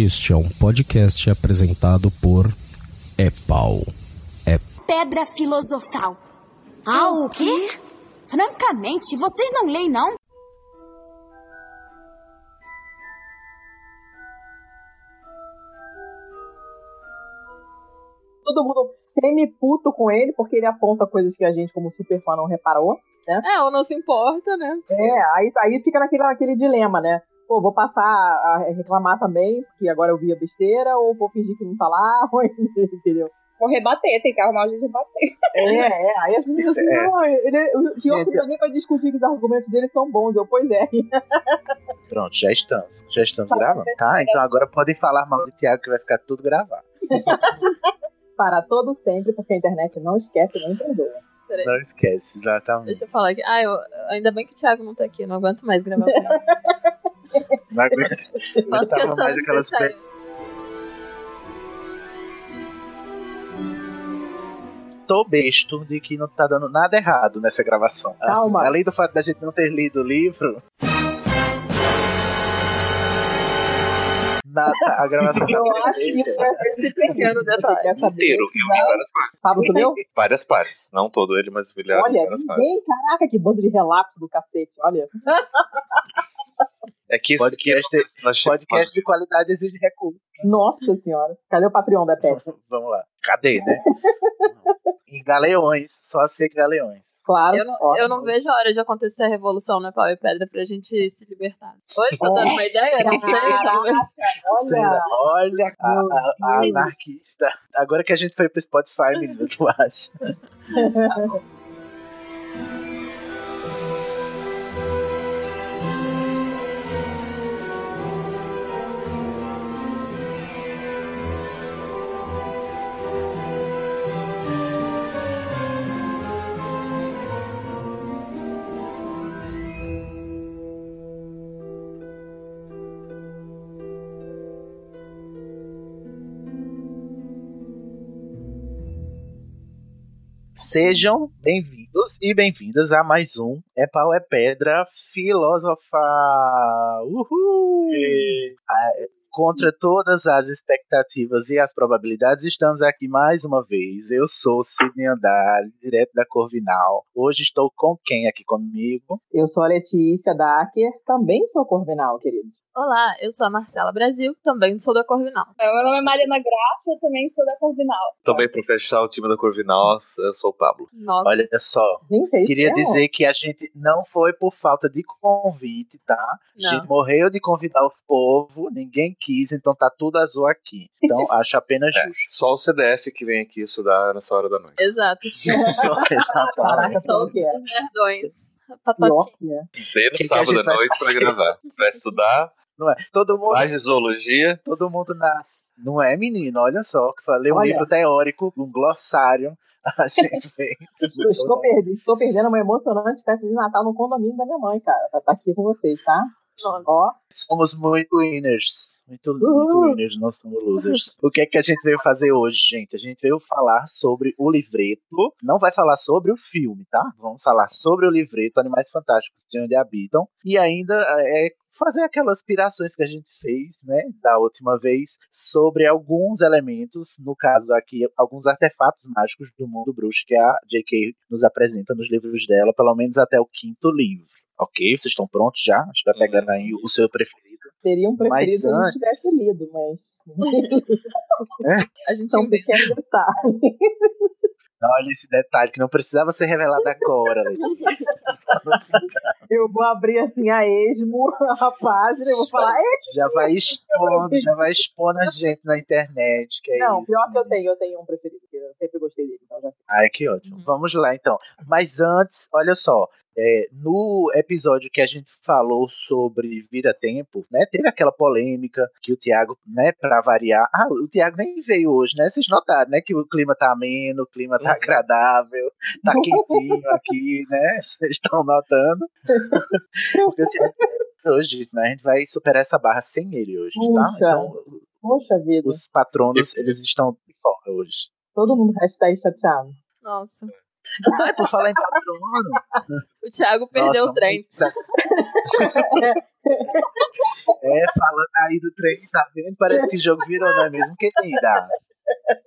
Este é um podcast apresentado por Epau. É Pedra filosofal. Ah, o quê? Francamente, vocês não leem, não? todo mundo semi-puto com ele, porque ele aponta coisas que a gente, como super fã, não reparou, né? É, ou não se importa, né? É, aí, aí fica naquele, naquele dilema, né? Pô, vou passar a reclamar também, porque agora eu vi a besteira, ou vou fingir que não tá lá, ou entendeu? Ou rebater, tem que arrumar o jeito de rebater. É, é, aí as meninas assim, é. não, ele, o pior Gente, que também vai discutir que os argumentos dele são bons, eu, pois é. Pronto, já estamos. Já estamos gravando. Tá, então agora podem falar mal do Thiago que vai ficar tudo gravado. Para todo sempre, porque a internet não esquece nem perdoa. Peraí, Não esquece, exatamente. deixa eu falar aqui. Ah, eu, ainda bem que o Thiago não tá aqui, eu não aguento mais gravar com ele. Não aguentava mais aquelas deixar pe- ele. Tô besto de que não tá dando nada errado nessa gravação. Assim, Calma. além do fato da gente não ter lido o livro. Nada, a gravação. tá Eu acho que isso vai ser Esse pequeno detalhe. Inteiro. Se Eu vi vai- várias partes. Pablo, tu leu? Várias partes. Não todo ele, mas vi Olha, várias partes. ninguém, caraca, que bando de relapso do cacete, olha. É que Podcast, nós podcast de qualidade exige recurso. Nossa senhora. Cadê o Patreon da Pet? Vamos lá. Cadê, né? em Galeões, só aceito Galeões. Claro. Eu não, ó. eu não vejo a hora de acontecer a revolução, né, pau e pedra, pra gente se libertar. Oi, tô dando uma ideia? Não sei. Olha, Olha a, a- a anarquista. Agora que a gente foi pro Spotify, menino, tu acha? Sejam bem-vindos e bem-vindas a mais um É Pau é Pedra Filosofar. Uhul! Ah, Contra todas as expectativas e as probabilidades, estamos aqui mais uma vez. Eu sou Sidney Andar, direto da Corvinal. Hoje estou com quem aqui comigo? eu sou a Letícia Dacker, também sou corvinal, querido. Olá, eu sou a Marcela Brasil, também sou da Corvinal. Meu nome é Mariana Graça, eu também sou da Corvinal. Também pra fechar o time da Corvinal, eu sou o Pablo. Nossa, Olha só, Gente, é queria mesmo? dizer que a gente não foi por falta de convite, tá? A Não. gente morreu de convidar o povo, ninguém quis, então tá tudo azul aqui. Então acho apenas É, justo. só o CDF que vem aqui estudar nessa hora da noite. exato. Caraca, é. os nerdões. Patotinha. é. A sábado à vai noite pra fazer? gravar. Pra estudar Não é? Todo mundo, mais de zoologia. todo mundo nasce. Não é, menino? Olha só, que falei um Olha. livro teórico, um glossário. A gente vem. Estou, estou perdendo, estou perdendo uma emocionante festa de Natal no condomínio da minha mãe, cara. Pra estar aqui com vocês, tá? Nossa. Ó, Somos muito winners. Muito, muito winners, não somos losers. O que é que a gente veio fazer hoje, gente? A gente veio falar sobre o livreto. Não vai falar sobre o filme, tá? Vamos falar sobre o livreto Animais Fantásticos de Onde Habitam. E ainda é fazer aquelas aspirações que a gente fez, né, da última vez, sobre alguns elementos, no caso aqui, alguns artefatos mágicos do mundo bruxo que a J.K. nos apresenta nos livros dela, pelo menos até o quinto livro. Ok? Vocês estão prontos já? Acho que vai pegando aí o seu preferido. teria um preferido se eu não tivesse lido, mas. A gente Então, inventa. pequeno detalhe. Olha esse detalhe que não precisava ser revelado agora. Eu vou abrir assim a esmo a página e vou falar. "Ei, já vai expondo, já vai expondo a gente na internet. Que é Não, isso, pior que eu né? tenho, eu tenho um preferido, que eu sempre gostei dele, então já sei. Ai, que ótimo. Uhum. Vamos lá, então. Mas antes, olha só. É, no episódio que a gente falou sobre Vira Tempo, né? Teve aquela polêmica que o Thiago, né, pra variar. Ah, o Thiago nem veio hoje, né? Vocês notaram, né? Que o clima tá ameno, o clima tá Uhum. agradável, tá quentinho aqui, né? Vocês estão notando. Porque o Thiago veio hoje, né? A gente vai superar essa barra sem ele hoje, tá? Então, Poxa vida, os patronos, eles estão de folga hoje. todo mundo hashtag chateado. Nossa. Ai, por falar em patrono. O Thiago perdeu Nossa, o trem. muito- É, falando aí do trem, tá vendo? Parece que o jogo virou, não é mesmo, querida?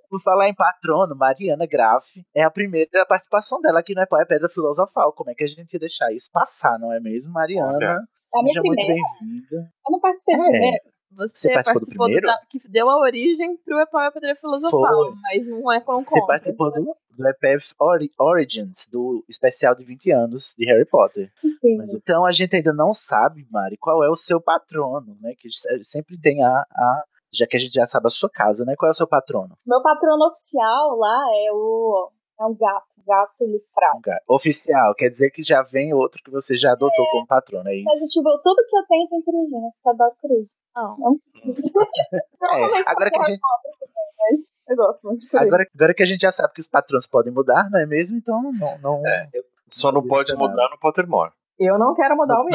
Por falar em patrono, Mariana Graff é a primeira participação dela aqui no É Pedra Filosofal. Como é que a gente ia deixar isso passar, não é mesmo, Mariana? É a minha Seja muito primeira. bem-vinda. Eu não participei É. primeiro. Você, Você participou do participou do, primeiro? da- que deu a origem pro Epau e a Pedra Filosofal, Foi. mas não é com Você participou do, do EPF Ori- Origins, do especial de 20 anos de Harry Potter. Sim. Mas, então a gente ainda não sabe, Mari, qual é o seu patrono, né? Que sempre tem a, a- Já que a gente já sabe a sua casa, né? Qual é o seu patrono? Meu patrono oficial lá é o. É um gato. Gato listrado. Um ga- Oficial, quer dizer que já vem outro que você já adotou como patrono, é Mas, isso? tipo, tudo que eu tenho tem corujinha. Eu adoro coruja. Não. Não, É, mas agora que a gente, mas eu gosto muito de coruja. agora, agora que a gente já sabe que os patrões podem mudar, não é mesmo? Então não. não É, Só não Não pode mudar no Pottermore. Eu não quero mudar o meu.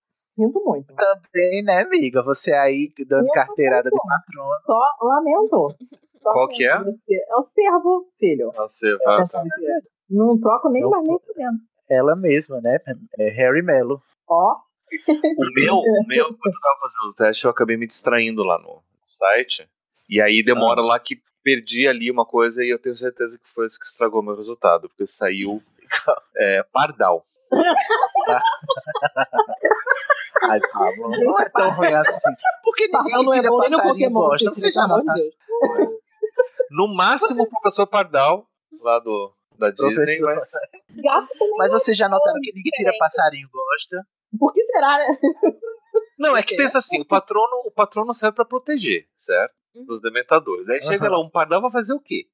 Sinto muito. Também, né, amiga? Você aí dando Eu carteirada de patrono. Só lamento. Qual que é? É o servo, filho. Você vai. Não troco nem mais nem por dentro. Ela mesma, né? É Harry Mello. Ó, O meu, o meu, quando eu tava fazendo o teste, eu acabei me distraindo lá no site. E aí demora lá que perdi ali uma coisa e eu tenho certeza que foi isso que estragou meu resultado, porque saiu é, Pardal. Ai, Pablo, não é tão ruim assim. Porque ninguém Pardal não é bom nem no passarinho Pokémon. gosta. Você já não tá. No máximo, o professor Pardal, lá do, da Disney, mas Gato também. Mas vocês já notaram que ninguém tira passarinho gosta? Por que será, né? Não, é que pensa assim, o patrono, o patrono serve pra proteger, certo? Uhum. Dos dementadores. Aí chega lá, um pardal vai fazer o quê?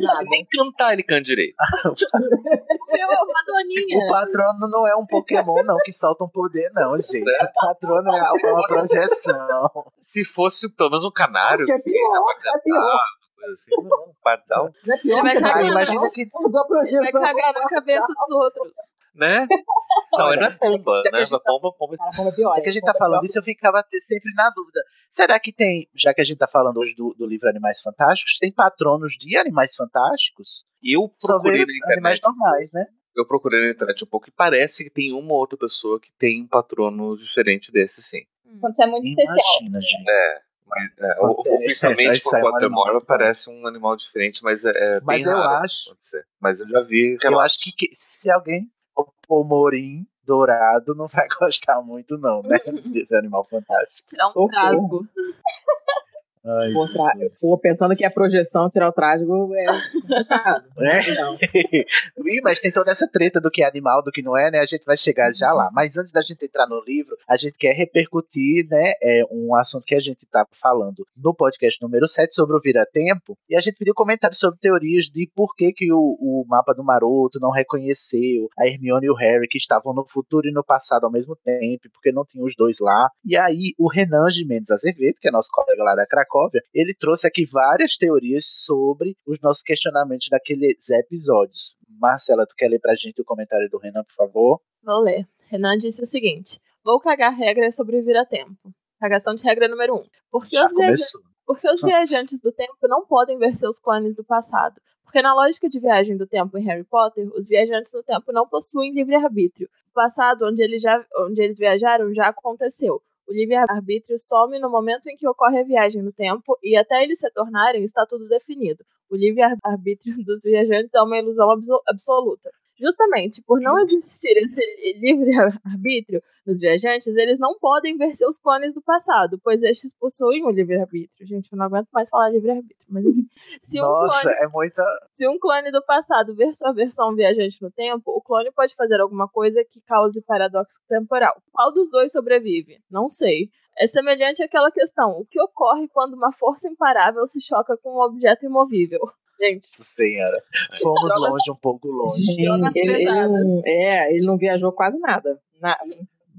Nada. Nem cantar ele canta direito. O meu é uma O doninha. patrono não é um Pokémon, não, que solta um poder, não, gente. O patrono é uma projeção. Se fosse pelo menos um canário, Acho que é pior, pra é pior. Coisa assim, não, um pardal, é Ele vai que cagar na- imagina que. Usou Vai cagar na cabeça dos outros. né? Não, ele não é pomba, né? Mas pomba, pomba. Cara, como é pior. Já que a gente tá falando disso, eu ficava sempre na dúvida. Será que tem, já que a gente tá falando hoje do, do livro Animais Fantásticos, tem patronos de Animais Fantásticos? Eu procurei na animais internet. normais, né? Eu procurei na internet um pouco e parece que tem uma ou outra pessoa que tem um patrono diferente desse, sim. Quando você é muito especial. Imagina, gente. É, mas é, Você- oficialmente sai um Pottermore animal parece um animal diferente, mas é, é Mas bem eu raro acho- acontecer. Mas eu já vi Eu relatos. acho que, que se alguém pôr Morim dourado, não vai gostar muito, não, né? Desse animal fantástico. Tirar um trasgo. Ai, Pô, tra-. Pô, pensando que é projeção, tirar o trágico é complicado. É? Não. Ih, mas tem toda essa treta do que é animal, do que não é, né? A gente vai chegar já lá. Mas antes da gente entrar no livro, a gente quer repercutir, né? É, um assunto que a gente estava falando no podcast número 7 sobre o Vira-Tempo. E a gente pediu comentários sobre teorias de por que, que o, o mapa do Maroto não reconheceu a Hermione e o Harry, que estavam no futuro e no passado ao mesmo tempo, porque não tinha os dois lá. E aí, o Renan de Mendes Azevedo, que é nosso colega lá da Cracóvia, ele trouxe aqui várias teorias sobre os nossos questionamentos daqueles episódios. Marcela, tu quer ler pra gente o comentário do Renan, por favor? Vou ler. Renan disse o seguinte: Vou cagar regras sobre o vira-tempo. Cagação de regra número 1. Um. Por que, Já os viaja- começou. Porque os viajantes do tempo não podem ver seus clones do passado. Porque na lógica de viagem do tempo em Harry Potter, os viajantes do tempo não possuem livre-arbítrio. O passado onde eles, já, onde eles viajaram já aconteceu. O livre-arbítrio some no momento em que ocorre a viagem no tempo e até eles se tornarem está tudo definido. O livre-arbítrio dos viajantes é uma ilusão abso- absoluta. Justamente por não existir esse livre-arbítrio nos viajantes, eles não podem ver seus clones do passado, pois estes possuem o livre-arbítrio. Gente, eu não aguento mais falar livre-arbítrio, mas enfim. Se um, Nossa, clone, é muita. se um clone do passado ver sua versão viajante no tempo, o clone pode fazer alguma coisa que cause paradoxo temporal. Qual dos dois sobrevive? Não sei. É semelhante àquela questão: o que ocorre quando uma força imparável se choca com um objeto imovível? Gente, Senhora, fomos Drogas- longe, um pouco longe. Drogas ele, ele pesadas. não, é, ele não viajou quase nada. Na,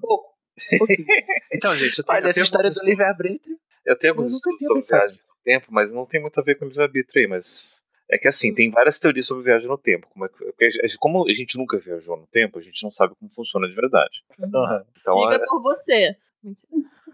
pouco. Pouquinho. Então, gente, eu tenho, Olha, essa história do livre-arbítrio. Eu tenho alguns estudos sobre viagem no tempo, mas não tem muito a ver com livre-arbítrio aí, mas. É que assim, tem várias teorias sobre viagem no tempo. Como, é que- porque a gente- como a gente nunca viajou no tempo, a gente não sabe como funciona de verdade. Aham. Então, diga é- por você.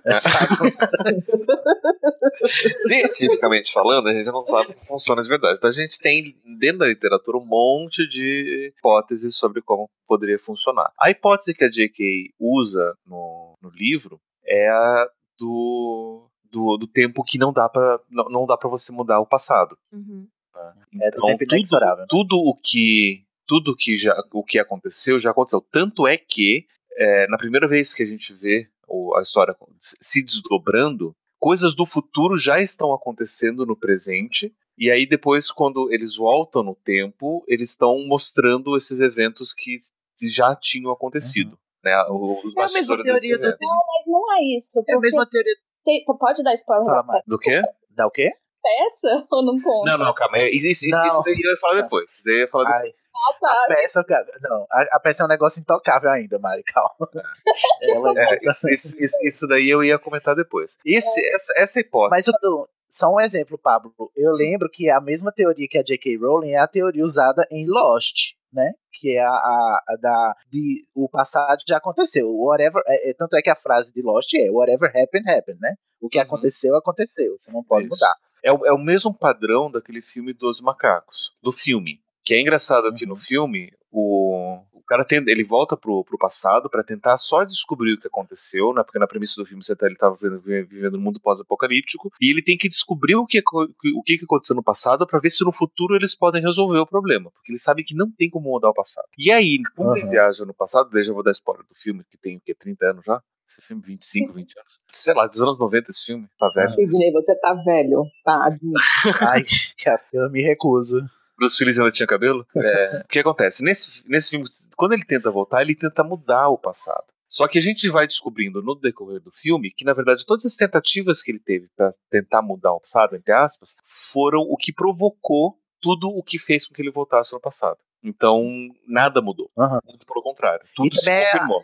Cientificamente falando, a gente não sabe como funciona de verdade. Então a gente tem dentro da literatura um monte de hipóteses sobre como poderia funcionar. A hipótese que a J.K. usa no, no livro é a do do, do tempo que não dá pra não, não dá para você mudar o passado. Uhum. né? É do Então, tempo tudo, né? tudo o que tudo que já o que aconteceu já aconteceu. Tanto é que é, na primeira vez que a gente vê a história se desdobrando, coisas do futuro já estão acontecendo no presente. E aí depois, quando eles voltam no tempo, eles estão mostrando esses eventos que já tinham acontecido. Né, os É a mesma teoria do eventos. Mas não é isso. É a mesma teoria. tem- pode dar spoiler mais. Do quê? Dá o quê? Peça ou não conta? Não, não, calma. é- Isso, isso, Não. isso daí eu ia falar depois. Isso daí eu ia falar depois. Ai, Ah, tá. a peça, não, a, a peça é um negócio intocável ainda, Mari, calma. Ela- É, isso, isso- isso- isso daí eu ia comentar depois. Esse, essa, essa hipótese. Mas eu só um exemplo, Pablo. Eu lembro que a mesma teoria que a J.K. Rowling é a teoria usada em Lost, né? Que é a, a- a da de o passado já aconteceu. Whatever, é, é- tanto é que a frase de Lost é whatever happened happened, né? O que Uhum. aconteceu aconteceu. Você não pode Isso. mudar. É o, é o mesmo padrão daquele filme dos macacos, do filme. Que é engraçado Uhum. no filme, o, o cara tem, ele volta pro, pro passado pra tentar só descobrir o que aconteceu, né? Porque na premissa do filme você tá, ele tava vivendo, vivendo no mundo pós-apocalíptico, e ele tem que descobrir o que, o que que aconteceu no passado pra ver se no futuro eles podem resolver o problema. Porque ele sabe que não tem como mudar o passado. E aí, como ele Uhum. viaja no passado, daí já vou dar spoiler do filme, que tem o quê? 30 anos já? Esse filme, 25, 20 anos. Sei lá, dos anos 90 esse filme, tá velho. Sidney, você tá velho, tá? Ai, cara, eu me recuso. Bruce Willis ainda tinha cabelo? É, o que acontece? Nesse, nesse filme, quando ele tenta voltar, ele tenta mudar o passado. Só que a gente vai descobrindo no decorrer do filme que, na verdade, todas as tentativas que ele teve para tentar mudar o passado, entre aspas, foram o que provocou tudo o que fez com que ele voltasse no passado. Então, nada mudou. Aham. Muito pelo contrário. Tudo E se confirmou.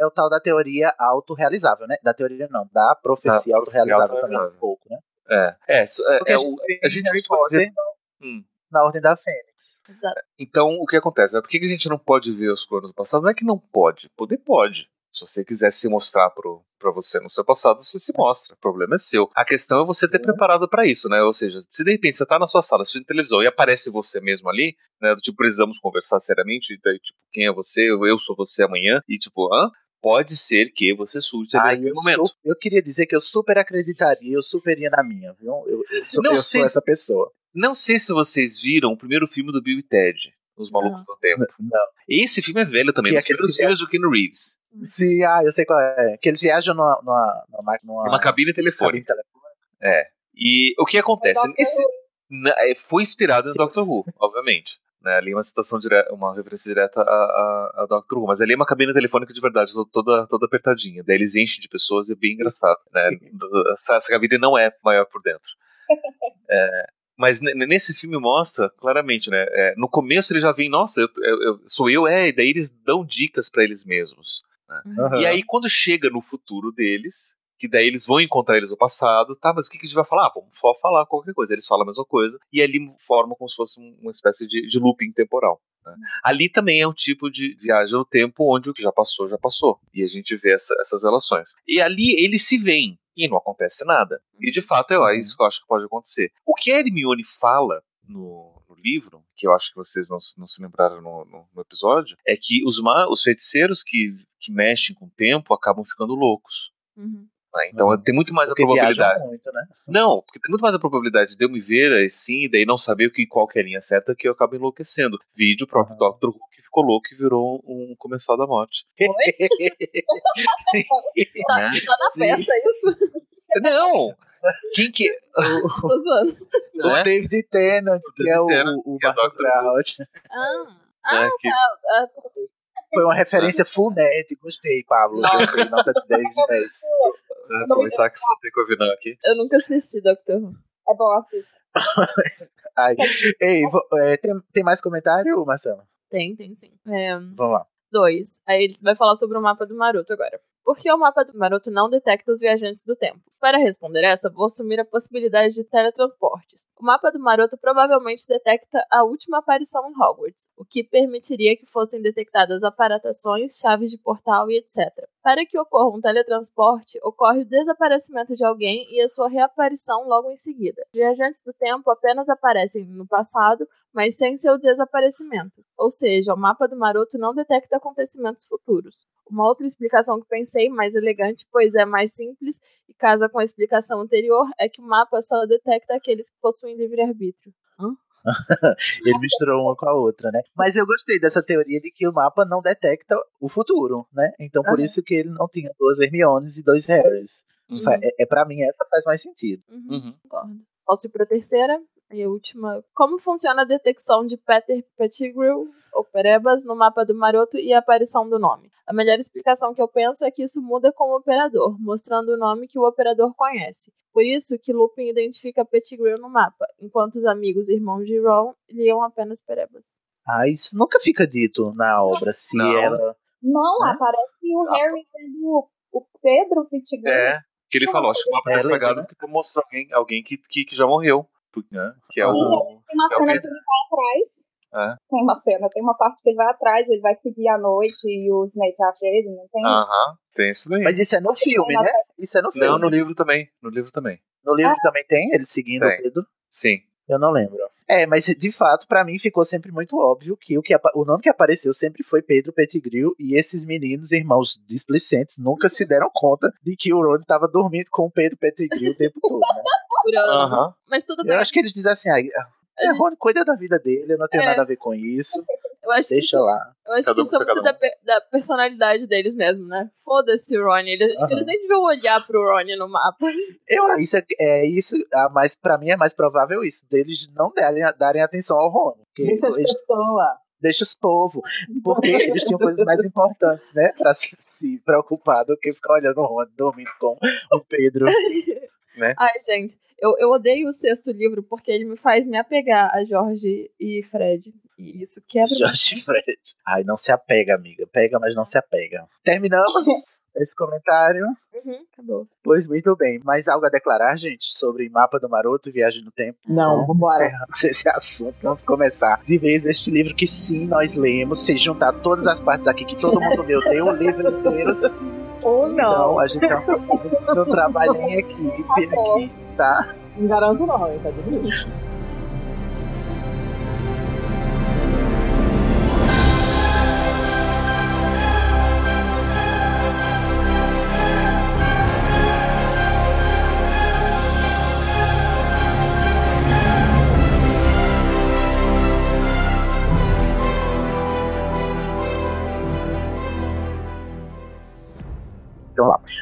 É o tal da teoria autorrealizável, né? Da teoria não, da profecia Da autorrealizável também um pouco, né? É, é, é, é a o- gente vê a gente Harry pode dizer- Potter Hum. na Ordem da Fênix. Exato. Então, o que acontece? Né? Por que a gente não pode ver os cornos do passado? Não é que não pode. Poder pode. Se você quiser se mostrar pro, pra você no seu passado, você se mostra. O problema é seu. A questão é você ter preparado pra isso, né? Ou seja, se de repente você tá na sua sala assistindo televisão e aparece você mesmo ali, né? Tipo, precisamos conversar seriamente, e daí, tipo, quem é você? Eu, eu sou você amanhã. E tipo, hã? Pode ser que você surte Ah, naquele eu, momento. su- eu queria dizer que eu super acreditaria, eu super ia na minha, viu? Eu, eu sou, Não eu sei sou se- essa pessoa. Não sei se vocês viram o primeiro filme do Bill e Ted, Os Malucos do Tempo. Não. Esse filme é velho também, dos aqueles primeiros que filmes do Keanu Reeves. Sim, ah, eu sei qual é. Que eles viajam numa, numa, numa, numa Uma cabine telefônica. cabine telefônica. E o que acontece? Doctor Nesse, na- é, foi inspirado em Doctor Who, obviamente. Né, ali é uma citação direta, uma referência direta a, a, a Doctor Who, mas ali é uma cabine telefônica de verdade, to- toda, toda apertadinha. Daí eles enchem de pessoas e é bem engraçado. Né? Essa, essa cabine não é maior por dentro. É, mas ne- nesse filme mostra claramente, né? é, no começo ele já vem, nossa, eu, eu- sou eu, é, e daí eles dão dicas pra eles mesmos. Aham. E aí, quando chega no futuro deles, que daí eles vão encontrar eles no passado, tá, mas o que, que a gente vai falar? Ah, vamos só falar qualquer coisa. Eles falam a mesma coisa, e ali forma como se fosse um- uma espécie de, de looping temporal. né? Ali também é um tipo de viagem no tempo onde o que já passou, já passou. E a gente vê essa- essas relações. E ali eles se veem, e não acontece nada. E de fato é, é isso que eu acho que pode acontecer. O que a Hermione fala no, no livro, que eu acho que vocês não, se- não se lembraram no, no- no episódio, é que os, ma os feiticeiros que, que mexem com o tempo acabam ficando loucos. Uhum. Né? Então Uhum. tem muito mais Porque a probabilidade. muito, né? Não, porque tem muito mais a probabilidade de eu me ver assim, e daí não saber o que, qual que é a linha certa, que eu acabo enlouquecendo. Vídeo, o próprio Aham. Dr. Who que ficou louco e virou um comensal da morte. Tá, Né? tá na festa isso? Não! Quem que. Zoando. o né? David Tennant, que é o, o é Barton Dr. Ah, ah, né, que- ah, Foi uma referência full nerd, gostei, Pablo. Nossa. Gostei, nota de 10 de 10. né, aproveitar que você tem que ouvir não aqui. eu nunca assisti Doctor Who. É bom assistir. Ai. Ei, vo- é, tem, tem mais comentário, Marcelo? Tem, tem sim. É, Vamos lá. Dois. Aí ele vai falar sobre o mapa do Maroto agora. Por que o mapa do Maroto não detecta os viajantes do tempo? Para responder essa, vou assumir a possibilidade de teletransportes. O mapa do Maroto provavelmente detecta a última aparição em Hogwarts, o que permitiria que fossem detectadas aparatações, chaves de portal e etc. Para que ocorra um teletransporte, ocorre o desaparecimento de alguém e a sua reaparição logo em seguida. Viajantes do tempo apenas aparecem no passado, mas sem seu desaparecimento. Ou seja, o mapa do Maroto não detecta acontecimentos futuros. Uma outra explicação que pensei, mais elegante, pois é mais simples e casa com a explicação anterior, é que o mapa só detecta aqueles que possuem livre-arbítrio. Ele misturou uma com a outra, né? Mas eu gostei dessa teoria de que o mapa não detecta o futuro, né? Então por Aham. isso que ele não tinha duas Hermiones e dois Harrys. Uhum. É, é para mim essa faz mais sentido. Uhum, Uhum. Concordo. Posso ir para a terceira e a última. Como funciona a detecção de Peter Pettigrew ou Perebas no mapa do Maroto e a aparição do nome? A melhor explicação que eu penso é que isso muda com o operador, mostrando o nome que o operador conhece. Por isso que Lupin identifica Pettigrew no mapa, enquanto os amigos e irmãos de Ron liam apenas Perebas. Ah, isso nunca fica dito na obra, se Não. ela. Não, Né? aparece o Ah, Harry do o Pedro Pettigrew. É, que ele falou, acho que o mapa É, estragado né? porque mostrou alguém, alguém que, que, que já morreu. Né? Que é o. Tem uma É cena que ele vai atrás. É. Tem uma cena, tem uma parte que ele vai atrás, ele vai seguir à noite e o Snape acha ele, não tem isso? Aham, tem isso daí. Mas isso é no filme, né? Isso é no filme. Não, no livro também. No livro também. No livro também tem ele seguindo Tem. o Pedro. Sim. Eu não lembro. É, mas de fato, pra mim ficou sempre muito óbvio que o, que o nome que apareceu sempre foi Pedro Pettigrew e esses meninos, irmãos displicentes, nunca se deram conta de que o Ron tava dormindo com o Pedro Pettigrew o tempo todo, né? Por ano. Aham. Mas tudo bem. Eu acho que eles dizem assim, ah, é, gente- Ron, cuida da vida dele, eu não tenho É. nada a ver com isso, eu acho que deixa isso- lá. Eu acho Cada que isso é muito da, da personalidade deles mesmo, né? Foda-se o Ronnie. Eles, acho que Aham. eles nem deviam olhar pro Ronnie no mapa. Eu, isso é, é isso, ah, mas pra mim é mais provável isso, deles não darem, darem atenção ao Ron. porque Deixa as eles- pessoas. deixa os povos, porque eles tinham coisas mais importantes, né, pra se, se preocupar do que ficar olhando o Ron dormindo com o Pedro. Ai, gente, eu, eu odeio o sexto livro porque ele me faz me apegar a Jorge e Fred. E isso quebra. Josh e Fred. Ai, não se apega, amiga. Pega, mas não se apega. Terminamos esse comentário. Uhum, acabou. Pois muito bem. Mais algo a declarar, gente, sobre mapa do Maroto e viagem no tempo? Não, vambora. encerramos esse assunto. Vamos começar de vez este livro que sim, nós lemos. Se juntar todas as partes aqui que todo mundo leu, tem o livro inteiro, sim. Ou Então, não. a gente tá no trabalho em equipe aqui, tá? Não garanto não, hein? Tá difícil.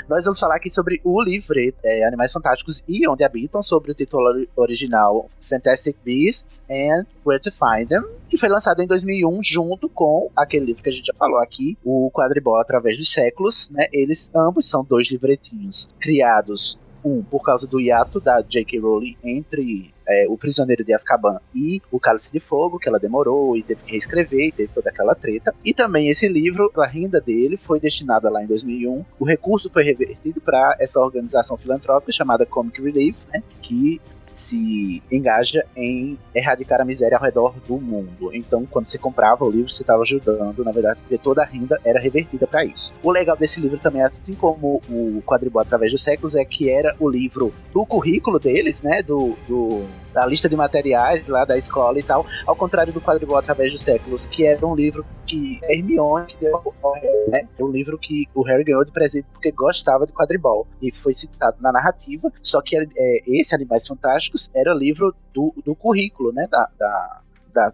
Nós vamos falar aqui sobre o livreto é, Animais Fantásticos e Onde Habitam, sobre o título ori- original Fantastic Beasts and Where to Find Them, que foi lançado em 2001 junto com aquele livro que a gente já falou aqui, o Quadribol Através dos Séculos, né? Eles ambos são dois livretinhos criados um por causa do hiato da J.K. Rowling entre é, o Prisioneiro de Azkaban e o Cálice de Fogo, que ela demorou e teve que reescrever e teve toda aquela treta. E também esse livro, a renda dele foi destinada lá em 2001. O recurso foi revertido para essa organização filantrópica chamada Comic Relief, né, que se engaja em erradicar a miséria ao redor do mundo. Então, quando você comprava o livro, você estava ajudando, na verdade, porque toda a renda era revertida para isso. O legal desse livro também, assim como o Quadribol Através dos Séculos, é que era o livro do currículo deles, né, do, do da lista de materiais lá da escola e tal, ao contrário do Quadribol Através dos Séculos, que era um livro que Hermione deu ao Harry, né? É um livro que o Harry ganhou de presente porque gostava de quadribol e foi citado na narrativa, só que é, esse Animais Fantásticos era livro do, do currículo, né, da, da-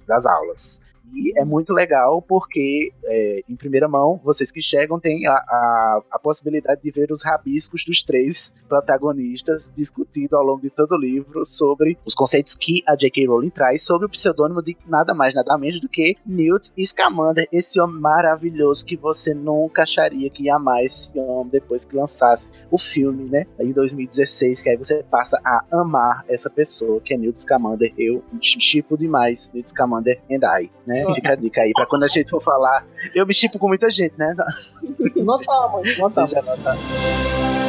das aulas. E é muito legal porque, é, em primeira mão, vocês que chegam têm a, a, a possibilidade de ver os rabiscos dos três protagonistas discutindo ao longo de todo o livro sobre os conceitos que a J.K. Rowling traz sobre o pseudônimo de nada mais, nada menos do que Newt Scamander, esse homem maravilhoso que você nunca acharia que ia amar esse homem depois que lançasse o filme, né, em 2016, que aí você passa a amar essa pessoa, que é Newt Scamander. Eu chipo demais Newt Scamander and I, né? Fica a dica aí pra quando a gente for falar. Eu me chipo com muita gente, né? Notamos, notamos. já nota.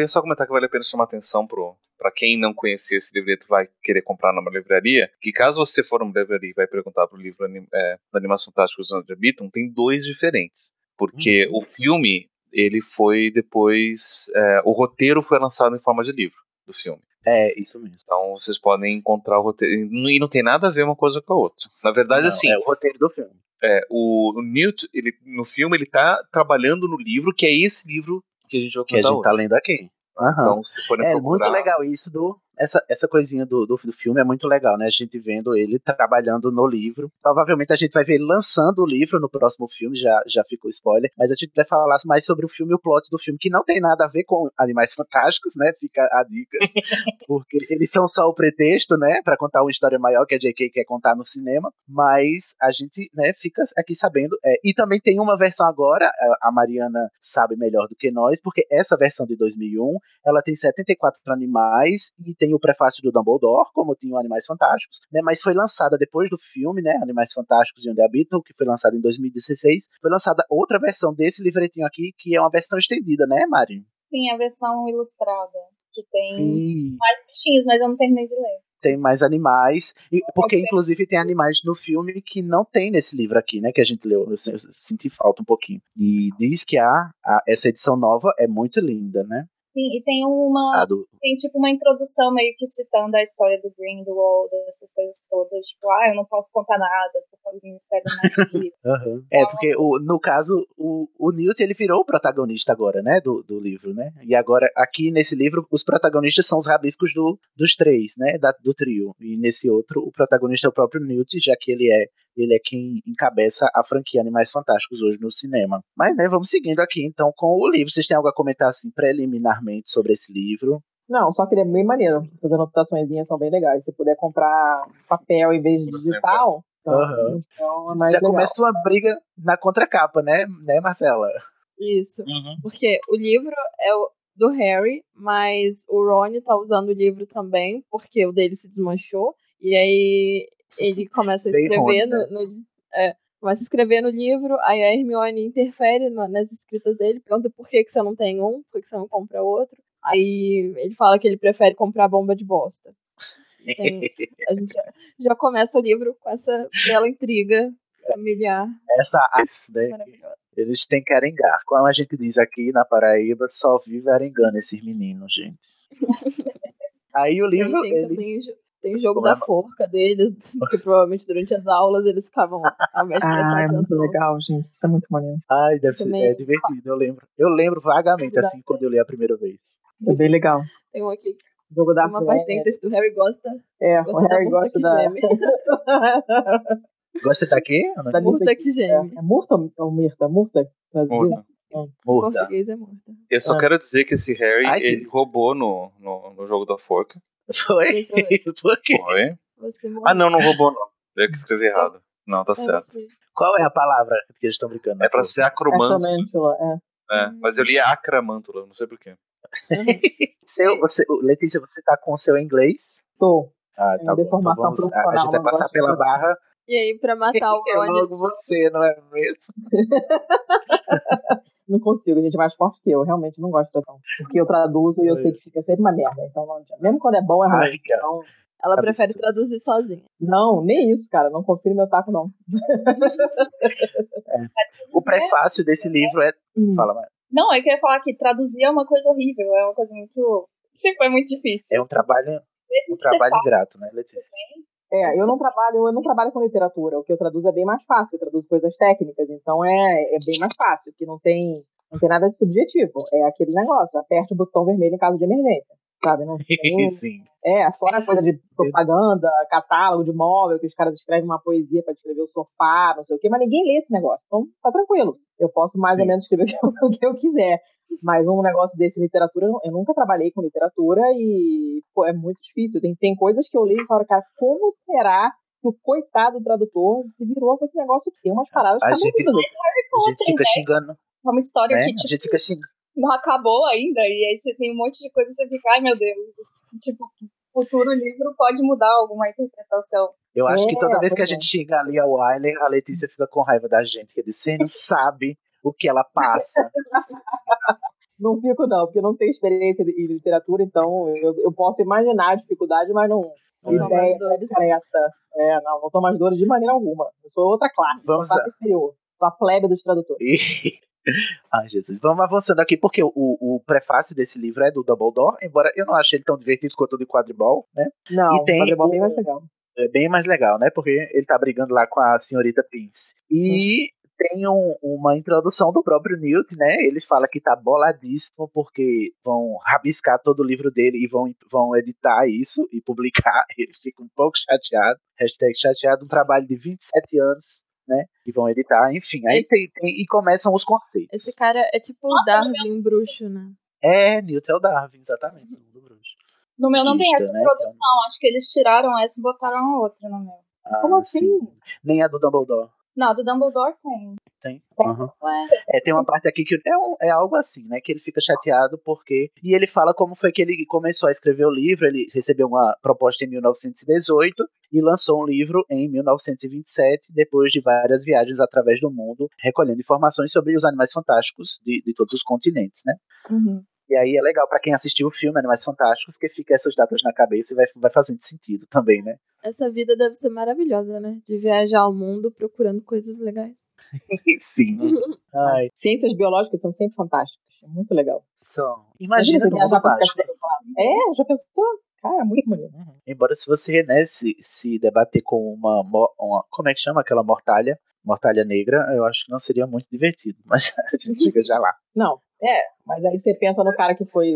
Ia só comentar que vale a pena chamar atenção pro para quem não conhecer esse livreto vai querer comprar numa livraria, que caso você for numa livraria e vai perguntar pro livro é, Animais Fantásticos onde habitam, tem dois diferentes. Porque Uhum. o filme, ele foi depois. é, o roteiro foi lançado em forma de livro do filme. É, isso mesmo. Então vocês podem encontrar o roteiro. E não tem nada a ver uma coisa com a outra. Na verdade, Não, assim, É o roteiro do filme. é, o, o Newt, ele, no filme, ele tá trabalhando no livro, que é esse livro que a gente vai Que a gente tá hoje. lendo aqui. Aham. Então, se forem É procurar, muito legal isso do. Essa, essa coisinha do, do, do filme é muito legal, né? A gente vendo ele trabalhando no livro. Provavelmente a gente vai ver ele lançando o livro no próximo filme, já, já ficou spoiler. Mas a gente vai falar mais sobre o filme e o plot do filme, que não tem nada a ver com Animais Fantásticos, né? Fica a dica. Porque eles são só o pretexto, né? Pra contar uma história maior que a J.K. quer contar no cinema. Mas a gente, né, fica aqui sabendo. É, e também tem uma versão agora, a- a Mariana sabe melhor do que nós, porque essa versão de 2001 ela tem 74 animais e tem o prefácio do Dumbledore, como tinha o Animais Fantásticos, né? Mas foi lançada depois do filme, né? Animais Fantásticos e Onde Habitam, que foi lançado em 2016. Foi lançada outra versão desse livretinho aqui, que é uma versão estendida, né, Mari? Sim, a versão ilustrada, que tem E mais bichinhos, mas eu não terminei de ler. tem mais animais, porque inclusive tem animais no filme que não tem nesse livro aqui, né? Que a gente leu, eu senti falta um pouquinho. E diz que a, a- essa edição nova é muito linda, né? Sim, e tem uma. Do, Tem tipo uma introdução meio que citando a história do Grindelwald, essas coisas todas. Tipo, ah, eu não posso contar nada, por causa do Ministério da Magia. Aham. É, porque o, no caso, o, o Newt ele virou o protagonista agora, né? Do, do livro, né? E agora, aqui nesse livro, os protagonistas são os rabiscos do, dos três, né? Da, do trio. E nesse outro, o protagonista é o próprio Newt, já que ele é. Ele é quem encabeça a franquia Animais Fantásticos hoje no cinema. Mas, né, vamos seguindo aqui então com o livro. Vocês têm algo a comentar assim preliminarmente sobre esse livro? Não, só que ele é bem maneiro. As anotaçõezinhas são bem legais. Se puder comprar papel em vez de digital, então, Aham. então é Já legal. começa uma briga na contracapa, né, né, Marcela? Isso. Porque o livro é o do Harry, mas o Ron tá usando o livro também, porque o dele se desmanchou. E aí ele começa a escrever Rony, né? no, no- é, começa a escrever no livro, aí a Hermione interfere no- nas escritas dele, pergunta por que, que você não tem um, por que, que você não compra outro. Aí ele fala que ele prefere comprar bomba de bosta. Tem- a gente já, já começa o livro com essa bela intriga familiar Essa né? Eles têm que arengar. Como a gente diz aqui na Paraíba, só vive arengando esses meninos, gente. Aí o livro, ele... também tem o jogo Como é? da forca deles, porque provavelmente durante as aulas eles ficavam ao prestar Ah, é muito legal, gente. Isso é muito maneiro. Ai, deve ser Também- é divertido, eu lembro. Eu lembro vagamente, da assim, quando eu li a primeira vez. É bem legal. Tem um aqui, Jogo da uma Fé, partezinha que o Harry gosta, É, o gosta da Harry Murta gosta que da. Gosta daqui? Ana? Da Murta que É, geme. é Murta ou Mirta? Murta? Murta. Murta. Português é Murta. Eu só Ah. quero dizer que esse Harry, Ai, ele roubou no, no, no jogo da forca. Foi? Por quê? Foi? Você Ah, não, não roubou, não. Eu que escrevi errado. Não, tá É certo. você. Qual é a palavra que eles estão brincando? É pra ser acromântula. Acromântula, é. É, mas eu li acramântula, não sei porquê. Seu, você, Letícia, você tá com o seu inglês? Tô. Ah, É tá bom. deformação Então vamos, a, a gente vai passar pela barra. E aí, pra matar o É Ron, logo você, não é mesmo? Não consigo, gente é mais forte que eu. Realmente não gosto de tradução. Porque eu traduzo e eu sei que fica sempre uma merda. Então, não adianta. mesmo quando é bom, é ruim. Então, ela Absurdo. prefere traduzir sozinha. não, nem isso, cara. Não confio no meu taco, não. O prefácio desse livro é. Fala, mas Não, eu queria falar que traduzir é uma coisa horrível, é uma coisa muito. Tipo, é muito difícil. é um trabalho, Mesmo um trabalho ingrato, né, Letícia? É, eu não trabalho, eu não trabalho com literatura. O que eu traduzo é bem mais fácil. Eu traduzo coisas técnicas, então é, é bem mais fácil, que não tem, não tem nada de subjetivo. É aquele negócio, aperte o botão vermelho em caso de emergência. Sabe? Não tem, Sim. é, fora a coisa de propaganda, catálogo de móvel, que os caras escrevem uma poesia para descrever o sofá, não sei o quê, mas ninguém lê esse negócio. Então tá tranquilo. Eu posso mais Sim. ou menos escrever o que eu, que quiser. Mas um negócio desse, literatura, eu nu- eu nunca trabalhei com literatura e pô, é muito difícil. Tem, tem coisas que eu leio e falo, cara, como será que o coitado do tradutor se virou com esse negócio aqui? Tem umas paradas A cabeludas. gente- A gente fica xingando, É uma história né? que, A tipo, gente fica xingando. Não acabou ainda, e aí você tem um monte de coisa e você fica, ai meu Deus, tipo, futuro livro pode mudar alguma interpretação. Eu acho que É, toda vez que a é. gente xinga ali a Wiley, a Letícia fica com raiva da gente. Que você não sabe o que ela passa. Não fico, não, porque eu não tenho experiência em literatura, então eu, eu posso imaginar a dificuldade, mas não. Não ideia as dores. concreta. É, não, não tomo as dores de maneira alguma. Eu sou outra classe, Vamos sou classe inferior. Sou a plebe dos tradutores. Ai, Jesus. Vamos avançando aqui, porque o, o prefácio desse livro é do Dumbledore, embora eu não ache ele tão divertido quanto o de quadribol, né? Não, E tem quadribol é bem o- mais legal. É bem mais legal, né? Porque ele tá brigando lá com a senhorita Pince. E tem um- uma introdução do próprio Newt, né? Ele fala que tá boladíssimo porque vão rabiscar todo o livro dele e vão, vão editar isso e publicar. Ele fica um pouco chateado. Hashtag chateado, um trabalho de 27 anos, né? E vão editar, enfim. Aí Esse- tem, tem- e começam os conceitos. Esse cara é tipo o Darwin bruxo, né? É, Newt é o Darwin, exatamente. do bruxo. No meu não tem essa né, introdução. Acho que eles tiraram essa e botaram a outra no meu. Ah, Como assim? sim. Nem a do Dumbledore. Não, do Dumbledore tem. Tem. Ué, É, tem uma parte aqui que é, um- é algo assim, né? Que ele fica chateado porque. E ele fala como foi que ele começou a escrever o livro. Ele recebeu uma proposta em 1918 e lançou um livro em 1927, depois de várias viagens através do mundo, recolhendo informações sobre os animais fantásticos de, de todos os continentes, né? Uhum. E aí é legal pra quem assistiu o filme Animais Fantásticos, que fica essas datas na cabeça e vai, vai fazendo sentido também, né? Essa vida deve ser maravilhosa, né? De viajar ao mundo procurando coisas legais. Sim. Ai, Ciências biológicas são sempre fantásticas. É muito legal. são. Imagina você no viajar mágico. ficar É, já pensou? Cara, muito bonito. Uhum. Embora se você né, se, se debater com uma, uma. Como é que chama aquela mortalha? Mortalha negra, eu acho que não seria muito divertido. Mas a gente chega já lá. Não, é, mas aí você pensa no cara que foi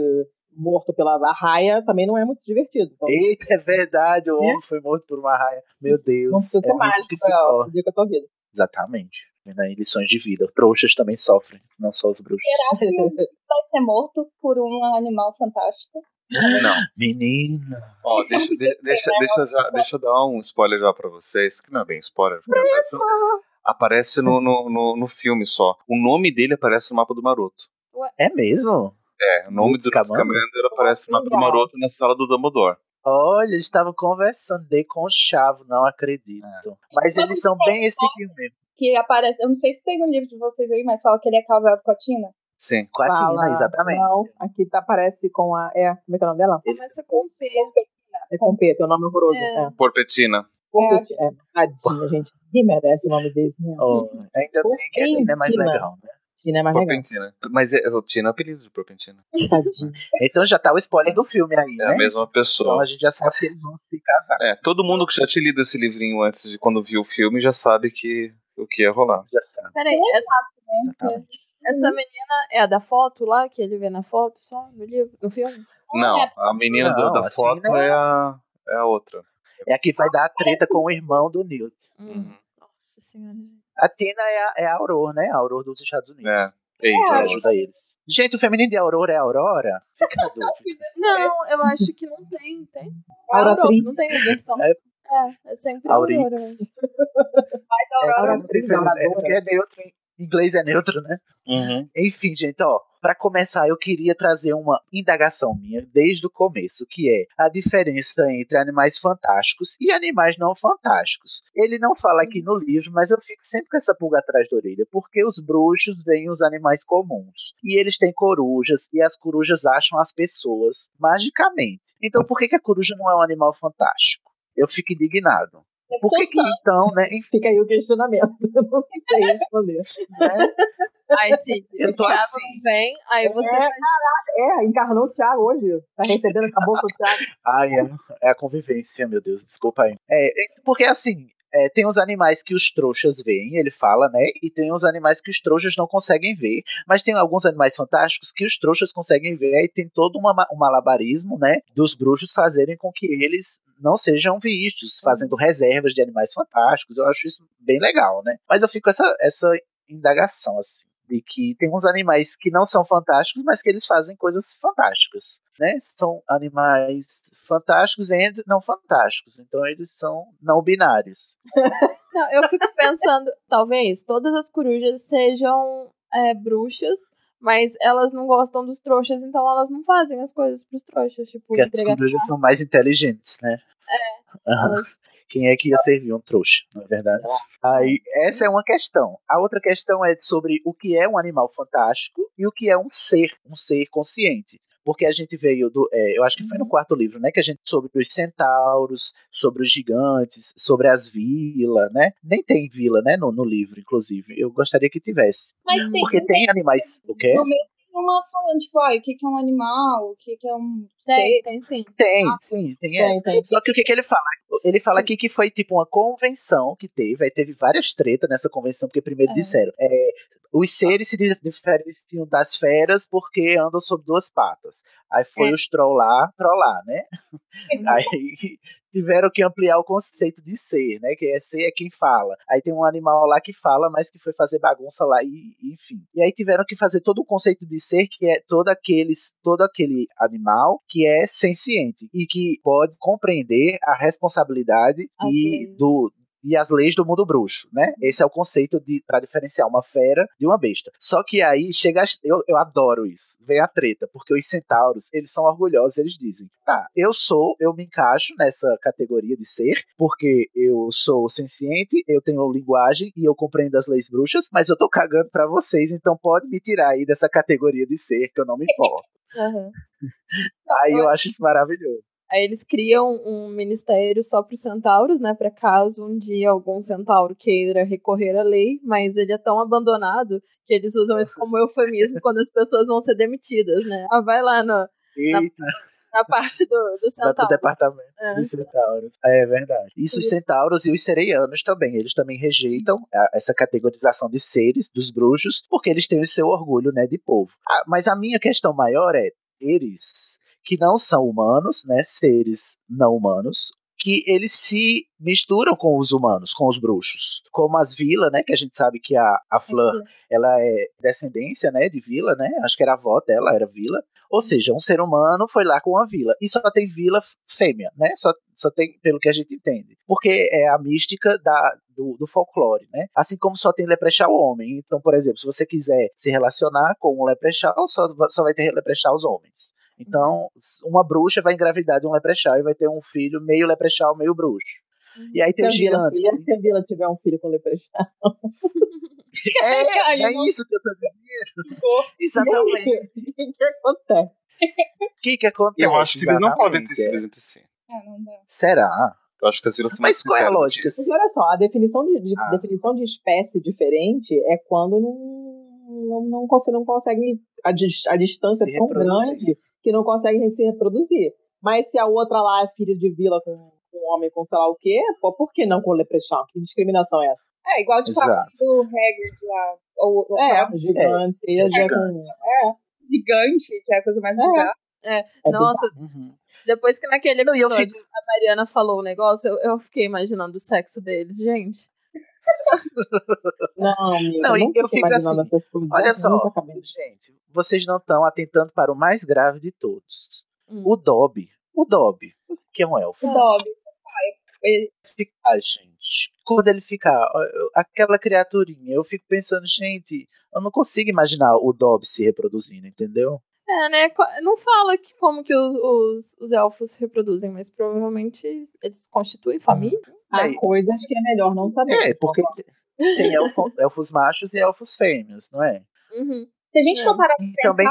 morto pela raia, também não é muito divertido. Então, Eita, é verdade, o homem foi morto por uma raia. Meu Deus. não precisa é ser isso mágico que se pra poder com a tua vida. Exatamente. Aí lições de vida. Trouxas também sofrem, não só os bruxos. vai ser morto por um animal fantástico. Não. Menina. Ó, deixa, de- deixa, deixa, eu já, deixa eu dar um spoiler já pra vocês, que não é bem spoiler, porque aparece, aparece no, no, no, no filme só. O nome dele aparece no mapa do Maroto. É mesmo? É, o nome do Scamander? Scamander aparece no mapa do. Maroto na sala do Dumbledore. Olha, eles estavam conversando com chavo, não acredito. Mas eles são bem esse filme mesmo. Que aparece. Eu não sei se tem no livro de vocês aí, mas fala que ele é casado com a Tina. Sim. Com a Tina, Fala- exatamente. Não, aqui tá, aparece com a. É, como é que é o nome dela? Começa com P. É com P, tem um nome horroroso. É. É. Porpetina. Porpetina. É, tadinha, gente. Ninguém merece o nome desse, né? Oh, ainda bem que a Tina é mais legal, né? Tina é mais legal. Porpentina. Mas é, Porpentina é o apelido de. Tadinha. Então já tá o spoiler do filme aí, É né? a mesma Então pessoa. a gente já sabe que eles vão se casar. É, todo mundo que já tinha lido esse livrinho antes de quando viu o filme já sabe que o que ia rolar. Já sabe. Peraí, essa, Exatamente. essa menina é a da foto lá, que ele vê na foto só, no livro, no filme? Não, é. a menina do- Não, da assim, foto né? é a, é a outra. É a que vai dar a treta com o irmão do Newt. Hum. Uhum. Nossa senhora. A Tina é a, é a Aurora, né? A Aurora dos Estados Unidos. É, é isso. É ajuda eles. Gente, o feminino de Aurora é Aurora? Não, eu acho que não tem, tem? Auratriz. Não tem a versão. É. É, é sempre Aurix. Aurora. Mas É, Aurora não tem feminino, é porque é neutro, em inglês é neutro, né? Uhum. Enfim, gente, ó, para começar, eu queria trazer uma indagação minha desde o começo, que é a diferença entre animais fantásticos e animais não fantásticos. Ele não fala aqui no livro, mas eu fico sempre com essa pulga atrás da orelha, porque os bruxos veem os animais comuns. E eles têm corujas, e as corujas acham as pessoas magicamente. Então, por que, que a coruja não é um animal fantástico? Eu fico indignado. Deve Por que, que então, né? Enfim, Fica aí o questionamento. Eu não sei responder. né? Aí sim, Eu o Thiago assim. vem, aí você É. faz. É, encarnou o Thiago hoje. Tá recebendo, acabou com o Thiago. Ai, é, é a convivência, meu Deus, desculpa aí. É, é, porque assim, é, tem os animais que os trouxas veem, ele fala, né? E tem os animais que os trouxas não conseguem ver. Mas tem alguns animais fantásticos que os trouxas conseguem ver, aí tem todo uma, ma- um malabarismo, né? Dos bruxos fazerem com que eles não sejam vistos, fazendo reservas de animais fantásticos. Eu acho isso bem legal, né? Mas eu fico com essa, essa indagação, assim. De que tem uns animais que não são fantásticos, mas que eles fazem coisas fantásticas né? São animais fantásticos e não fantásticos. Então eles são não binários. Não, eu fico pensando, talvez todas as corujas sejam é, bruxas, mas elas não gostam dos trouxas, então elas não fazem as coisas pros trouxas, tipo, Porque as corujas são mais inteligentes, né? É. Elas... Quem é que ia servir um trouxa, na é verdade? Aí, essa é uma questão. A outra questão é sobre o que é um animal fantástico e o que é um ser, um ser consciente. Porque a gente veio do. é, eu acho que foi no quarto livro, né? Que a gente sobre os centauros, sobre os gigantes, sobre as vilas, né? Nem tem vila, né? No, no livro, inclusive. Eu gostaria que tivesse. Mas tem, Porque tem animais. O quê? no meio uma falando, tipo, ah, o que que é um animal, o que que é um Tem, ser. tem sim. Tem, sim, tem essa. Tem, tem. Só que o que, que ele fala? Ele fala aqui que foi tipo uma convenção que teve, aí teve várias tretas nessa convenção, porque primeiro É. disseram, é, os seres se di- diferenciam das feras porque andam sobre duas patas. Aí foi É. os trollar, trollar, né? aí tiveram que ampliar o conceito de ser, né? Que é ser é quem fala. Aí tem um animal lá que fala, mas que foi fazer bagunça lá e e enfim. E aí tiveram que fazer todo o conceito de ser, que é todo aqueles, todo aquele animal que é senciente e que pode compreender a responsabilidade e do e as leis do mundo bruxo, né? Esse é o conceito de para diferenciar uma fera de uma besta. Só que aí chega, eu, eu adoro isso. Vem a treta, porque os centauros, eles são orgulhosos, eles dizem: "Tá, eu sou, eu me encaixo nessa categoria de ser, porque eu sou senciente, eu tenho linguagem e eu compreendo as leis bruxas, mas eu tô cagando pra vocês, então pode me tirar aí dessa categoria de ser, que eu não me importo". Aham. aí eu acho isso maravilhoso. Aí eles criam um ministério só para os centauros, né? Para caso um dia algum centauro queira recorrer à lei, mas ele é tão abandonado que eles usam isso como eufemismo quando as pessoas vão ser demitidas, né? Ah, vai lá no, Eita, na parte do, do centauro. departamento É. dos centauros. É verdade. Isso os centauros e os sereianos também. Eles também rejeitam a- essa categorização de seres, dos bruxos, porque eles têm o seu orgulho, né, de povo. Ah, mas a minha questão maior é eles que não são humanos, né, seres não humanos, que eles se misturam com os humanos, com os bruxos. Como as vilas, né, que a gente sabe que a, a Fleur, ela é descendência, né, de vila, né? Acho que era a avó dela, era vila. Ou seja, um ser humano foi lá com a vila. E só tem vila fêmea, né? Só, só tem, pelo que a gente entende. Porque é a mística da, do, do folclore, né? Assim como só tem leprechaun homem. Então, por exemplo, se você quiser se relacionar com um leprechaun, só, só vai ter leprechaun os homens. Então, uma bruxa vai engravidar de um leprechaun e vai ter um filho meio leprechaun, meio bruxo. E aí tem a, os vila, gigantes. se, a- se a vila tiver um filho com leprechaun. É, é isso que eu tô dizendo. Exatamente. O que, que acontece? O que que acontece? Eu acho que eles não podem ter filhos entre si. Ah, não dá. Será? Eu acho que as vilas são Mas qual é a lógica? Mas olha só, a definição de, de- Ah. definição de espécie diferente é quando não, não, não, consegue, não consegue a, dis- a distância é tão grande que não consegue se reproduzir. Mas se a outra lá é filha de vila com, um homem com sei lá o quê, pô, por que não com leprechaun? Que discriminação é essa? É, igual tipo a Exato. do Hagrid lá. Ou, ou É, a gigante, é gigante. com. É, gigante, que é a coisa mais É. bizarra. é Nossa, Uhum. depois que naquele Não, e eu episódio a Mariana falou o negócio, eu, eu fiquei imaginando o sexo deles, gente. Não, amiga, Não, eu fico assim, essas coisas. Olha só, gente, vocês não estão atentando para o mais grave de todos. Hum. O Dobby. O Dobby, que é um elfo. O Dobby. Ele- Ficar, gente. Quando ele ficar, aquela criaturinha, eu fico pensando, gente, eu não consigo imaginar o Dobby se reproduzindo, entendeu? É, né? Não fala que, como que os, os, os elfos se reproduzem, mas provavelmente eles constituem família. Há Aí- coisas que é melhor não saber. É, porque tem elfo- elfos machos e elfos fêmeos, não é? Uhum. Se a gente É. for parar pra pensar, também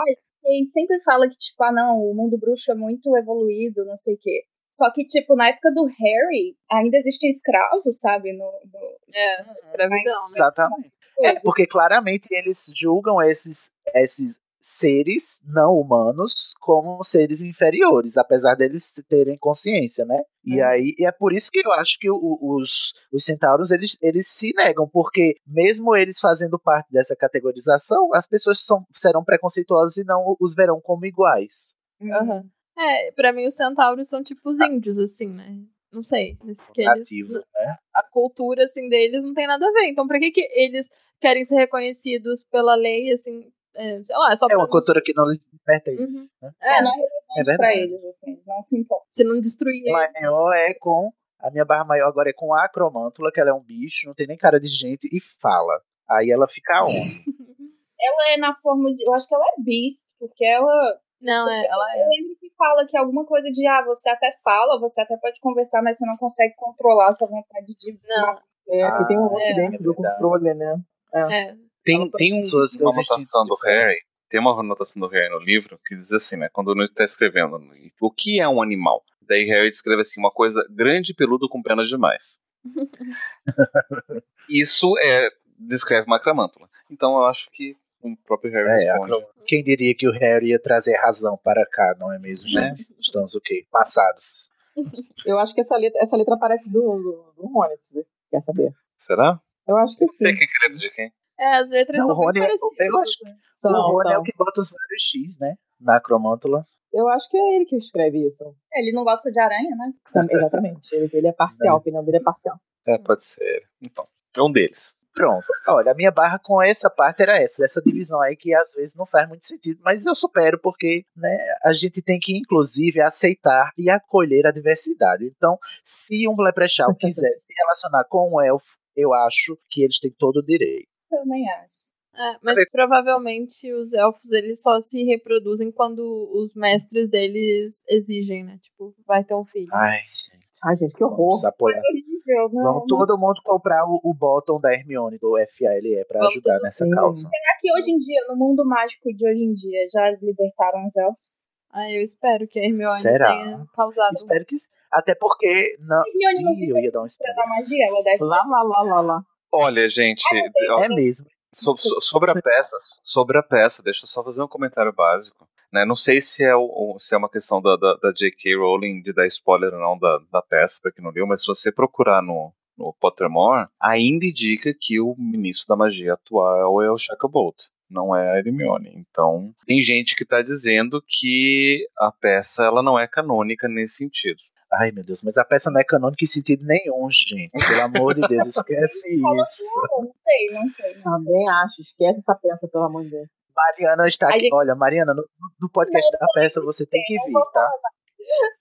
ele sempre fala que, tipo, ah, não, o mundo bruxo é muito evoluído, não sei o quê. Só que, tipo, na época do Harry, ainda existem escravos, sabe? No, no- É, escravidão, né? Exatamente. É, porque claramente eles julgam esses, esses seres não humanos como seres inferiores, apesar deles terem consciência, né? E É. aí e é por isso que eu acho que o- os, os centauros eles, eles se negam, porque mesmo eles fazendo parte dessa categorização, as pessoas são, serão preconceituosas e não os verão como iguais. Aham. É, pra mim os centauros são tipo os índios, assim, né? Não sei. mas que eles, né? a cultura, assim, deles não tem nada a ver. Então, pra que, que eles querem ser reconhecidos pela lei, assim, é, sei lá, é só É pra uma cultura que não lhes pertence. né? É, É, não é É relevante pra verdade. eles, assim, eles não se importam. se não destruir A maior é com. A minha barra maior agora é com a acromântula, que ela é um bicho, não tem nem cara de gente, e fala. Aí ela fica onde? Ela é na forma de. Eu acho que ela é beast, porque ela. Não, é, ela é. Eu lembro que fala que alguma coisa de, ah, você até fala, você até pode conversar, mas você não consegue controlar a sua vontade de. Não, É, que tem um Ah, lance é, é do controle, né? é. Tem, tem um- uma anotação do. Harry. tem uma anotação do Harry no livro que diz assim, né? Quando ele está escrevendo, o que é um animal? Daí Harry descreve assim, uma coisa grande e peludo com penas demais. Isso é descreve uma acramântula. Então eu acho que o próprio Harry É, responde. quem diria que o Harry ia trazer razão para cá, não é mesmo, gente? Estamos o quê? Passados. Eu acho que essa letra, essa letra parece do, do, do Rony, se você quer saber. Será? Eu acho que sim. Sei quem que é letra de quem. É, as letras Não, são bem Rony, eu- parecidas. eu acho- né? São, o Rony é são. o que bota os vários X, né? Na acromântula. Eu acho que é ele que escreve isso. Ele não gosta de aranha, né? Tam- Exatamente. Ele, ele é parcial, a opinião dele é parcial. É, pode ser. Então, é um deles. Pronto. Olha, a minha barra com essa parte era essa, essa divisão aí que às vezes não faz muito sentido, mas eu supero porque, né, a gente tem que inclusive aceitar e acolher a diversidade. Então, se um leprechaun quiser se relacionar com um elfo, eu acho que eles têm todo o direito. Também acho. É, mas provavelmente os elfos eles só se reproduzem quando os mestres deles exigem, né? Tipo, vai ter um filho. Ai, gente. Ai, gente, que horror. Vamos apoiar. Horrível, não. Vamos todo mundo comprar o, o bottom da Hermione do FALE pra Vamos ajudar nessa causa. Será que hoje em dia, no mundo mágico de hoje em dia, já libertaram os elfos? Ah, eu espero que a Hermione Será? tenha causado. Espero que. Até porque. Não. Hermione não Ih, eu ia dar um pra spoiler. dar magia? Ela deve Lá, lá, lá, lá, lá. Olha, gente, ó, É mesmo. so- so- sobre a peça, sobre a peça, deixa eu só fazer um comentário básico. Né? Não sei se é, o, se é uma questão da, da, da J.K. Rowling de dar spoiler ou não da, da peça, pra quem não leu, mas se você procurar no, no Pottermore, ainda indica que o ministro da magia atual é o Shacklebolt, não é a Hermione. Então, tem gente que tá dizendo que a peça ela não é canônica nesse sentido. Ai, meu Deus, mas a peça não é canônica em sentido nenhum, gente. Pelo amor de Deus, esquece Fala isso. Não, não sei, não sei. Também acho. Esquece essa peça, pelo amor de Deus. Mariana está aqui. gente- Olha, Mariana, no, no podcast da peça você tem que vir, tá?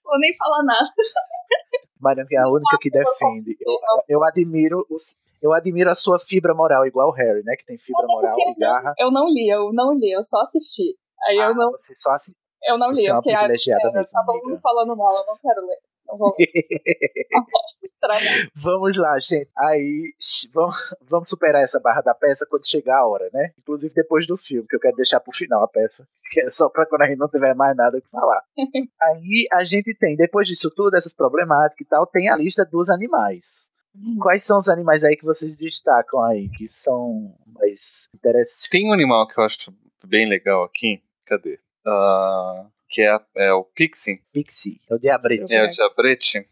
Vou nem falar nada. Mariana que é a única que defende. Eu, eu admiro os. Eu admiro a sua fibra moral, igual o Harry, né? Que tem fibra moral e garra. Eu não li, eu não li, eu só assisti. Aí eu Ah, não, Você só assi- eu não li, você é eu fiquei, ah, privilegiada quero, mesmo, tá todo mundo falando mal, eu não quero ler. Vou. Vamos lá, gente. Aí vamos, vamos superar essa barra da peça quando chegar a hora, né? Inclusive depois do filme, que eu quero deixar pro final a peça. Que é só pra quando a gente não tiver mais nada o que falar. Aí a gente tem, depois disso tudo, essas problemáticas e tal, tem a lista dos animais. Quais são os animais aí que vocês destacam aí, que são mais interessantes? Tem um animal que eu acho bem legal aqui. Cadê? Ah, que é, é o Pixie. Pixie, é o diabrete. É o Diabrete.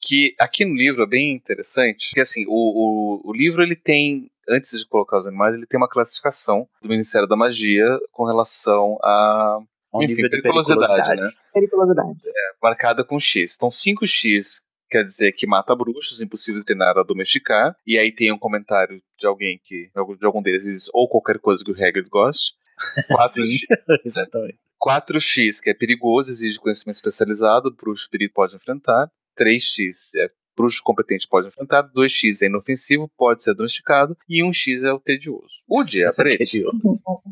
Que aqui no livro é bem interessante. Porque assim, o, o, o livro ele tem, antes de colocar os animais, ele tem uma classificação do Ministério da Magia com relação a Ao enfim, nível de periculosidade, periculosidade. né? Periculosidade. marcada com X. Então, 5X quer dizer que mata bruxos, impossível de treinar a domesticar. E aí tem um comentário de alguém que, de algum deles, diz, ou qualquer coisa que o Hagrid goste. 4X, Exatamente. 4X, que é perigoso, exige conhecimento especializado, bruxo perito pode enfrentar. 3X é bruxo competente pode enfrentar. 2X é inofensivo, pode ser domesticado. E 1X é o tedioso. O Diabrete,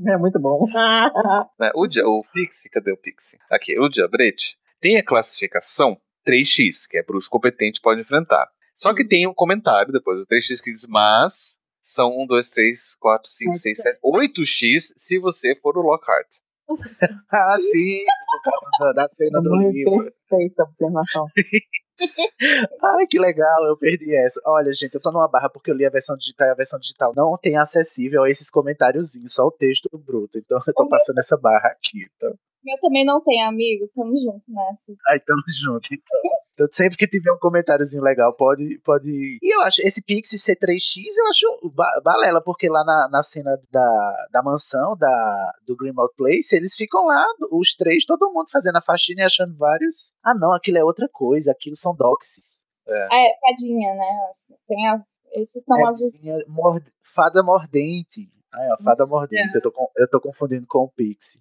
É muito bom. né, o, dia, o Pixie, cadê o Pixie? Aqui, o Diabrete tem a classificação 3x, que é bruxo competente pode enfrentar. Só que tem um comentário depois do 3x que diz, mas são 1, 2, 3, 4, 5, 6, 7, 8x se você for o Lockhart. Ah, sim, por causa da, da cena do Muito livro. perfeita observação. Ai, que legal, eu perdi essa. Olha, gente, eu tô numa barra porque eu li a versão digital e a versão digital não tem acessível a esses comentáriozinhos, só o texto bruto. Então eu tô passando essa barra aqui. Então, Eu também não tenho amigo, tamo junto nessa. aí tamo junto, então. Então, sempre que tiver um comentáriozinho legal, pode, pode. E eu acho, esse Pixie C3X, eu acho ba- balela, porque lá na, na cena da, da mansão, da, do Grimald Place, eles ficam lá, os três, todo mundo fazendo a faxina e achando vários. Ah, não, aquilo é outra coisa, aquilo são doxes. É, fadinha, né? Tem a, esses são É, as minha mord- Fada mordente. Ah, é, a fada mordente. Eu, tô eu tô confundindo com o Pixie.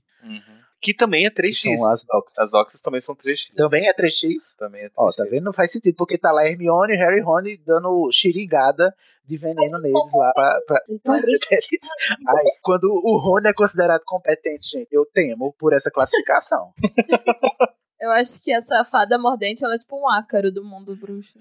Que também é que 3x. São as doxes. As doxas também são 3x. Também é 3x? Também é 3x. Ó, tá vendo? Não faz sentido, porque tá lá Hermione e Harry e Rony dando xiringada de veneno neles lá pra. pra... Ai, quando o Rony é considerado competente, gente, eu temo por essa classificação. Eu acho que essa fada mordente ela é tipo um ácaro do mundo bruxo.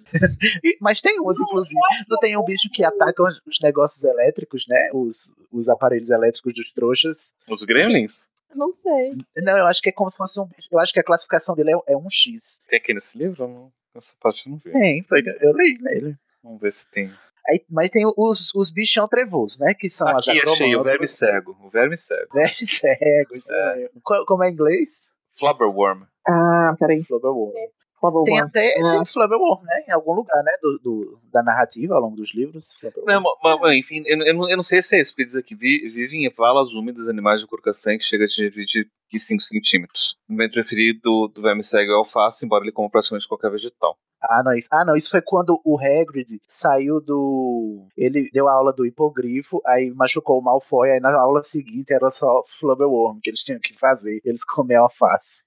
Mas tem uns, inclusive. Não tem um bicho que ataca os, os negócios elétricos, né? Os, os aparelhos elétricos dos trouxas. Os gremlins? Não sei. Não, eu acho que é como se fosse um bicho. Eu acho que a classificação dele é, é um X. Tem aqui nesse livro? Eu não- Essa parte eu não vi. Tem, foi, eu li nele. Vamos ver se tem. Aí, mas tem os, os bichão trevosos, né? Que são as Aqui achei o verme cego. O verme cego. Verme cego, isso É. Como é em inglês? Flubberworm. Ah, peraí. Flubberworm. Tem até É. tem o Flubberworm, né? Em algum lugar, né? Do, do- da narrativa ao longo dos livros. Não, mas, mas, enfim, eu, eu não, eu não sei se é isso, porque diz aqui, vi- vivem em valas úmidas animais de castanha que chega a atingir de 5 centímetros. O momento preferido do, do verme cego é o alface, embora ele coma praticamente qualquer vegetal. Ah, não, isso, ah, não, isso foi quando o Hagrid saiu do. Ele deu a aula do hipogrifo, aí machucou o Malfoy, aí na aula seguinte era só Flubberworm que eles tinham que fazer. Eles comiam alface.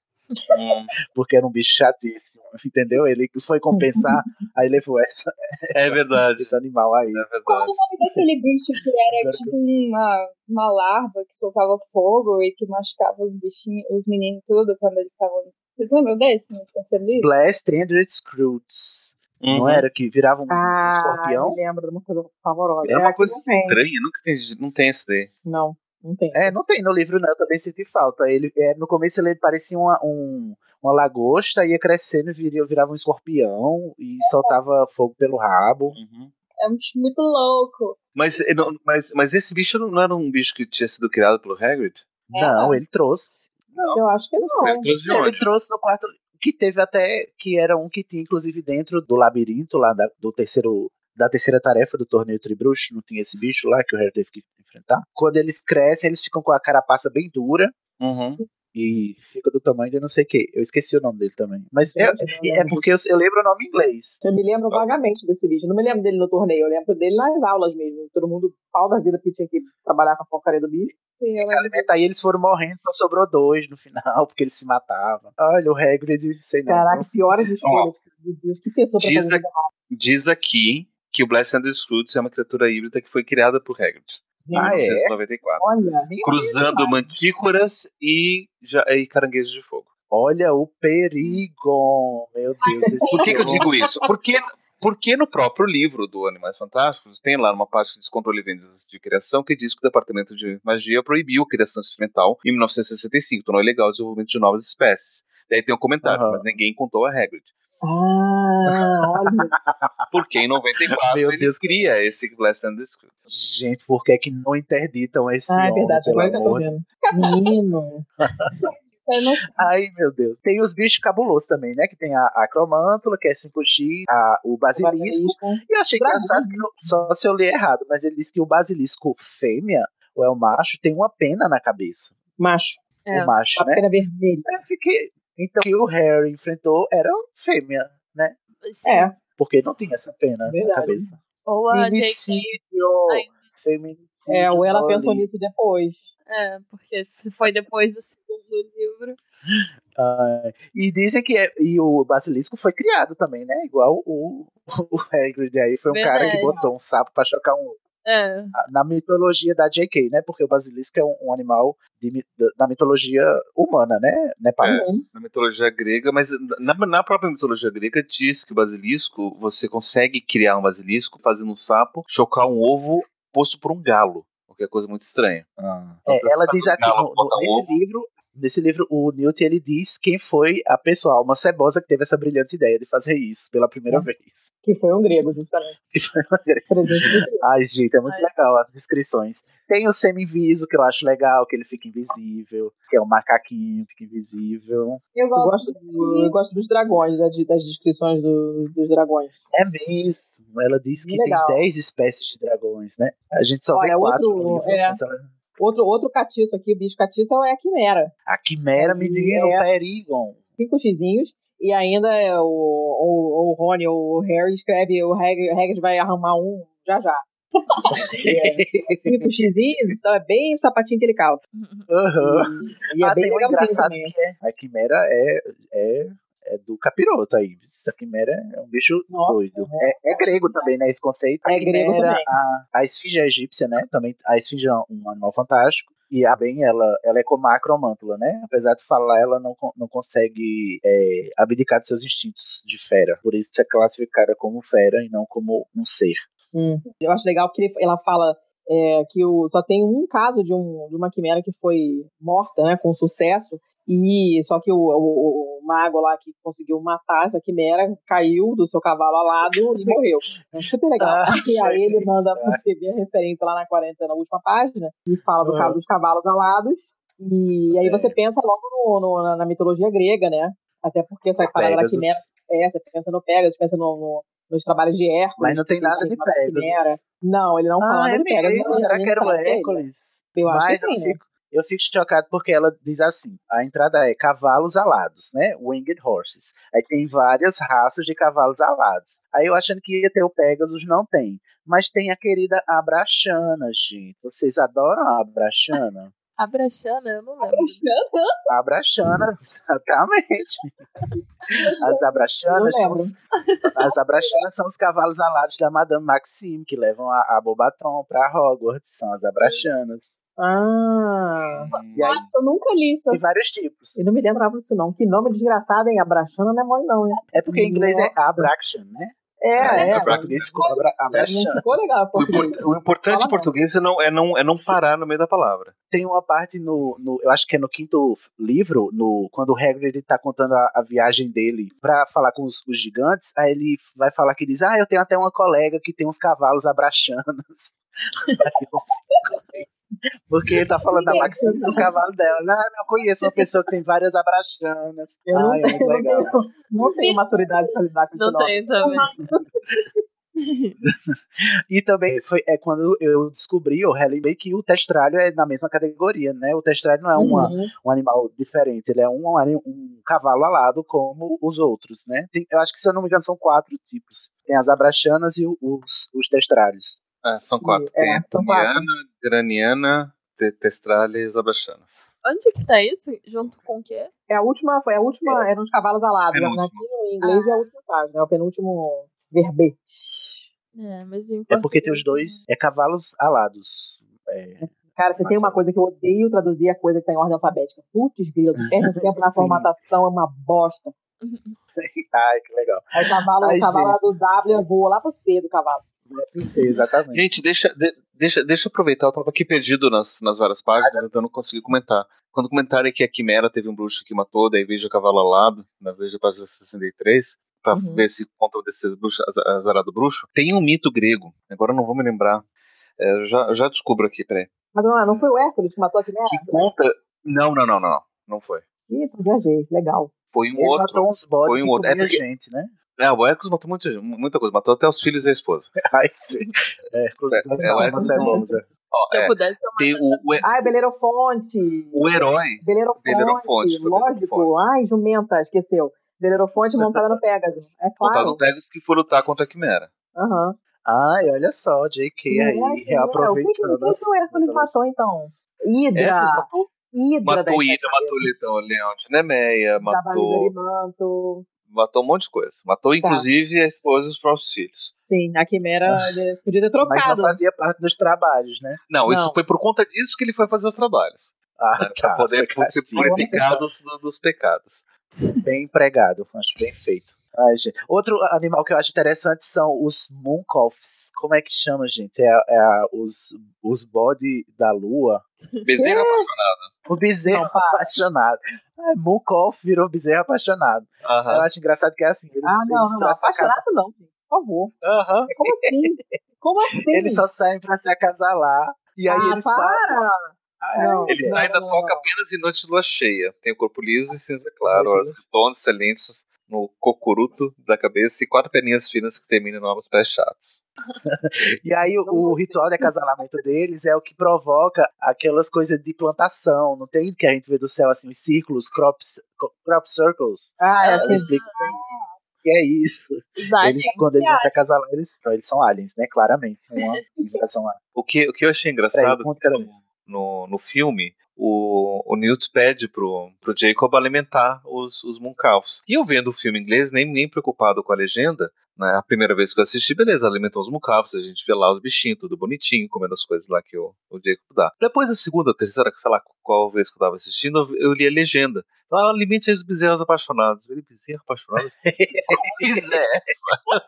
Hum, Porque era um bicho chatíssimo, entendeu? Ele foi compensar, aí levou essa, é verdade. esse animal aí. É Qual verdade. o nome daquele bicho que era tipo uma, uma larva que soltava fogo e que machucava os bichinhos, os meninos tudo quando eles estavam. Vocês lembram desse no terceiro livro? Blast Andrew Scroots. Uhum. Não era que virava um Ah, escorpião? me lembro de uma coisa favorosa. É uma coisa estranha, nunca entendi. Não tem esse daí. Não, não tem. É, não tem no livro, não. Eu também senti falta. Ele, é, no começo ele parecia uma, um, uma lagosta, ia crescendo e viria, virava um escorpião e soltava fogo pelo rabo. Uhum. É um bicho muito louco. Mas, eh, não- mas, mas esse bicho não era um bicho que tinha sido criado pelo Hagrid? É. Não, ele trouxe. Eu acho que não. Ele trouxe de Ele onde? trouxe no quarto. Que teve até. Que era um que tinha, inclusive, dentro do labirinto lá da, do terceiro. Da terceira tarefa do torneio Tribruxo, não tinha esse bicho lá que o Harry teve que enfrentar. Quando eles crescem, eles ficam com a carapaça bem dura Uhum. e fica do tamanho de não sei o que. Eu esqueci o nome dele também. Mas é, não é lembro. porque eu, eu lembro o nome em inglês. Eu me lembro vagamente desse bicho. Não me lembro dele no torneio, eu lembro dele nas aulas mesmo. Todo mundo, pau da vida, que tinha que trabalhar com a porcaria do bicho. Sim, eu eles foram morrendo, só sobrou dois no final, porque eles se matavam. Olha, o Hagrid, sei não. Caraca, piores escolhas. Meu Deus, que pessoa pra Diz fazer aqui- Diz aqui que o Blast and the Scrooge é uma criatura híbrida que foi criada por Hagrid. Em Ah, é? 1994. Olha, Cruzando mantícoras e, ja- e caranguejos de fogo. Olha o perigo. Meu Deus. esse Por que, que eu digo isso? Porque, porque no próprio livro do Animais Fantásticos tem lá uma parte que diz controle e vendas de criação que diz que o Departamento de Magia proibiu a criação experimental em 1965, tornou ilegal o desenvolvimento de novas espécies. Daí tem um comentário, Aham. mas ninguém contou a Hagrid. Ah, olha. Porque em 94 Meu ele Deus. cria esse Blast and the. Gente, por que, que não interditam esse Ah, é homem, verdade, pelo agora que eu tô vendo. Menino. Ai, meu Deus. Tem os bichos cabulosos também, né? Que tem a, a cromântula, que é 5x, a- o basilisco. Basilisco. E eu achei Dragão. engraçado que eu- só se eu li errado, mas ele disse que o basilisco fêmea, ou é o macho, tem uma pena na cabeça. Macho. É. O macho, A né? pena vermelha. Eu fiquei- Então, o que o Harry enfrentou era fêmea, né? Sim. É. Porque não tinha essa pena Verdade. na cabeça. Ou a J.K. Feminicídio. É, ou ela pensou ali. nisso depois. É, porque foi depois do segundo livro. Ah, e dizem que é- e o basilisco foi criado também, né? Igual o, o Hagrid aí. Foi um cara que Verdade. botou um sapo pra chocar um outro. É. Na mitologia da J.K., né? Porque o basilisco é um, um animal de da, mitologia humana, né? Né? É. Na mitologia grega, mas na, na própria mitologia grega diz que o basilisco, você consegue criar um basilisco fazendo um sapo chocar um ovo posto por um galo, o que é coisa muito estranha. É, Então, você ela diz um aqui galo, no, no- nesse ovo. livro, nesse livro, o Newt ele diz quem foi a pessoa, a alma cebosa que teve essa brilhante ideia de fazer isso pela primeira Hum. vez. Que foi um grego, justamente. Que foi uma do grego. Ai, gente, é muito Ai. legal as descrições. Tem o semi-inviso, que eu acho legal, que ele fica invisível, que é um macaquinho, fica invisível. Eu Eu gosto. gosto, do- eu gosto dos dragões, das, das descrições do- dos dragões. É mesmo. Ela diz que Legal. tem 10 espécies de dragões, né? A gente só vê Olha, quatro outro- livro, é. Outro, outro catiço aqui, o bicho catiço é a quimera. A quimera, menino, é- perigon. Cinco xizinhos. E ainda é o, o, o Rony ou o Harry escreve, o Hagrid, vai arrumar um já já. É, cinco xizinhos, então é bem o sapatinho que ele calça. Aham. E, e é ah, bem legalzinho também. que é. A quimera é, é, é do capiroto aí. Essa quimera é um bicho Nossa, doido. É, é grego também, né? Esse conceito. A É grego quimera, também. A, a esfinge egípcia, né? Também, a esfinge é um animal fantástico. E a bem, ela, ela é como a acromântula, né? Apesar de falar, ela não, não consegue é, abdicar de seus instintos de fera. Por isso é classificada como fera e não como um ser. Hum. Eu acho legal que ela fala é, que o, só tem um caso de, um, de uma quimera que foi morta, né, com sucesso, e só que o, o, o, mago lá que conseguiu matar essa quimera caiu do seu cavalo alado e morreu. É super legal. Ah, e aí ele manda você ver a referência lá na 40, na última página, e fala do Ah. cabo dos cavalos alados. E aí você pensa logo no, no- na, mitologia grega, né? Até porque essa parada da quimera. É, você pensa no Pegasus, pensa no, no- nos trabalhos de Hércules. Mas não tem nada de. Pegasus. Não, ele não fala Ah, nada é de Pegasus. Será que era o é. Hércules? Eu acho Mas que sim, né? fico, eu fico chocado porque ela diz assim: a entrada é cavalos alados, né? Winged horses. Aí tem várias raças de cavalos alados. Aí eu achando que ia ter o Pegasus, não tem. Mas tem a querida Abrachana, gente. Vocês adoram a Abrachana? A Brachana, eu não lembro. A Abrachana, exatamente. As Abrachanas Eu são os, as Abrachanas são os cavalos alados da Madame Maxime, que levam a, a Bobatron pra Hogwarts. São as Abrachanas. Ah, E aí Eu nunca li isso. tem vários tipos. eu não me lembrava disso, não. Que nome desgraçado, hein? Abraxana não é mole, não, hein? É porque em inglês é. Abraction, né? É, é. Em português ficou abra- Abraxana. ficou legal O, português. impor- o importante em português é não, é, não, é não parar no meio da palavra. Tem uma parte no, no- Eu acho que é no quinto livro, no, quando o Hagrid tá contando a, a viagem dele pra falar com os, os gigantes, aí ele vai falar que diz: Ah, eu tenho até uma colega que tem uns cavalos abraxanos. Aí eu fico- Porque ele tá falando da Maxine dos cavalos dela. Ah, eu conheço uma pessoa que tem várias abraxanas. Eu não, é não legal. tenho, não tenho maturidade pra lidar com isso, Não não. tem também. E também foi é quando eu descobri, eu relembrei que o testralho é na mesma categoria, né? O testralho não é uma, Uhum. um um animal diferente, ele é um, um cavalo alado como os outros, né? Tem- eu acho que, se eu não me engano, são quatro tipos. Tem as abraxanas e os, os testralhos. É, são quatro. É, Tem são quatro. Toniana, Graniana, Te- Testralha e as Abraxanas. Onde que tá isso? Junto com o quê? É a última, foi a última, eram os cavalos alados. Penúltima. Aqui no inglês é a última página, é o penúltimo verbete. É, mas em É porque tem os dois, é cavalos alados. É, Cara, você tem uma coisa que eu odeio traduzir a coisa que tá em ordem alfabética. Putz, grilo, perde tempo na formatação, é uma bosta. Ai, que legal. Aí o cavalo, Ai, o cavalo lá do W voa lá pro C do cavalo. Exatamente. Gente, deixa, de- deixa, deixa eu aproveitar, eu tava aqui perdido nas, nas várias páginas, então eu não consegui comentar. Quando comentarem que a Quimera teve um bruxo que matou, daí veja o cavalo alado, na vez da página 63, pra Uhum. ver se conta desse bruxo, az- azarado bruxo. Tem um mito grego, agora eu não vou me lembrar. É, eu já, já descubro aqui, peraí. Mas não, não foi o Hércules que matou a quimera? Que conta. Não, não, não, não, não. Não foi. Ih, então viajei, legal. Foi um Ele outro. matou uns foi um outro. É porque- gente, né? É, o Hércules matou muita, muita coisa, matou até os filhos e a esposa. Ai, sim. É, É, é, o Hércules é cebosa. Ó, Se eu é, pudesse, eu tem o, o, Ah, é Belerofonte. o herói. Belerofonte, Belerofonte, lógico. Belerofonte. Ai, jumenta, esqueceu. Belerofonte montada no Pegasus. É claro. no Pegasus que foi lutar contra a Quimera. Aham. Ai, olha só, JK É, aí, quimera. O que, que, reaproveitando. o que que o Hércules matou, então? Hidra. Hércules matou, Hidra matou Hidra, matou Leão, Leão de Nemeia, matou, Dorimanto. Matou um monte de coisa. Matou, inclusive, a esposa e os próprios filhos. Sim, a Quimera ele podia ter Mas não trocado. fazia parte dos trabalhos, né? Não, isso Não. foi por conta disso que ele foi fazer os trabalhos. Ah, né, tá. pra poder ser purificado dos, dos pecados. Bem empregado, acho bem feito. Ai, gente. Outro animal que eu acho interessante são os Mooncalfs. Como é que chama, gente? É, é os, os bode da lua. Bezerra apaixonado. O bezerro apaixonado. É, Mooncalf virou bezerro apaixonado. Eu Aham. acho engraçado que é assim. Eles, Ah, não, eles não, não. Apaixonado não, gente. Por favor. Aham. Como assim? Como assim? Eles só saem pra se acasalar. E aí ah, eles para! fazem. Não, Ele não, ainda não, toca não. apenas em noite de lua cheia. Tem o corpo liso e cinza claro, tons excelentes no cocuruto da cabeça e quatro perninhas finas que terminam em novos pés chatos. E aí o, o ritual de acasalamento deles é o que provoca aquelas coisas de plantação. Não tem que a gente vê do céu assim, os círculos, crop, crop circles. Ah, é Ela assim. explica que é isso. Aliens. Eles, quando eles vão se acasalar, eles, eles são aliens, né? Claramente. Uma invasão alien. O que, o que eu achei engraçado. No, no filme, o, o Newt pede pro, pro Jacob alimentar os, os Mooncalfs. E eu vendo o filme em inglês, nem, nem preocupado com a legenda, né, a primeira vez que eu assisti, beleza, alimentou os Mooncalfs, a gente vê lá os bichinhos, tudo bonitinho, comendo as coisas lá que o, o Jacob dá. Depois da segunda, terceira, sei lá qual vez que eu tava assistindo, eu, eu li a legenda. Ah, alimente os bezerros apaixonados. Ele, bezerro apaixonado? É essa?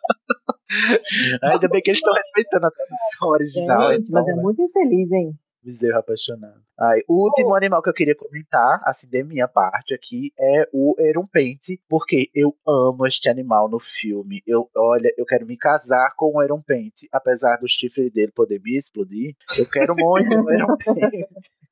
Ainda bem que eles estão respeitando a tradução original. Gente, então, mas é né? muito infeliz, hein? Bezerro apaixonado. Ai, o último animal que eu queria comentar, assim, de minha parte aqui, é o Erumpente, porque eu amo este animal no filme. Eu, olha, eu quero me casar com o Erumpente, apesar do chifre dele poder me explodir. Eu quero muito o Erumpente,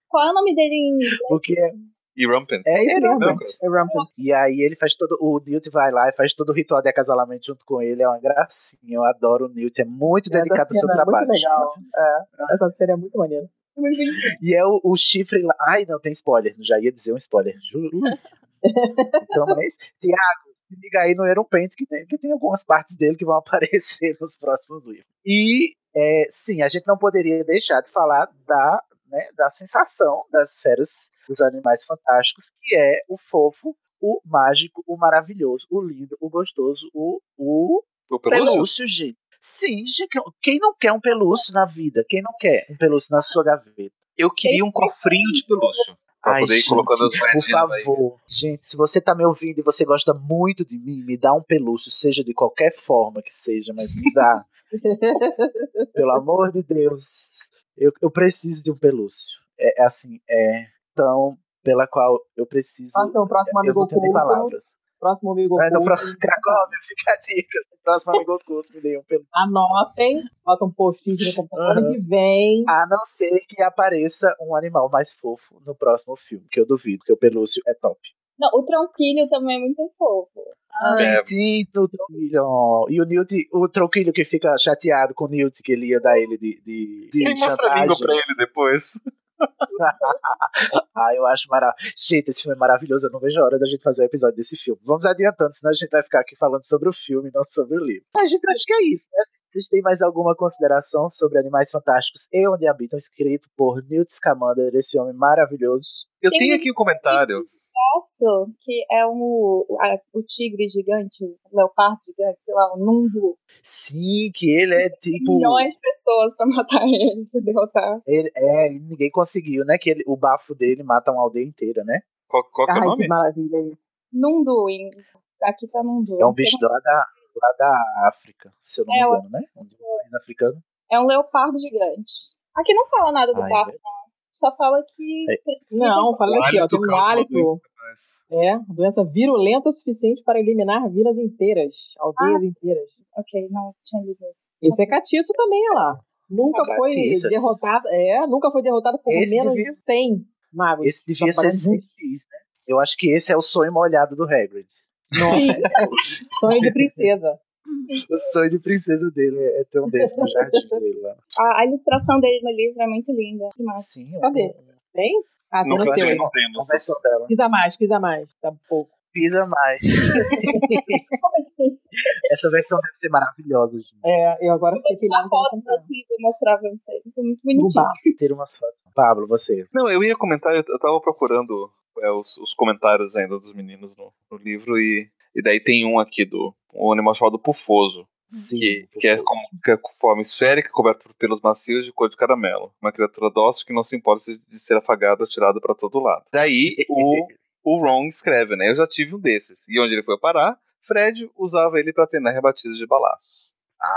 Qual é o nome dele em inglês? porque é, E Rampant. é isso mesmo. Erumpente. É Rampant. E aí ele faz todo. O Newt vai lá e faz todo o ritual de acasalamento junto com ele. É uma gracinha. Eu adoro o Newt. É muito Essa dedicado ao seu cena é trabalho. muito legal. É, essa cena é muito maneira. E é o, o chifre lá. Ai, não, tem spoiler. Já ia dizer um spoiler. Juro. então, mas, Tiago, se liga aí no Iron Paint que tem, que tem algumas partes dele que vão aparecer nos próximos livros. E, é, sim, a gente não poderia deixar de falar da, né, da sensação das feras dos animais fantásticos, que é o fofo, o mágico, o maravilhoso, o lindo, o gostoso, o, o O pelúcio? pelúcio, gente. Sim, gente, quem não quer um pelúcio na vida? Quem não quer um pelúcio na sua gaveta? Eu queria um cofrinho de pelúcio. Pra poder ir colocando as por moedinhas aí. favor. Gente, se você tá me ouvindo e você gosta muito de mim, me dá um pelúcio, seja de qualquer forma que seja, mas me dá. Pelo amor de Deus. Eu, eu preciso de um pelúcio. É, é assim, é tão pela qual eu preciso. Nossa, o próximo eu amigo não tenho nem palavras. Próximo amigo É, no oculto. próximo Cracóvia, fica a dica. Próximo amigo oculto, me dê um pelúcio. Anotem, bota um post-it no computador Aham. que vem. A não ser que apareça um animal mais fofo no próximo filme, que eu duvido, porque o pelúcio é top. Não, o tronquinho também é muito fofo. É. Sim, o Tronquilho. E o Newt, o Tronquilho que fica chateado com o Newt, que ele ia dar ele de, de, de Quem mostra a língua pra ele depois? ah, eu acho maravilhoso. Gente, esse filme é maravilhoso. Eu não vejo a hora da gente fazer o episódio desse filme. Vamos adiantando, senão a gente vai ficar aqui falando sobre o filme, não sobre o livro. A gente acho que é isso, né? Vocês têm mais alguma consideração sobre Animais Fantásticos e Onde Habitam, escrito por Newt Scamander, esse homem maravilhoso? Eu tenho um- aqui um comentário. Gosto que é um, a- o tigre gigante, o leopardo gigante, sei lá, um numbo. Sim, que ele é tipo. Milhões de pessoas pra matar ele, pra derrotar. Ele, é, ninguém conseguiu, né? Que ele, o bafo dele mata uma aldeia inteira, né? Qual, qual que é o nome? que maravilha isso. Nundu, em, aqui tá Nundu. É um bicho lá da, lá da África, se eu não me É, engano, né? Um país africano. É um leopardo gigante. Aqui não fala nada do Ai, bafo, é. não. Só fala que. É. Não, fala aqui, ó. Tem um hálito. É, doença virulenta o suficiente para eliminar vilas inteiras, aldeias inteiras. Ok, não tinha lido isso. Esse é catiço também, olha lá. Nunca Ah, foi derrotado, é, nunca foi derrotado por Esse menos devia- de 100 magos. Esse devia Só ser simples, né? Eu acho que esse é o sonho molhado do Hagrid. Nossa, sonho de princesa. O sonho de princesa dele é ter um desse no jardim dele lá. A, a ilustração dele no livro é muito linda. Que massa. Sim, Cadê? Tem? Ah, no seu também aí. não temos. dela. Pisa mais, pisa mais. Tá pouco. Pisa mais. Assim? Essa versão deve ser maravilhosa, gente. É, eu agora fiquei pilhado Uma que eu vou foto assim pra mostrar pra vocês. É muito bonitinho. Ter umas fotos. Pablo, você. Não, eu ia comentar, eu eu tava procurando é, os, os comentários ainda dos meninos no, no livro e, e daí tem um aqui do um animal chamado Pufoso, Sim. que, que, é como, que é com forma esférica, coberto por pelos macios de cor de caramelo. Uma criatura dócil que não se importa de ser afagada ou tirada para todo lado. Daí o, o Ron escreve, né? Eu já tive um desses. E onde ele foi parar? Fred usava ele para treinar rebatidas de balaços.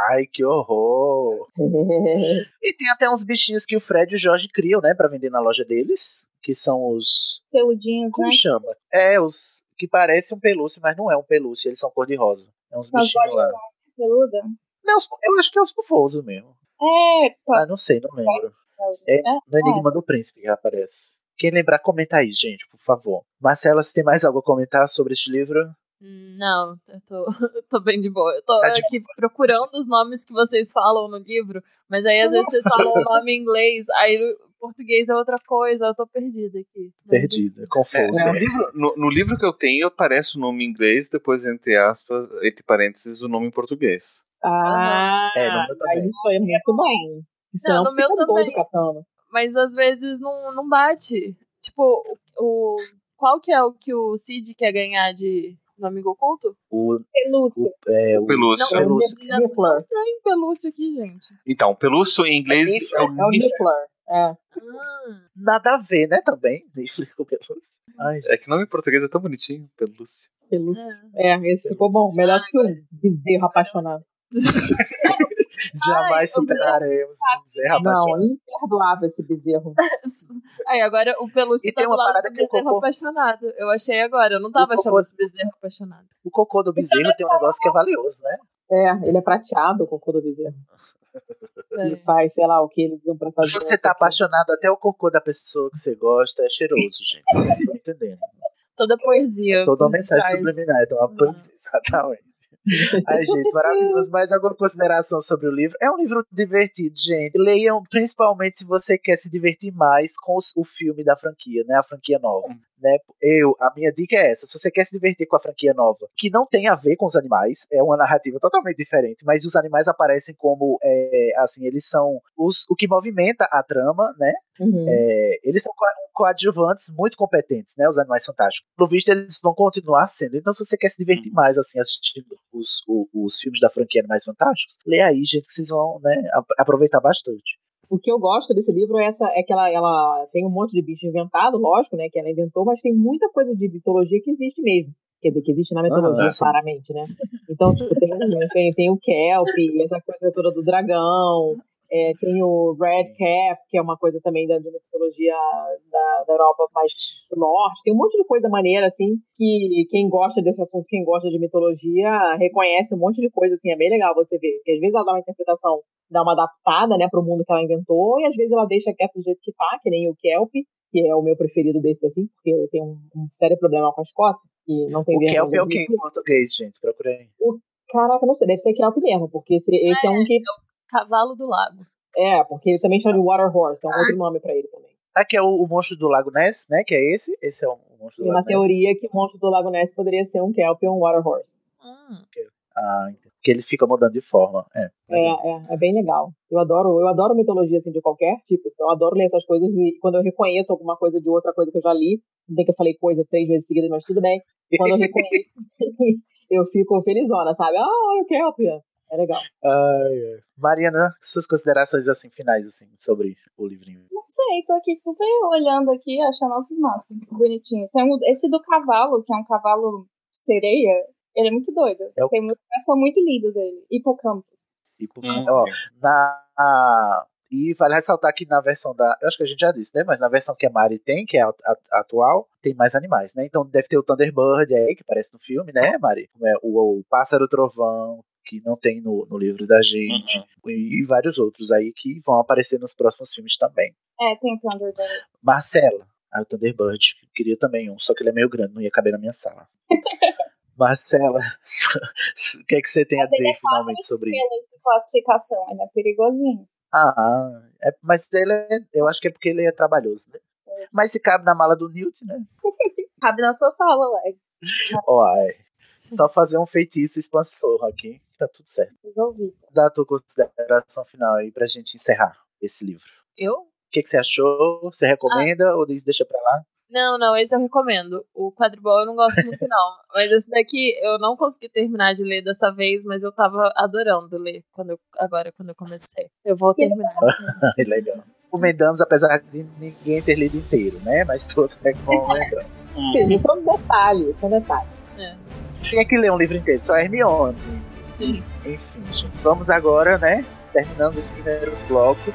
Ai, que horror. E tem até uns bichinhos que o Fred e o Jorge criam, né, pra vender na loja deles. Que são os. Peludinhos, Como né? chama? É, os que parecem um pelúcio, mas não é um pelúcio, eles são cor-de-rosa. É uns as bichinhos lá. Peluda. Não, eu acho que é os pufosos mesmo. É, pá. Ah, não sei, não lembro. É no Enigma do Príncipe que aparece. Quem lembrar, comenta aí, gente, por favor. Marcela, você tem mais algo a comentar sobre este livro? Não, eu tô, eu tô bem de boa. Eu tô Tá aqui procurando os nomes que vocês falam no livro, mas aí às vezes vocês falam o nome em inglês, aí português é outra coisa, eu tô perdida aqui. Perdida, É, confusa. no, livro, no- no livro que eu tenho, aparece o nome em inglês, depois, entre aspas, entre parênteses, o nome em português. Ah, É, no meu também. isso é muito bom. Senão no tu meu também. mas às vezes não, não bate. Tipo, o, qual que é o que o Cid quer ganhar de no amigo oculto? O, Pelúcio. o, é, o, Pelúcio. É o Pelúcio. Niffler. Tem pelúcio aqui, gente. Então, pelúcio em inglês é o É o Nif- Niffler. É. Hum, Nada a ver, né, também. Pelúcio. Ai, É que o nome em português é tão bonitinho, pelúcio. Pelúcio. É, esse ficou bom. Melhor que o bezerro apaixonado. Jamais Ai, o superaremos o Bezerra Não, apaixonado. imperdoável esse bezerro. Aí agora o Pelúcio E tá tem do uma lado do que o bezerro Cocô- apaixonado. Eu achei agora, eu não tava O achando Cocô- esse bezerro apaixonado. O cocô do bezerro tem um negócio que é valioso, né? É, ele é prateado, o cocô do bezerro. Ele É. faz, sei lá, o que eles usam pra fazer. Você tá apaixonado, até o cocô da pessoa que você gosta é cheiroso, gente. Vocês estão entendendo? Toda poesia. Toda uma mensagem trás. subliminar, então uma poesia, exatamente. Ai, gente, maravilhoso. Mais alguma consideração sobre o livro? É um livro divertido, gente. Leiam, principalmente se você quer se divertir mais com os- o filme da franquia, né? A franquia nova. Né? Eu, a minha dica é essa: se você quer se divertir com a franquia nova, que não tem a ver com os animais, é uma narrativa totalmente diferente, mas os animais aparecem como, é, assim, eles são os, o que movimenta a trama, né? Uhum. É, eles são co- coadjuvantes muito competentes, né? Os animais fantásticos. Pelo visto, eles vão continuar sendo. Então, se você quer se divertir mais, assim, assistindo os, o- os filmes da franquia Animais Fantásticos, lê aí, gente, que vocês vão né, ap- aproveitar bastante. O que eu gosto desse livro é, essa, é que ela, ela tem um monte de bicho inventado, lógico, né? Que ela inventou, mas tem muita coisa de mitologia que existe mesmo. Quer dizer, que existe na mitologia, Ah, claramente, né? Então, tipo, tem, tem, tem o Kelp, essa coisa toda do dragão. É, tem o Red Cap, que é uma coisa também da, de mitologia da, da Europa mais do norte. Tem um monte de coisa maneira, assim, que quem gosta desse assunto, quem gosta de mitologia, reconhece um monte de coisa, assim, é bem legal você ver. Porque às vezes ela dá uma interpretação, dá uma adaptada, né, pro mundo que ela inventou, e às vezes ela deixa quieto do jeito que tá, que nem o Kelp, que é o meu preferido desses, assim, porque eu tenho um, um sério problema com a Escócia, e não tem O Kelp é o que em português, gente? Procurei. Caraca, não sei, deve ser Kelp mesmo, porque esse, esse é um que... Cavalo do Lago. É, porque ele também chama de Water Horse, é um outro nome pra ele também. Aqui é o, o Monstro do Lago Ness, né? Que é esse. Esse é o, o Monstro do Tem Lago uma teoria que o monstro do Lago Ness poderia ser um Kelp ou um Water Horse. Hum. Ness. Ah, entendi. que ele fica mudando de forma. É. É, é, é bem legal. Eu adoro, eu adoro mitologia assim de qualquer tipo, então eu adoro ler essas coisas e quando eu reconheço alguma coisa de outra coisa que eu já li, não bem que eu falei coisa três vezes seguidas, mas tudo bem. Quando eu reconheço, eu fico felizona, sabe? Ah, olha o Kelp. É legal. Ai, ai. Mariana, suas considerações assim finais assim sobre o livrinho. Não sei, tô aqui super olhando aqui, achando outros massa. Bonitinho. Tem um- esse do cavalo, que é um cavalo sereia, ele é muito doido. É o- Tem uma versão muito linda dele. Hipocampus. Tipo, Hum, ó, na e vale ressaltar que na versão da, eu acho que a gente já disse, né? Mas na versão que a Mari tem, que é a, a- atual, tem mais animais, né? Então deve ter o Thunderbird aí que aparece no filme, né, Mari? Como é o, o pássaro trovão que não tem no, no livro da gente Uhum. e, e vários outros aí que vão aparecer nos próximos filmes também. É, tem Thunderbird. Marcela, ah, o Thunderbird, eu queria também um, só que ele é meio grande, não ia caber na minha sala. Marcela, o que é que você tem a dizer finalmente sobre isso? Classificação, ele é perigosinho. Ah, é, mas ele é, eu acho que é porque ele é trabalhoso, né? Mas se cabe na mala do Newt, né? Cabe na sua sala, Leg. Ó, é. Só fazer um feitiço expansor aqui, tá tudo certo. Resolvido. Dá a tua consideração final aí pra gente encerrar esse livro. Eu? O que, que você achou? Você recomenda ou diz deixa pra lá? Não, não, esse eu recomendo. O quadribol eu não gosto muito, não. Mas esse daqui eu não consegui terminar de ler dessa vez, mas eu tava adorando ler quando eu- agora, quando eu comecei. Eu vou terminar. É legal. Recomendamos, apesar de ninguém ter lido inteiro, né? Mas todos recomendamos. Sim, são detalhes, são detalhes. É, Quem é que lê um livro inteiro? Só a Hermione. Sim. Enfim, gente. Vamos agora, né? Terminando esse primeiro bloco.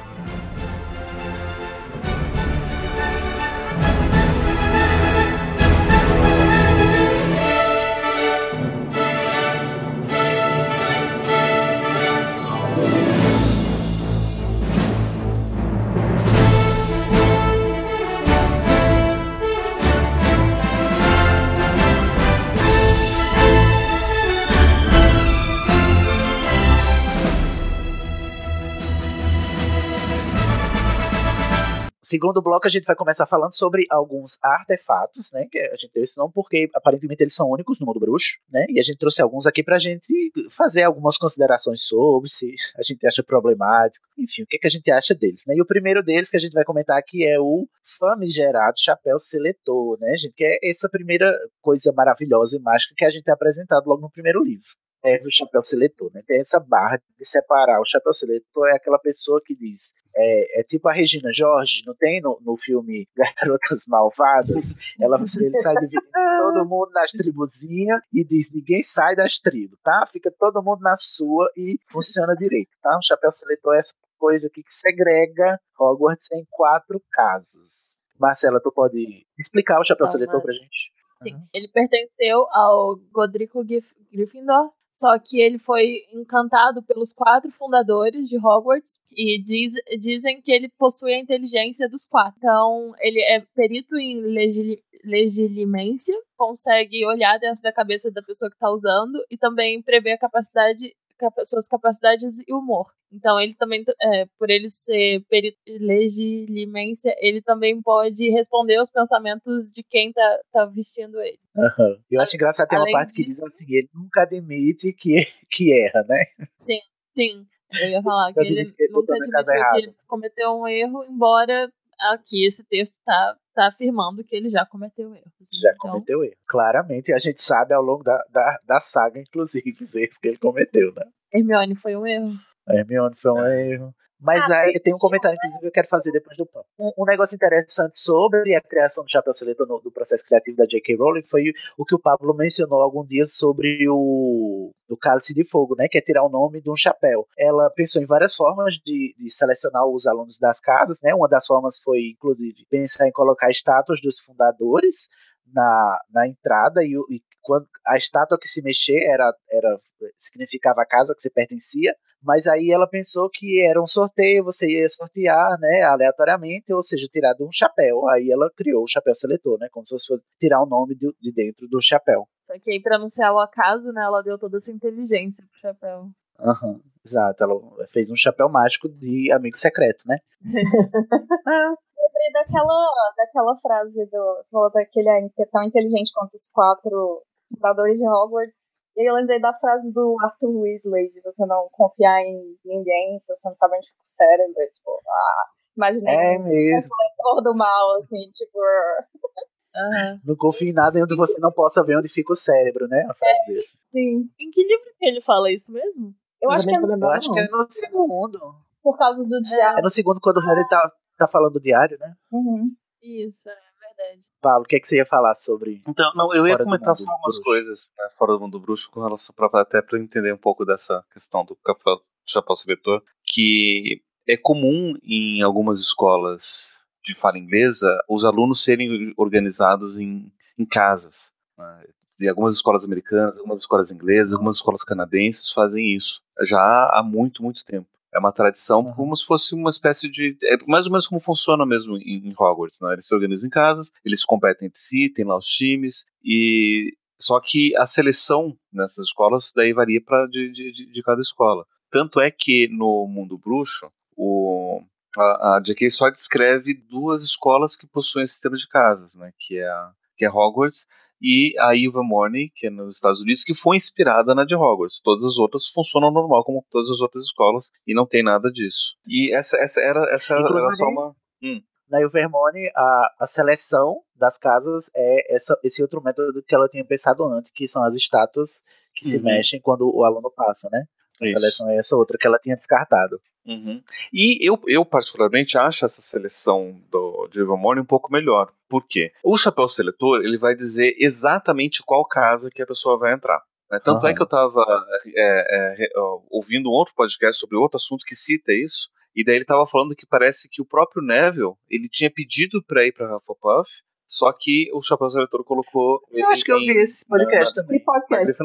Segundo bloco, a gente vai começar falando sobre alguns artefatos, né? Que a gente deu esse nome porque aparentemente eles são únicos no mundo bruxo, né? E a gente trouxe alguns aqui pra gente fazer algumas considerações sobre, se a gente acha problemático, enfim, o que, que a gente acha deles, né? E o primeiro deles que a gente vai comentar aqui é o famigerado chapéu seletor, né, gente? Que é essa primeira coisa maravilhosa e mágica que a gente é apresentado logo no primeiro livro é o chapéu seletor, né? Tem essa barra de separar. O chapéu seletor é aquela pessoa que diz é, é, tipo a Regina Jorge, não tem no, no filme Garotas Malvadas? Ela, ele sai dividindo todo mundo nas tribuzinhas e diz: ninguém sai das tribos, tá? Fica todo mundo na sua e funciona direito, tá? O chapéu seletor é essa coisa aqui que segrega Hogwarts em quatro casas. Marcela, tu pode explicar o chapéu seletor pra gente? Sim, uhum. ele pertenceu ao Godrico Gryffindor, só que ele foi encantado pelos quatro fundadores de Hogwarts e diz, dizem que ele possui a inteligência dos quatro. Então, ele é perito em legili, legilimência, consegue olhar dentro da cabeça da pessoa que está usando e também prevê a capacidade suas capacidades e humor. Então, ele também, é, por ele ser legilimência, ele também pode responder aos pensamentos de quem tá, tá vestindo ele. Uhum. Eu acho engraçado ter uma parte disso, que diz assim: ele nunca admite que, que erra, né? Sim, sim. Eu ia falar que ele, ele nunca admitiu que ele cometeu um erro, embora aqui esse texto tá, tá afirmando que ele já cometeu erros. Né? Já então... cometeu erro. Claramente, a gente sabe ao longo da, da, da saga, inclusive, os erros que ele cometeu, né? Hermione foi um erro. A Hermione foi um erro. Mas ah, aí tem um comentário, inclusive, que eu quero fazer depois do pão. Um, um, negócio interessante sobre a criação do Chapéu Seletor no, do processo criativo da J.K. Rowling foi o que o Pablo mencionou algum dia sobre o, o Cálice de Fogo, né? Que é tirar o nome de um chapéu. Ela pensou em várias formas de, de selecionar os alunos das casas, né? Uma das formas foi, inclusive, pensar em colocar estátuas dos fundadores na, na entrada e, e quando a estátua que se mexer era, era significava a casa que se pertencia mas aí ela pensou que era um sorteio, você ia sortear, né, aleatoriamente, ou seja, tirar de um chapéu. Aí ela criou o chapéu seletor, né, como se fosse tirar o nome de, de dentro do chapéu. Só que aí, pra anunciar o acaso, né, ela deu toda essa inteligência pro chapéu. Aham, uhum, exato. Ela fez um chapéu mágico de amigo secreto, né? lembrei daquela, daquela frase do. Você falou daquele que é tão inteligente quanto os quatro fundadores de Hogwarts. E eu lembrei da frase do Arthur Weasley, de você não confiar em ninguém se você não sabe onde fica o cérebro. Tipo, ah, imaginei é mesmo. um do mal, assim, tipo... Uhum. Não confie em nada onde você não possa ver onde fica o cérebro, né? A frase é, dele. Sim. Em que livro que ele fala isso mesmo? Eu, acho que, é no, eu acho que é no segundo. Por causa do diário. É no segundo, quando o Harry tá, tá falando do diário, né? Uhum. Isso, é verdade. Paulo, o que, é que você ia falar sobre. Então, não, eu ia comentar só algumas coisas né, fora do mundo bruxo, com relação pra, até para entender um pouco dessa questão do chapéu seletor, que é comum em algumas escolas de fala inglesa os alunos serem organizados em, em casas. Né? E algumas escolas americanas, algumas escolas inglesas, algumas escolas canadenses fazem isso já há muito, muito tempo. É uma tradição uhum. como se fosse uma espécie de. É mais ou menos como funciona mesmo em, em Hogwarts, né? Eles se organizam em casas, eles competem entre si, tem lá os times, e. Só que a seleção nessas escolas daí varia para de, de, de cada escola. Tanto é que no mundo bruxo, o, a, a J.K. só descreve duas escolas que possuem esse sistema de casas, né? Que é, a, que é Hogwarts e a Eva Morning, que é nos Estados Unidos, que foi inspirada na de Hogwarts. Todas as outras funcionam normal como todas as outras escolas e não tem nada disso. E essa, essa era, essa era só uma. Hum. Na Ilvermorny, a, a seleção das casas é essa, esse outro método que ela tinha pensado antes, que são as estátuas que uhum. se mexem quando o aluno passa, né? A Isso. seleção é essa outra que ela tinha descartado. Uhum. E eu, eu, particularmente, acho essa seleção do, de Evermore um pouco melhor. Por quê? O chapéu seletor ele vai dizer exatamente qual casa que a pessoa vai entrar. Né? Tanto uhum. é que eu estava é, é, ouvindo um outro podcast sobre outro assunto que cita isso, e daí ele estava falando que parece que o próprio Neville ele tinha pedido para ir para Hufflepuff, só que o Chapéu Seletor colocou. Eu acho que eu vi esse podcast também. Que podcast?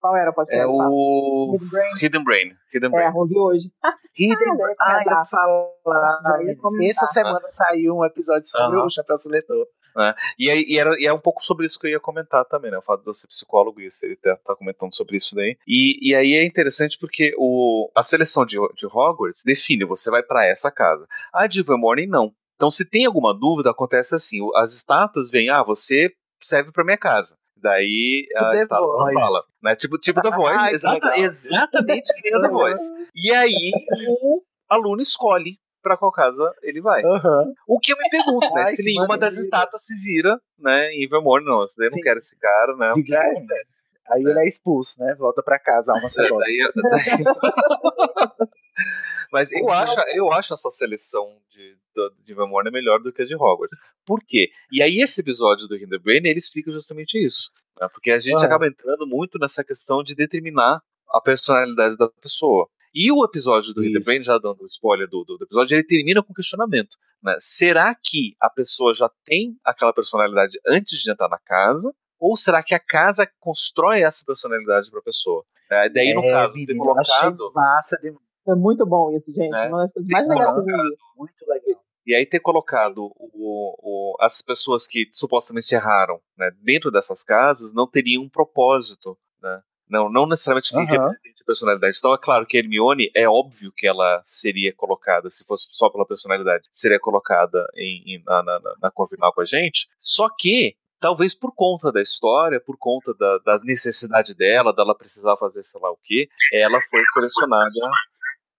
Qual era o podcast? É o Hidden Brain. Hidden Brain. É, ouvi hoje. Hidden Brain. Ah, eu falar. Essa semana saiu um episódio sobre o Chapéu Seletor. É. E, aí, e, era, e é um pouco sobre isso que eu ia comentar também, né? O fato de eu ser psicólogo e ele tá, tá comentando sobre isso daí. E, e aí é interessante porque o, a seleção de, de Hogwarts define, você vai para essa casa. A de Morning não. Então, se tem alguma dúvida, acontece assim: as estátuas vêm, ah, você serve para minha casa. Daí a estátua fala. Né? Tipo, tipo da voz. Ai, exata, exatamente que nem a da voz. E aí o aluno escolhe para qual casa ele vai. Uhum. O que eu me pergunto, né? Ai, se nenhuma das estátuas se vira, né, em Evermore, não, se eu não quero esse cara, né? O que acontece? Aí é. ele é expulso, né? Volta para casa, alma é, daí, daí... Mas eu acho, eu acho essa seleção de, de, de memória melhor do que a de Hogwarts. Por quê? E aí esse episódio do Hinderbrain, ele explica justamente isso. né? Porque a gente Ah. acaba entrando muito nessa questão de determinar a personalidade da pessoa. E o episódio do. Hinderbrain, já dando spoiler do, do episódio, ele termina com um questionamento. Né? Será que a pessoa já tem aquela personalidade antes de entrar na casa? Ou será que a casa constrói essa personalidade para a pessoa? É, daí, no É, caso, ter colocado. massa de Foi muito bom isso, gente. É. Uma das coisas mais legais que eu vi. muito legal. E aí ter colocado o, o- as pessoas que supostamente erraram né, dentro dessas casas não teriam um propósito, né? Não, não necessariamente que Aham. represente a personalidade. Então é claro que a Hermione é óbvio que ela seria colocada, se fosse só pela personalidade, seria colocada em, em- na, na, na, na confinal com a gente. Só que talvez por conta da história, por conta da, da necessidade dela, dela precisar fazer sei lá o que, ela foi selecionada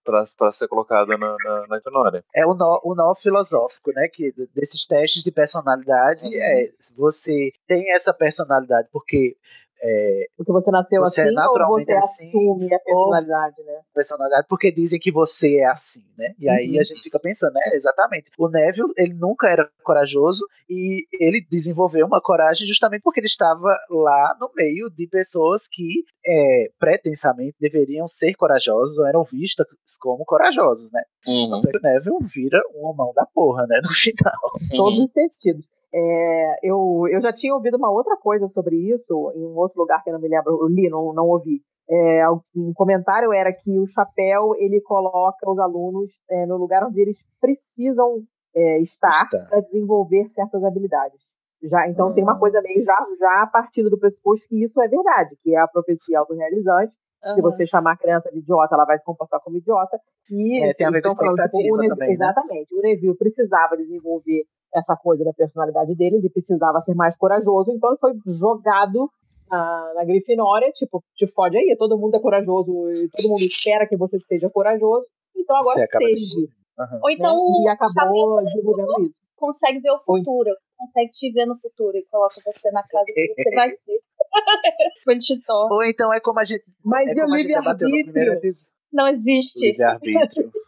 para ser colocada na, na, na. É o nó, o nó filosófico, né? Que desses testes de personalidade Uhum. é você tem essa personalidade porque é, Porque você nasceu Você é assim ou você assim, assume a personalidade, né? personalidade porque dizem que você é assim, né? E aí Uhum. a gente fica pensando, né? Exatamente. O Neville, ele nunca era corajoso e ele desenvolveu uma coragem justamente porque ele estava lá no meio de pessoas que é, pretensamente deveriam ser corajosos ou eram vistas como corajosos, né? Uhum. Então, o Neville vira uma mão da porra, né? No final. todos os sentidos. É, eu, eu já tinha ouvido uma outra coisa sobre isso em um outro lugar que eu não me lembro, eu li, não, não ouvi. É, um comentário era que o chapéu ele coloca os alunos é, no lugar onde eles precisam é, estar para desenvolver certas habilidades. Já, então tem uma Ah. coisa meio já, já partindo do pressuposto que isso é verdade, que é a profecia autorrealizante. Se Aham. você chamar a criança de idiota, ela vai se comportar como idiota. E É, tem a ver com então, falando, tipo, expectativa o Neville- também, né? Exatamente. O Neville precisava desenvolver essa coisa da personalidade dele, ele precisava ser mais corajoso, então ele foi jogado na, na Grifinória, tipo, te fode aí, todo mundo é corajoso, e todo mundo espera que você seja corajoso, então agora seja. desenvolvendo. Aham. Ou então né? o E acabou desenvolvendo isso. consegue ver o futuro, consegue te ver no futuro e coloca você na casa que você vai ser. Tipo. Ou então é como a gente, Mas é e primeiro livre-arbítrio? Não existe. Livre-arbítrio.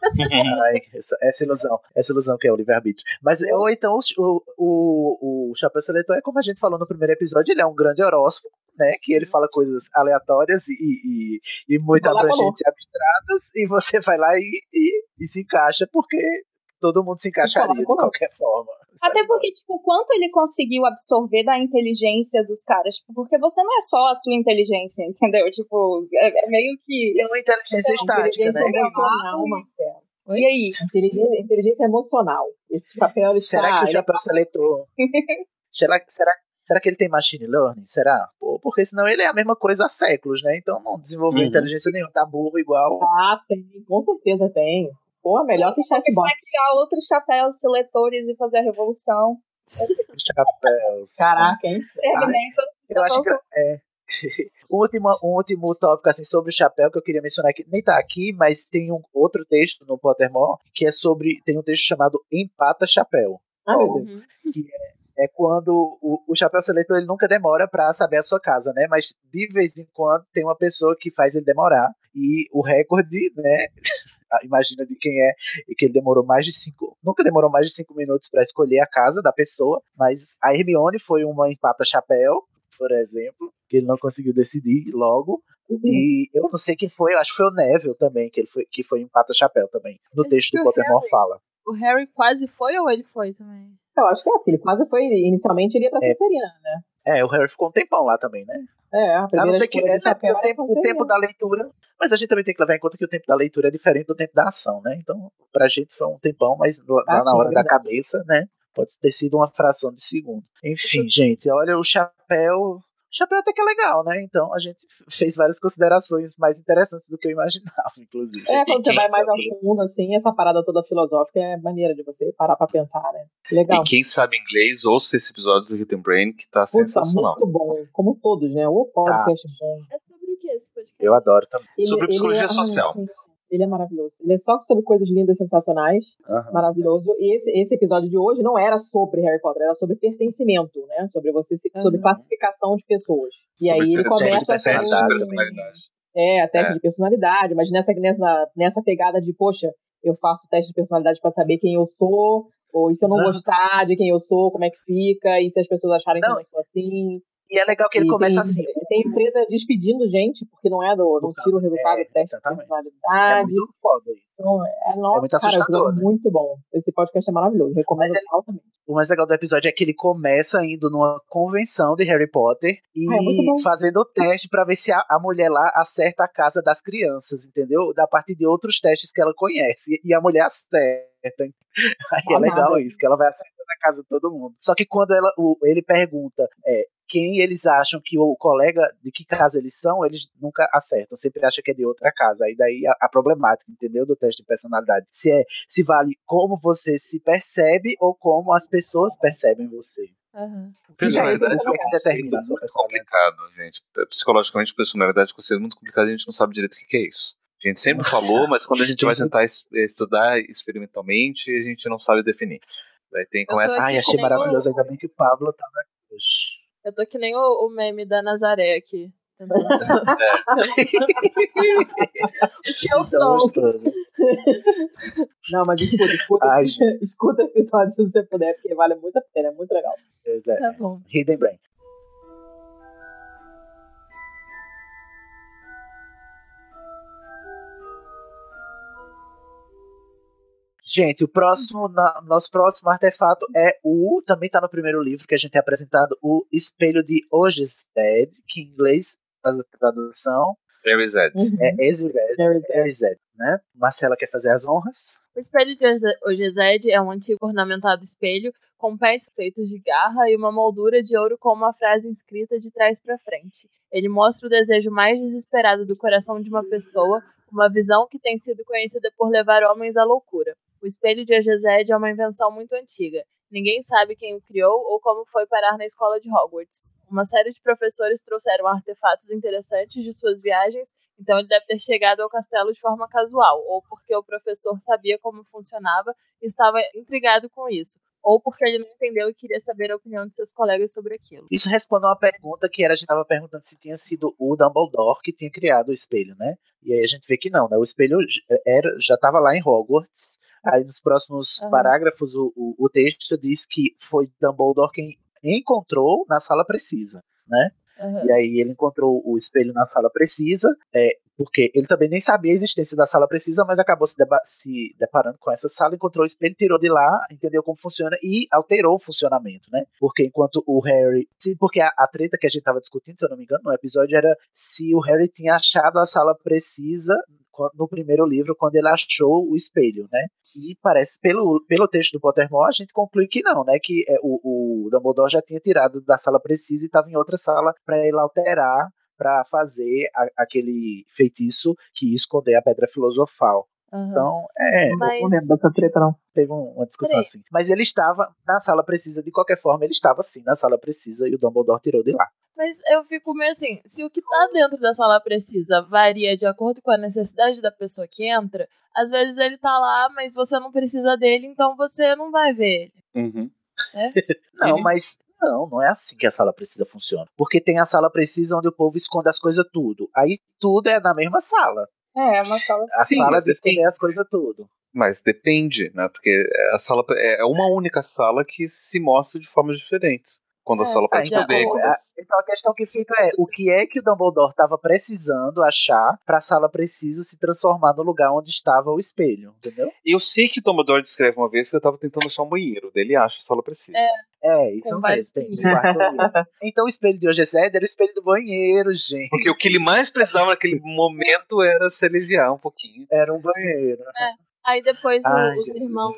Essa, essa ilusão. Essa ilusão que é o livre-arbítrio. Mas, ou então, o, o, o Chapéu Seletor é como a gente falou no primeiro episódio, ele é um grande horóscopo, né? Que ele fala coisas aleatórias e, e, e muito Fala, abrangentes e abstratas, e você vai lá e, e, e se encaixa, porque todo mundo se encaixaria de qualquer forma. Até porque, tipo, o quanto ele conseguiu absorver da inteligência dos caras. Tipo, porque você não é só a sua inteligência, entendeu? Tipo, é, é meio que. É uma inteligência estática, né? Emocional, Marcelo. E aí? Inteligência, inteligência emocional. Esse chapéu ele Será está, que o ele é Chapéu Seletor. será, será, será que ele tem machine learning? Será? Pô, porque senão ele é a mesma coisa há séculos, né? Então não desenvolveu Uhum. inteligência nenhuma, tá burro igual. Ah, tem, com certeza tem. Pô, melhor que chatbot. vai criar outros chapéus seletores e fazer a revolução. Chapéus. Caraca, hein? Terminator. Eu acho que é. Um último, um último tópico assim, sobre o chapéu que eu queria mencionar aqui, nem tá aqui, mas tem um outro texto no Pottermore que é sobre. Tem um texto chamado Empata Chapéu. Ah, meu Deus. Uhum. É quando o, o chapéu seletor ele nunca demora pra saber a sua casa, né? Mas de vez em quando tem uma pessoa que faz ele demorar. E o recorde, né? Imagina de quem é, e que ele demorou mais de cinco. Nunca demorou mais de cinco minutos pra escolher a casa da pessoa. Mas a Hermione foi uma empata chapéu, por exemplo, que ele não conseguiu decidir logo. E eu não sei quem foi, eu acho que foi o Neville também, que, ele foi, que foi empata chapéu também. No texto do Pottermore Harry. fala. O Harry quase foi ou ele foi também? Eu acho que é, porque ele quase foi. Inicialmente ele ia pra É. Sonserina, né? É, o Harry ficou um tempão lá também, né? É, a A não ser que é, chapéu o, tempo, o tempo da leitura. Mas a gente também tem que levar em conta que o tempo da leitura é diferente do tempo da ação, né? Então, pra gente foi um tempão, mas lá Ah, na sim, hora é da cabeça, né? Pode ter sido uma fração de segundo. Enfim, gente, olha o chapéu. O chapéu até que é legal, né? Então a gente fez várias considerações mais interessantes do que eu imaginava, inclusive. É, quando você vai mais ao fundo, assim, essa parada toda filosófica é maneira de você parar pra pensar, né? Legal. E quem sabe inglês, ouça esse episódio do Hidden Brain, que tá Puta, sensacional. muito bom. Como todos, né? O podcast bom. É sobre o que esse podcast? Eu adoro também. Sobre psicologia é, social. sim, ele é maravilhoso. Ele é só sobre coisas lindas, sensacionais. Aham. Maravilhoso. E esse, esse episódio de hoje não era sobre Harry Potter, era sobre pertencimento, né? Sobre você se- sobre Uhum. classificação de pessoas. E Sobre aí ele começa de personalidade. É, teste É. de personalidade, mas nessa, nessa, nessa pegada de, poxa, eu faço teste de personalidade pra saber quem eu sou, ou e se eu não Aham. gostar de quem eu sou, como é que fica, e se as pessoas acharem que eu Não. não sou assim. E é legal que ele E começa tem, assim. Tem empresa despedindo gente, porque não é do. Não tira o resultado é, do teste de exatamente. É personalidade. muito foda. Então, é, nossa, muito cara, assustador, é né? muito bom. Esse podcast é maravilhoso. Recomendo Mas ele- altamente. O mais legal do episódio é que ele começa indo numa convenção de Harry Potter e Ah, é fazendo o teste pra ver se a, a mulher lá acerta a casa das crianças, entendeu? Da partir de outros testes que ela conhece. E a mulher acerta. Aí é Amada. legal isso, que ela vai acertando a casa de todo mundo. Só que quando ela, o- ele pergunta é, quem eles acham que o colega, de que casa eles são, eles nunca acertam, sempre acham que é de outra casa. Aí daí a, a problemática, entendeu? Do teste de personalidade. Se é se vale como você se percebe ou como as pessoas percebem você. Aham. Personalidade aí, é determina sua muito personalidade? complicado, gente. Psicologicamente, personalidade é um conceito muito complicado, a gente não sabe direito o que é isso. A gente sempre falou, mas quando a gente Tem vai tentar es- estudar experimentalmente, a gente não sabe definir. Daí tem, começa aqui Ai, achei maravilhoso. o- Ainda bem que o Pablo tava aqui. Eu tô que nem o, o meme da Nazaré aqui. Tentando- o que eu Tão sou. Não, mas escuta, escuta, Ai, escuta o episódio se você puder, porque vale muito a pena, é muito legal. Pois é. Tá bom. Hidden Brain. Gente, o próximo, na- nosso próximo artefato é o. Também tá no primeiro livro que a gente é apresentado, o Espelho de Ogesed, que em inglês faz a tradução Reset. Uhum. é Ezred, Erised. Erised, né? Marcela quer fazer as honras. O espelho de Ogezed é um antigo ornamentado espelho com pés feitos de garra e uma moldura de ouro com uma frase inscrita de trás para frente. Ele mostra o desejo mais desesperado do coração de uma pessoa, uma visão que tem sido conhecida por levar homens à loucura. O espelho de Ogezed é uma invenção muito antiga. Ninguém sabe quem o criou ou como foi parar na escola de Hogwarts. Uma série de professores trouxeram artefatos interessantes de suas viagens, então ele deve ter chegado ao castelo de forma casual, ou porque o professor sabia como funcionava e estava intrigado com isso, ou porque ele não entendeu e queria saber a opinião de seus colegas sobre aquilo. Isso responde a uma pergunta que era, a gente estava perguntando se tinha sido o Dumbledore que tinha criado o espelho, né? E aí a gente vê que não, né? O espelho j- era, já estava lá em Hogwarts. Aí nos próximos Aham. parágrafos o, o, o texto diz que foi Dumbledore quem encontrou na sala precisa, né? Aham. E aí ele encontrou o espelho na sala precisa, é, porque ele também nem sabia a existência da sala precisa, mas acabou se, se deparando com essa sala, encontrou o espelho, tirou de lá, entendeu como funciona e alterou o funcionamento, né? Porque enquanto o Harry. Porque a, a treta que a gente tava discutindo, se eu não me engano, no episódio era se o Harry tinha achado a sala precisa no primeiro livro, quando ele achou o espelho, né? E parece, pelo, pelo texto do Pottermore, a gente conclui que não, né? Que é, o, o Dumbledore já tinha tirado da sala precisa e estava em outra sala para ele alterar, para fazer a- aquele feitiço que ia esconder a pedra filosofal. Aham. Então, é, Mas- Não lembro dessa treta, não. teve um- uma discussão assim. Mas ele estava na sala precisa, de qualquer forma, ele estava sim na sala precisa e o Dumbledore tirou de lá. Mas eu fico meio assim, se o que tá dentro da sala precisa varia de acordo com a necessidade da pessoa que entra, às vezes ele tá lá, mas você não precisa dele, então você não vai ver ele, Uhum. certo? Não, Uhum. mas não, não é assim que a sala precisa funciona. Porque tem a sala precisa onde o povo esconde as coisas tudo. Aí tudo é na mesma sala. É, é uma sala. A Sim, sala de esconder as coisas tudo. Mas depende, né? Porque a sala é uma única sala que se mostra de formas diferentes. Quando a É, sala pode já- poder. o- quando a- a- Então a questão que fica é o que é que o Dumbledore estava precisando achar para a sala precisa se transformar no lugar onde estava o espelho, entendeu? Eu sei que o Dumbledore descreve uma vez que ele estava tentando achar um banheiro. Ele acha a sala precisa. É. É, isso Com quarto livro. então o espelho de hoje era o espelho do banheiro, gente. Porque o que ele mais precisava naquele momento era se aliviar um pouquinho. Era um banheiro. Aí depois o- Ai, os gente, irmãos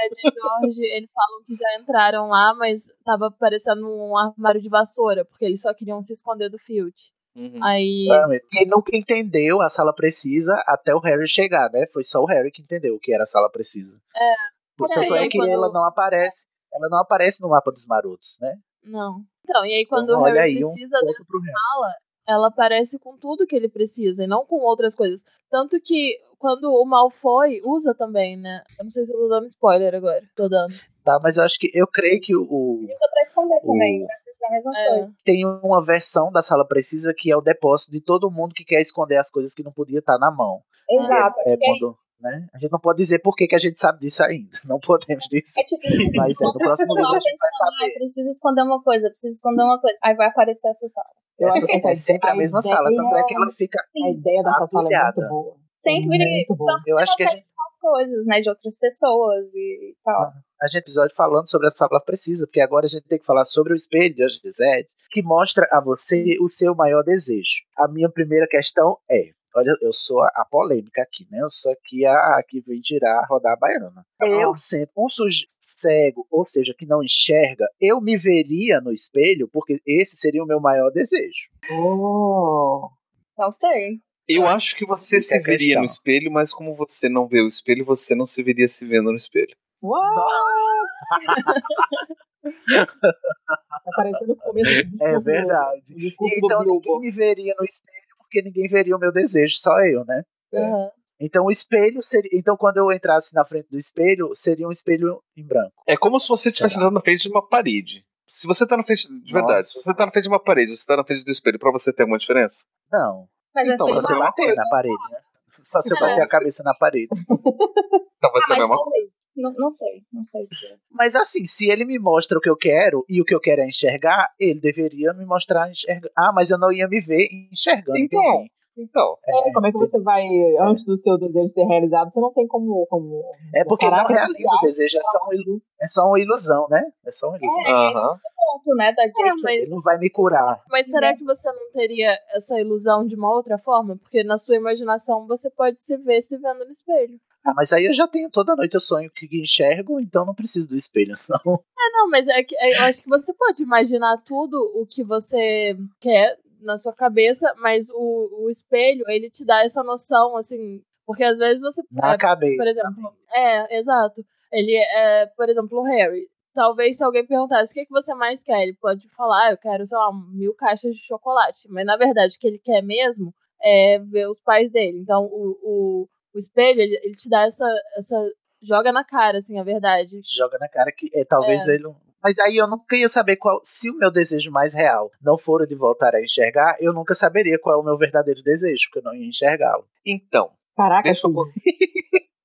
muito legal. Fred e George, eles falam que já entraram lá, mas tava parecendo um armário de vassoura, porque eles só queriam se esconder do Filch. Uhum. Aí, Realmente. Quem nunca entendeu a sala precisa até o Harry chegar, né? Foi só o Harry que entendeu o que era a sala precisa. É. Por É, que quando- ela não aparece. Ela não aparece no mapa dos marotos, né? não. Então, e aí quando Então, o Harry aí, um precisa dessa pro Harry. sala, ela aparece com tudo que ele precisa, e não com outras coisas. Tanto que quando o Malfoy usa também, né? Eu não sei se eu tô dando spoiler agora. Tô dando. Tá, mas eu acho que eu creio que o, o- Usa pra esconder O- também. A É. tem uma versão da sala precisa que é o depósito de todo mundo que quer esconder as coisas que não podia estar na mão. Exato. É aí, quando, né? A gente não pode dizer por que, que a gente sabe disso ainda. Não podemos dizer. É tipo, Mas é, no próximo livro a gente vai Ah, saber. precisa esconder uma coisa, precisa esconder uma coisa. Aí vai aparecer essa sala. Eu acho Essa que é sempre a mesma sala, tanto é que ela fica. A ideia dessa sala é muito boa. Sempre Muito boa. tanto Eu acho que a gente, as coisas, né, de outras pessoas e tal. a gente episódio falando sobre a sala precisa, porque agora a gente tem que falar sobre o espelho de Zed, que mostra a você o seu maior desejo. A minha primeira questão é. Olha, eu sou a, a polêmica aqui, né? Eu sou aqui a, a que vem girar, rodar a baiana. Eu, sendo um sujeito cego, ou seja, que não enxerga, eu me veria no espelho, porque esse seria o meu maior desejo. Oh. Não sei. Eu acho que você se veria questão. no espelho, mas como você não vê o espelho, você não se veria se vendo no espelho. Uau! tá parecendo o começo do discurso É verdade. do Então do ninguém me veria no espelho, porque ninguém veria o meu desejo, só eu, né? Uhum. Então o espelho seria. Então, quando eu entrasse na frente do espelho, seria um espelho em branco. É como se você estivesse entrando na frente de uma parede. Se você tá na frente, de verdade, Nossa. se você tá na frente de uma parede, você tá na frente do espelho, pra você ter alguma diferença? Não. Mas Então, assim, Só se bater na parede, né? Só se eu É. bater a cabeça na parede. Então vai ah, ser a mas mesma. Não, não sei, não sei. Mas assim, se ele me mostra o que eu quero e o que eu quero é enxergar, ele deveria me mostrar enxergar. Ah, mas eu não ia me ver enxergando. Então. entendi. Então, É, como é que você vai, antes do seu desejo ser realizado, você não tem como. como É porque não realiza o desejo, é só, uma ilu- é só uma ilusão, né? É só uma ilusão. aham. Ponto, né, da Jake. mas- Ele não vai me curar. Mas será que você não teria essa ilusão de uma outra forma? Porque na sua imaginação você pode se ver se vendo no espelho. Ah, mas aí eu já tenho toda noite eu sonho que enxergo, então não preciso do espelho, não. Ah, não, mas é que, é, eu acho que você pode imaginar tudo o que você quer na sua cabeça, mas o, o espelho, ele te dá essa noção, assim. Porque às vezes você. Na é, cabeça. por exemplo. É, exato. Ele é, por exemplo, o Harry. Talvez se alguém perguntasse o que, que você mais quer, ele pode falar, "Ah, eu quero, sei lá, mil caixas de chocolate. Mas na verdade, o que ele quer mesmo é ver os pais dele. Então, o, o, o espelho, ele, ele te dá essa, essa. joga na cara, assim, a verdade. Joga na cara que é, talvez ele. Mas aí eu nunca ia saber qual. Se o meu desejo mais real não for o de voltar a enxergar, eu nunca saberia qual é o meu verdadeiro desejo, porque eu não ia enxergá-lo. Então, Caraca, Deixa eu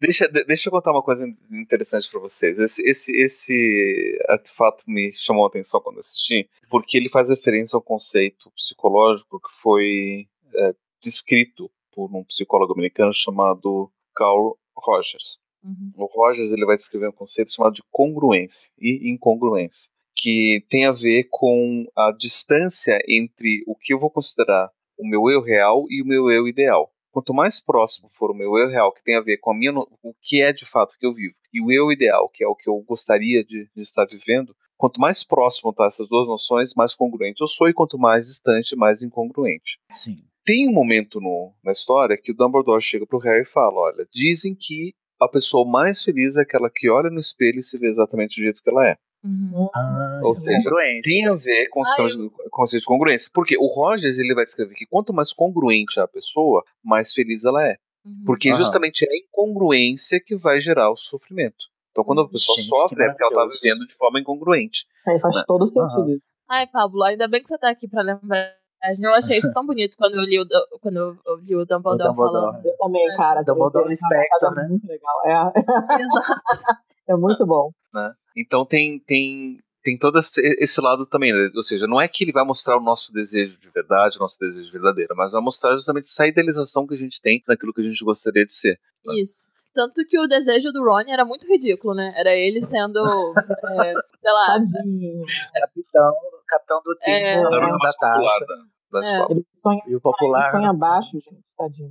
deixa, de- deixa eu contar uma coisa interessante pra vocês. Esse, esse, esse artefato me chamou a atenção quando assisti, porque ele faz referência ao conceito psicológico que foi é, descrito por um psicólogo americano chamado Carl Rogers. Uhum. O Rogers ele vai descrever um conceito chamado de congruência e incongruência, que tem a ver com a distância entre o que eu vou considerar o meu eu real e o meu eu ideal. Quanto mais próximo for o meu eu real, que tem a ver com a minha, o que é de fato que eu vivo, e o eu ideal, que é o que eu gostaria de, de estar vivendo, quanto mais próximo tá essas duas noções, mais congruente eu sou, e quanto mais distante, mais incongruente Sim. tem um momento no- na história que o Dumbledore chega pro Harry e fala: Olha, dizem que a pessoa mais feliz é aquela que olha no espelho e se vê exatamente do jeito que ela é. Uhum. Ah, Ou seja, congruência. Tem a ver com o o conceito de congruência. Porque o Rogers ele vai descrever que quanto mais congruente a pessoa, mais feliz ela é. Uhum. Porque Aham. justamente é a incongruência que vai gerar o sofrimento. Então, quando a pessoa Gente, sofre, é porque ela está vivendo de forma incongruente. Aí faz Né? todo sentido. Ai, Pablo, ainda bem que você tá aqui pra lembrar. Eu achei isso tão bonito quando eu li o, quando eu ouvi o Dumbledore, O Dumbledore. falando. Eu também, cara. Dumbledore esse- esse rapaz Spectre, é né? Muito legal. É, Exato. é muito bom. né? Então tem tem tem todo esse lado também, né? ou seja, não é que ele vai mostrar o nosso desejo de verdade, o nosso desejo verdadeiro, mas vai mostrar justamente essa idealização que a gente tem naquilo que a gente gostaria de ser. Isso. Tanto que o desejo do Ron era muito ridículo, né? Era ele sendo, é, sei lá, Tadinho. Capitão, capitão do time É. do- da taça. É. Ele sonha, E o ele popular. sonha abaixo, gente. Tadinho.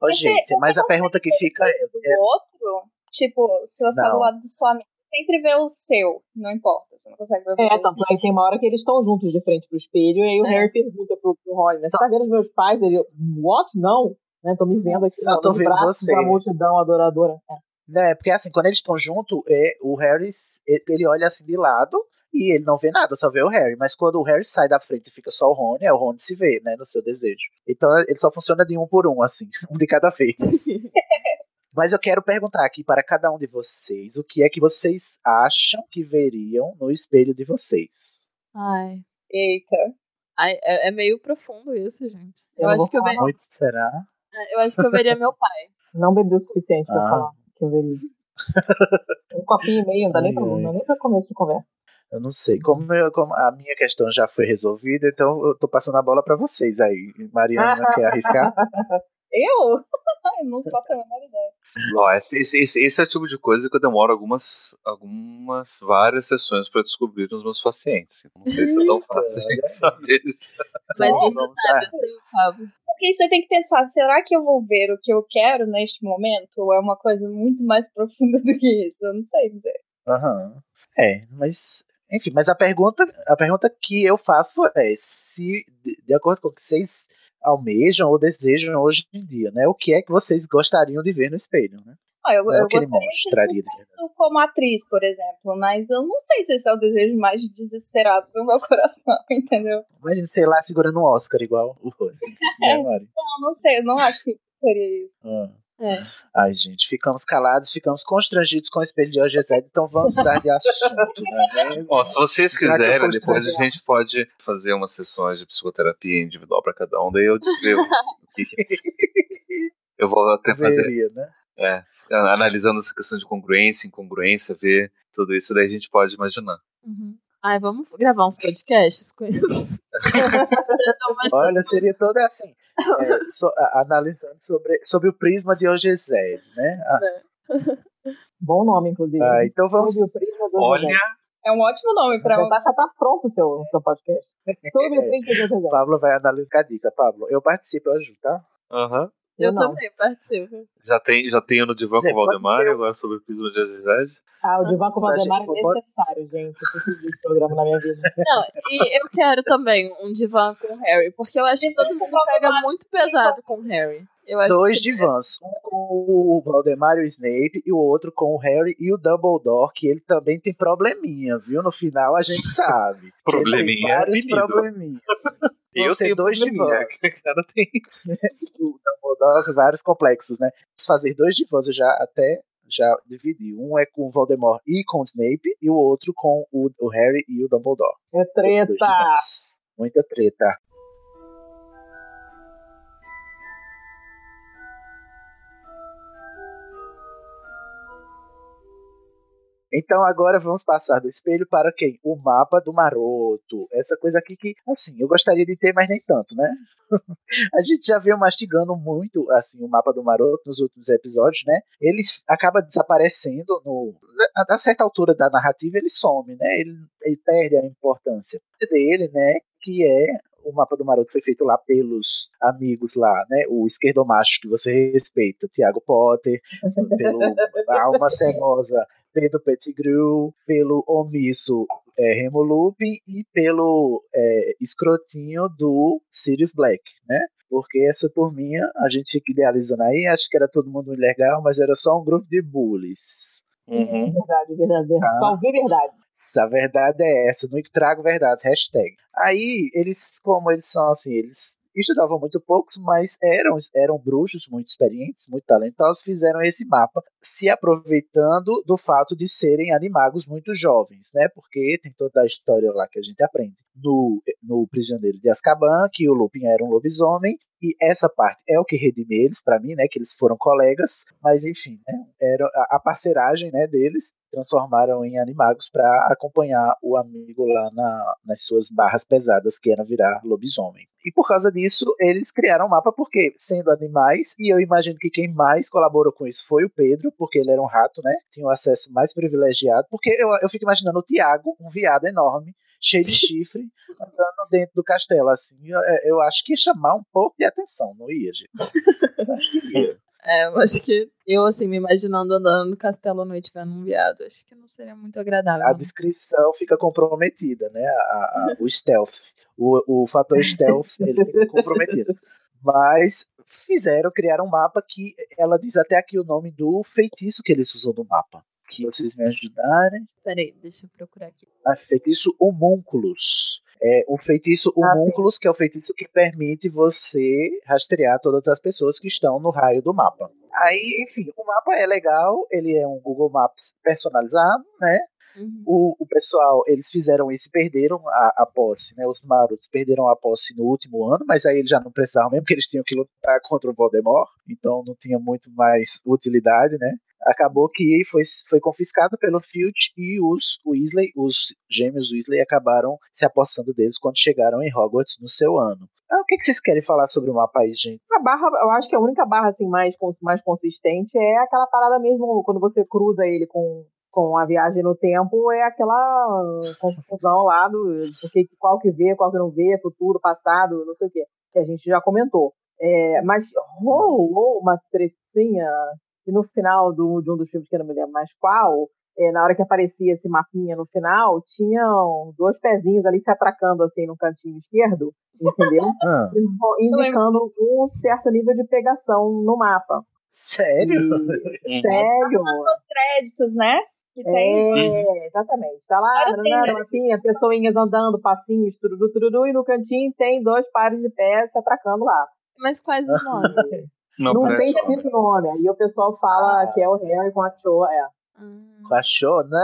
Ô, Mas gente, você- mas a pergunta que fica é. do outro, tipo, se você tá Não. do lado do seu amigo, sempre vê o seu, não importa, você não consegue ver o É, seu. tanto é que tem uma hora que eles estão juntos de frente pro espelho, e aí o É. Harry pergunta pro, pro Rony, né? Você tá vendo os meus pais? Ele, what? Não. Né? Tô me vendo aqui, Só não, tô nos vendo braços você. da multidão adoradora. É. Né, porque assim, quando eles estão juntos, é, o Harry, ele ele olha assim de lado e ele não vê nada, só vê o Harry. Mas quando o Harry sai da frente e fica só o Rony, é o Rony se vê, né, no seu desejo. Então ele só funciona de um por um, assim, um de cada vez. Mas eu quero perguntar aqui para cada um de vocês, o que é que vocês acham que veriam no espelho de vocês? Ai. Eita. Ai, é, é meio profundo isso, gente. Eu, Eu acho que eu, falar ve- Muito será? eu acho que eu veria meu pai. Não bebi o suficiente pra Ah. falar que eu veria. um copinho e meio, não dá nem Ai, pra, ai. nem pra começo de conversa. Eu não sei. Como, eu- como a minha questão já foi resolvida, então eu tô passando a bola pra vocês aí. Mariana quer arriscar? Eu? Não faço a menor ideia. Ó, esse, esse, esse, esse é o tipo de coisa que eu demoro algumas, algumas várias sessões pra descobrir nos meus pacientes. Então, Não sei se é tão fácil de saber. Mas Bom, você sabe, lá. assim. Porque você tem que pensar, será que eu vou ver o que eu quero neste momento? Ou é uma coisa muito mais profunda do que isso? Eu não sei dizer. Aham. É, mas. Enfim, mas a pergunta, a pergunta que eu faço é se, de, acordo com o que vocês almejam ou desejam hoje em dia, né? O que é que vocês gostariam de ver no espelho, né? Ah, eu, é eu gostaria de ser como atriz, por exemplo, mas eu não sei se esse é o desejo mais desesperado do meu coração, entendeu? Imagina, sei lá, segurando um Oscar igual o. Né, Mari? Não, não sei, eu não acho que seria isso. Ah. É. Ai, gente, ficamos calados, ficamos constrangidos com o espelho de hoje, então vamos mudar de assunto, né? Ó, se vocês quiserem, depois a gente pode fazer umas sessões de psicoterapia individual pra cada um, daí eu descrevo. o que que- eu vou até fazer, Deveria, né? é, analisando essa questão de congruência, incongruência, ver tudo isso, daí a gente pode imaginar. Uhum. Ai, vamos gravar uns podcasts com isso. Olha, seria toda assim, é, so- analisando sobre, sobre o prisma de Ogezed, né? Ah, Bom nome, inclusive. Ah, então vamos- Sob o prisma do Olha. É um ótimo nome pra Já tá, já tá pronto o seu, seu podcast. Sob o prisma do José. Pablo vai analisar a dica. Pablo, eu participo, eu ajudo, tá? aham. Eu, Eu também participo. já tem, já tem no divã Zé, com o Valdemar, agora sobre o pismo de Azizade. Ah, o Divan com o Valdemar é necessário, gente. Eu preciso desse programa na minha vida. Não, e eu quero também um divã com o Harry, porque eu acho que todo mundo pega muito pesado com o Harry. Eu acho Dois que... divãs, um com o Valdemar e o Snape e o outro com o Harry e o Dumbledore, que ele também tem probleminha, viu? No final a gente sabe. Probleminha, Ele tem vários menino. probleminhas. Eu Você tenho dois divãs. cara tem. Vários complexos, né? Fazer dois divãs eu já até já dividi. Um é com o Voldemort e com o Snape, e o outro com o, o Harry e o Dumbledore. É treta. Muita treta. Então agora vamos passar do espelho para quem? O mapa do maroto. Essa coisa aqui que, assim, eu gostaria de ter, mas nem tanto, né? a gente já veio mastigando muito, assim, o mapa do maroto nos últimos episódios, né? Ele acaba desaparecendo no, a, certa altura da narrativa, ele some, né? Ele, ele perde a importância dele, né? Que é o mapa do Maroto foi feito lá pelos amigos lá, né? O esquerdomacho que você respeita, Tiago Potter, pelo Alma Cenosa, Pedro Pettigrew, pelo omisso é, Remo Lupin e pelo é, escrotinho do Sirius Black, né? Porque essa turminha, a gente fica idealizando aí, acho que era todo mundo legal, mas era só um grupo de bullies. Uhum. Verdade, verdade, verdade. Ah. Só ouvir verdade. A verdade é essa, não trago verdades, hashtag. Aí, eles, como eles são assim, eles estudavam muito poucos, mas eram, eram bruxos muito experientes, muito talentosos, fizeram esse mapa, se aproveitando do fato de serem animagos muito jovens, né? Porque tem toda a história lá que a gente aprende no, no Prisioneiro de Azkaban, que o Lupin era um lobisomem, e essa parte é o que redime eles, para mim, né? Que eles foram colegas, mas enfim, né? Era a, parceragem, né? Deles transformaram em animagos para acompanhar o amigo lá na, nas suas barras pesadas, que era virar lobisomem. E por causa disso, eles criaram um mapa, porque sendo animais, e eu imagino que quem mais colaborou com isso foi o Pedro, porque ele era um rato, né? Tinha o acesso mais privilegiado, porque eu, eu fico imaginando o Tiago, um viado enorme, cheio de chifre, andando dentro do castelo, assim. Eu, eu acho que ia chamar um pouco de atenção, não ia, gente? É, eu acho que eu, assim, me imaginando andando no castelo à noite vendo um viado, acho que não seria muito agradável. a descrição fica comprometida, né? A- a- o stealth. O, o fator stealth ele fica comprometido. Mas fizeram, criaram um mapa que ela diz até aqui o nome do feitiço que eles usam no mapa. Que vocês me ajudarem. Peraí, deixa eu procurar aqui. A feitiço homúnculos. É o feitiço Ah, homúnculos, que é o feitiço que permite você rastrear todas as pessoas que estão no raio do mapa. Aí, enfim, o mapa é legal, ele é um Google Maps personalizado, né? Uhum. O, o pessoal, eles fizeram isso e perderam a, a posse, né? Os Marotos perderam a posse no último ano, mas aí eles já não precisavam mesmo, porque eles tinham que lutar contra o Voldemort, então não tinha muito mais utilidade, né? Acabou que foi, foi confiscado pelo Filch e os Weasley, os gêmeos Weasley, acabaram se apossando deles quando chegaram em Hogwarts no seu ano. Ah, o que, que vocês querem falar sobre o mapa aí, gente? A barra, eu acho que a única barra assim, mais, mais consistente é aquela parada mesmo, quando você cruza ele com, com a viagem no tempo, é aquela confusão lá do porque, qual que vê, qual que não vê, futuro, passado, não sei o quê, que a gente já comentou. É, mas rolou uma tretinha, e no final do, de um dos filmes que eu não me lembro mais qual, é, na hora que aparecia esse mapinha no final, tinham dois pezinhos ali se atracando assim no cantinho esquerdo, entendeu? Ah, indicando um certo nível de pegação no mapa. sério? E- sério? Os créditos, né? Que tem. É, exatamente. Tá lá, nanana, né? mapinha, pessoinhas andando, passinhos, tururu, tururu, e no cantinho tem dois pares de pés se atracando lá. Mas quais os nomes? Não, Não, tem escrito nome. Aí o pessoal fala Ah. que é o Harry com a Cho, é. Hum. Achou? Não.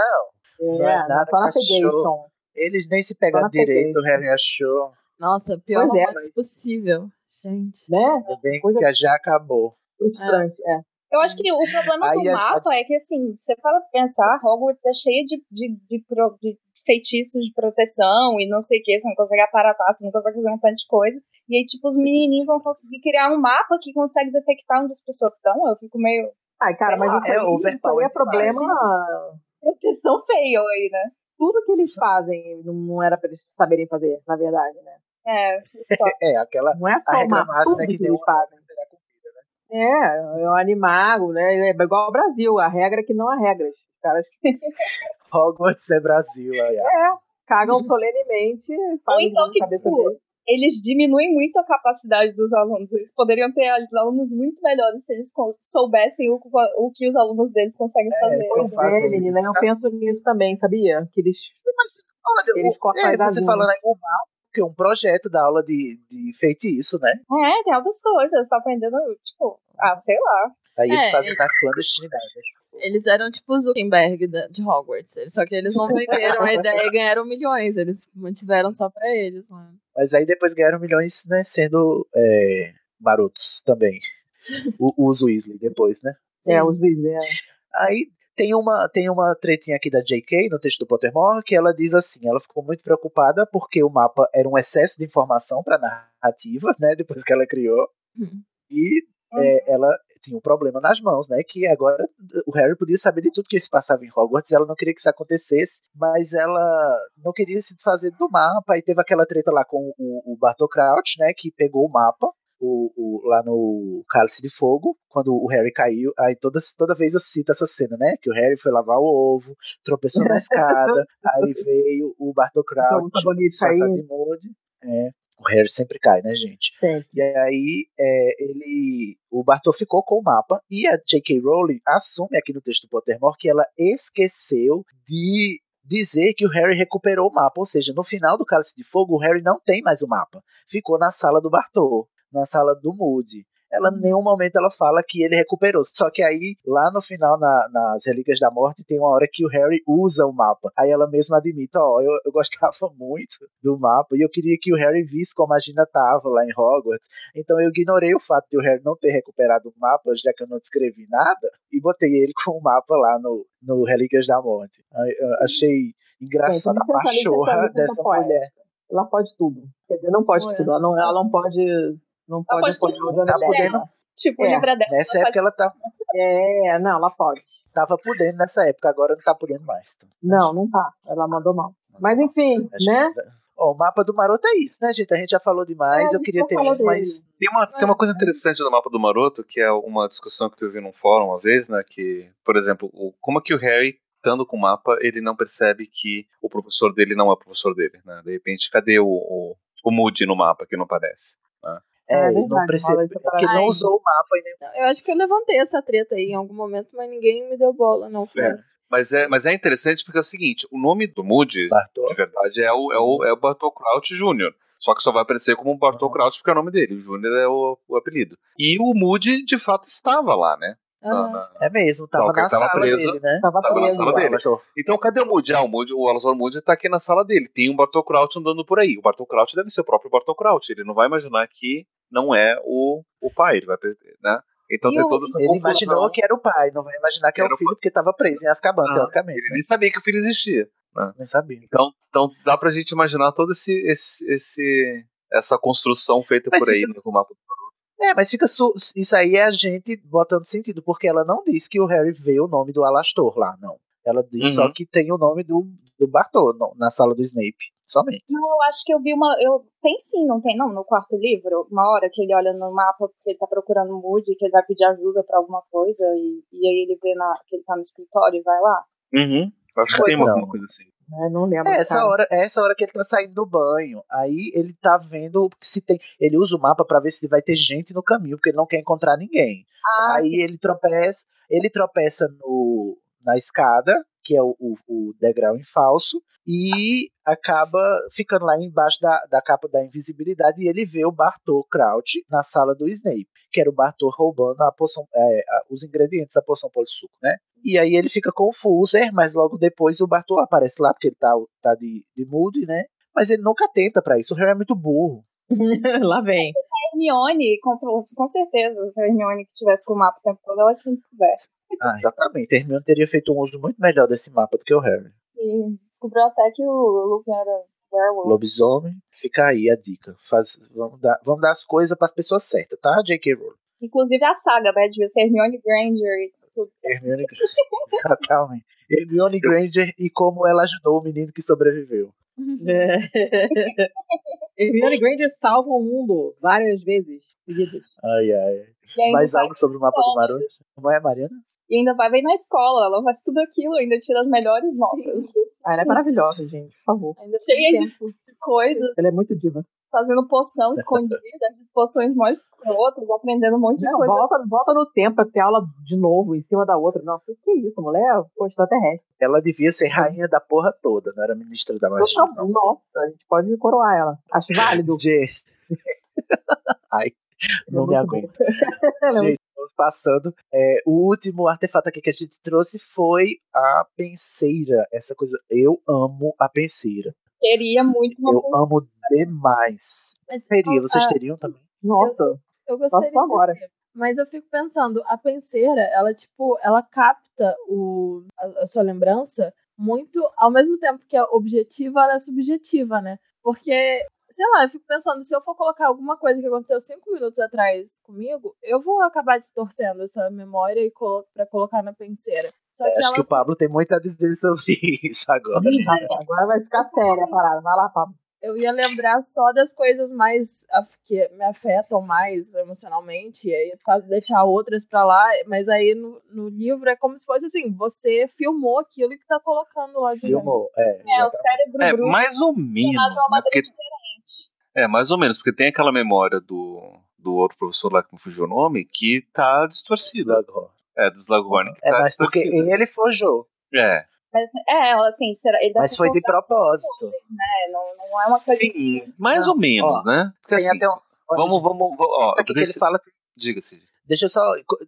É, Não é nada só na com a Cho. Pegation. Eles nem se na direito, o. Harry achou. Nossa, pior Pois é, mas- possível. Gente. Né? Ainda bem Coisa- que já acabou. Frustrante, é. Eu acho que o problema Aí do a- mapa é que, assim, você para pensar, Hogwarts é cheia de, de, de, pro- de feitiços de proteção e não sei o que, você não consegue aparatar, você não consegue fazer um tanto de coisa. E aí, tipo, os menininhos vão conseguir criar um mapa que consegue detectar onde as pessoas estão. Eu fico meio. Ai, cara, mas isso É, aí, o isso aí é problema. Proteção fail aí, né? Tudo que eles fazem não- era pra eles saberem fazer, na verdade, né? É. É, aquela. Não é só A o regra mapa, máxima é que que eles fazem. né? É, é o animago, né? É igual ao Brasil, a regra é que não há regras. Os caras Hogwarts é Brasil, aí, é, cagam solenemente, fazem então que, cabeça tipo. Eles diminuem muito a capacidade dos alunos. Eles poderiam ter alunos muito melhores se eles soubessem o, o que os alunos deles conseguem fazer. então Pois é, menina, isso, eu penso nisso também, sabia? Que eles Olha, Eles o- cortam é, você falando aí, o mal, que é um projeto da aula de, de feitiço, né? É, tem outras coisas. Tá aprendendo, tipo, ah, sei lá. Aí eles É, fazem eles- na clandestinidade. Eles eram tipo o Zuckerberg de Hogwarts. Só que eles não venderam a ideia e ganharam milhões. Eles mantiveram só pra eles, mano. Mas aí depois ganharam milhões, né? Sendo é, marotos também. O- os Weasley depois, né? é, os Weasley, é. Aí tem uma, tem uma tretinha aqui da J.K. no texto do Pottermore que ela diz assim: ela ficou muito preocupada porque o mapa era um excesso de informação para narrativa, né? Depois que ela criou. Hum. E é, ela tinha um problema nas mãos, né? Que agora o Harry podia saber de tudo que se passava em Hogwarts. Ela não queria que isso acontecesse, mas ela não queria se desfazer do mapa. E teve aquela treta lá com o, o Bartol Crouch, né? Que pegou o mapa. O, o- lá no Cálice de Fogo, quando o Harry caiu, aí toda, toda vez eu cito essa cena, né? Que o Harry foi lavar o ovo, tropeçou na escada, aí veio o Bartol Então, Crouch, o sabonete de Moody. É, o Harry sempre cai, né, gente? E aí é, ele. O Bartol ficou com o mapa e a J.K. Rowling assume aqui no texto do Pottermore que ela esqueceu de dizer que o Harry recuperou o mapa. Ou seja, no final do Cálice de Fogo, o Harry não tem mais o mapa. Ficou na sala do Bartol, na sala do Moody. Ela, em nenhum momento ela fala que ele recuperou. Só que aí, lá no final, na- nas Relíquias da Morte, tem uma hora que o Harry usa o mapa. Aí ela mesma admite, ó, eu, eu gostava muito do mapa e eu queria que o Harry visse como a Gina tava lá em Hogwarts. Então eu ignorei o fato de o Harry não ter recuperado o mapa, já que eu não descrevi nada, e botei ele com o mapa lá no, no Relíquias da Morte. Aí, eu achei engraçada Gente, a pachorra licença dessa poética. mulher. Ela pode tudo. Quer dizer, não pode tudo. Ela não, ela não pode. Não pode pode apoiar o Johnny tá podendo. Tipo, É, o livro dela. Nessa época ela tava, É, não, ela pode. tava podendo nessa época, agora não tá podendo mais. Então, Não, não tá. Ela mandou mal. Mas enfim, Acho né? que- Ó, o mapa do Maroto é isso, né, gente? A gente já falou demais, É, eu queria ter um, mas. Tem uma, tem uma coisa interessante do mapa do Maroto, que é uma discussão que eu vi num fórum uma vez, né? Que, por exemplo, o, como é que o Harry, estando com o mapa, ele não percebe que o professor dele não é o professor dele, né? De repente, cadê o, o, o Moody no mapa que não aparece? É é, ele verdade, não essa porque não usou o mapa nem Não, Eu acho que eu levantei essa treta aí em algum momento, mas ninguém me deu bola, não. Foi. É. Mas é, mas é interessante porque é o seguinte, o nome do Moody, Bartol. de verdade, é o, é o, é o Bartol Crouch Jr., só que só vai aparecer como Bartol. Crouch porque é o nome dele, o Júnior é o, o apelido. E o Moody, de fato, estava lá, né? Na- na- É mesmo, tava na tava sala preso. dele, né? Tava Tava na preso. sala lá. dele. Então cadê o Moody? Ah, o, Moody, o Alastor Moody tá aqui na sala dele. Tem um Bartol Crouch andando por aí. O Bartol Crouch deve ser o próprio Bartol Crouch. Ele não vai imaginar que não é o, o pai. Ele vai, né? Então E tem o- toda essa Ele confusão. imaginou que era o pai, não vai imaginar que é Era o o filho porque tava preso em Azkaban, Ah, teoricamente. Ele né? nem sabia que o filho existia. Não sabia. Então, então dá pra gente imaginar todo esse, esse, esse essa construção feita Mas por aí no mapa. É, mas fica su- isso aí é a gente botando sentido, porque ela não diz que o Harry vê o nome do Alastor lá, não. Ela diz Uhum. só que tem o nome do, do Bartô no- na sala do Snape, somente. Não, eu acho que eu vi uma. Eu, tem sim, não tem? Não, no quarto livro, uma hora que ele olha no mapa porque ele tá procurando o Moody, que ele vai pedir ajuda pra alguma coisa, e, e aí ele vê na, que ele tá no escritório e vai lá. Uhum. Acho que Foi, tem uma, não. alguma coisa assim. É, não lembro. É essa cara. hora, é essa hora que ele tá saindo do banho. Aí ele tá vendo se tem. Ele usa o mapa pra ver se vai ter gente no caminho, porque ele não quer encontrar ninguém. Ah, Aí sim. ele tropeça, ele tropeça no, na escada, que é o, o, o degrau em falso, e acaba ficando lá embaixo da, da capa da invisibilidade e ele vê o Bartô Crouch na sala do Snape, que era o Bartô roubando a poção, é, a- os ingredientes da poção polissuco, né? E aí ele fica confuso, é, mas logo depois o Bartô aparece lá, porque ele tá, tá de, de mood, né? Mas ele nunca tenta pra isso, o Harry é muito burro. Lá vem. A Hermione, com, com certeza, se a Hermione que tivesse com o mapa o tempo todo, ela tinha descoberto. Ah, exatamente. Hermione teria feito um uso muito melhor desse mapa do que o Harry. E descobriu até que o Lupin era werewolf. Lobisomem, fica aí a dica. Faz, vamos, dar, vamos dar as coisas para as pessoas certas, tá? J.K. Rowling. Inclusive a saga, né? Devia ser Hermione Granger e tudo. Hermione Exatamente. Hermione Granger e como ela ajudou o menino que sobreviveu. É. Hermione Granger salva o mundo várias vezes seguidas. Ai, ai. Mais algo sobre o mapa do Maroto? Como é, Mariana? E ainda vai bem na escola, ela faz tudo aquilo, ainda tira as melhores notas. Ah, ela é maravilhosa, gente, por favor. Ainda tem de coisas, Ela é muito diva. fazendo poção escondida, essas poções mó escrotas, aprendendo um monte de Não, coisa. volta, volta no tempo pra ter aula de novo em cima da outra. Não, que, que isso, mulher? Pô, extraterrestre. Ela devia ser rainha da porra toda, não era ministra da magia. Não. Nossa, a gente pode coroar ela. Acho válido. Ai, não me muito bom. aguento. Estamos passando. É, o último artefato aqui que a gente trouxe foi a penseira. Essa coisa. Eu amo a penseira. Queria muito uma Eu pessoa. amo demais. Mas, Teria, vocês teriam também? Nossa, Eu Só gostaria for agora. ter, mas eu fico pensando, a penseira, ela tipo, ela capta o, a, a sua lembrança muito, ao mesmo tempo que é objetiva, ela é subjetiva, né? Porque, sei lá, eu fico pensando, se eu for colocar alguma coisa que aconteceu cinco minutos atrás comigo, eu vou acabar distorcendo essa memória e colo pra colocar na penseira. Só que Acho ela que o Pablo tem muito a dizer sobre isso agora. Agora vai ficar séria a parada. Vai lá, Pablo. eu ia lembrar só das coisas mais que me afetam mais emocionalmente, e aí deixar outras pra lá, mas aí no, no livro é como se fosse assim, você filmou aquilo que tá colocando lá de dentro. Filmou, é. É, o cérebro É, bruto mais ou menos. Né? Porque. É, mais ou menos, porque tem aquela memória do, do outro professor lá que me fugiu o nome que tá distorcida. É, do Slughorn. Que É, tá mas porque distorcida. ele forjou. É, Mas, é, assim, será, ele Mas foi de propósito. né? Não, não é uma coisa. sim, mais Não, ou menos, ó, né? Porque Tem assim, até um. vamos, vamos, vamos, ó, Aqui que deixa- ele fala diga-se. Deixa eu só,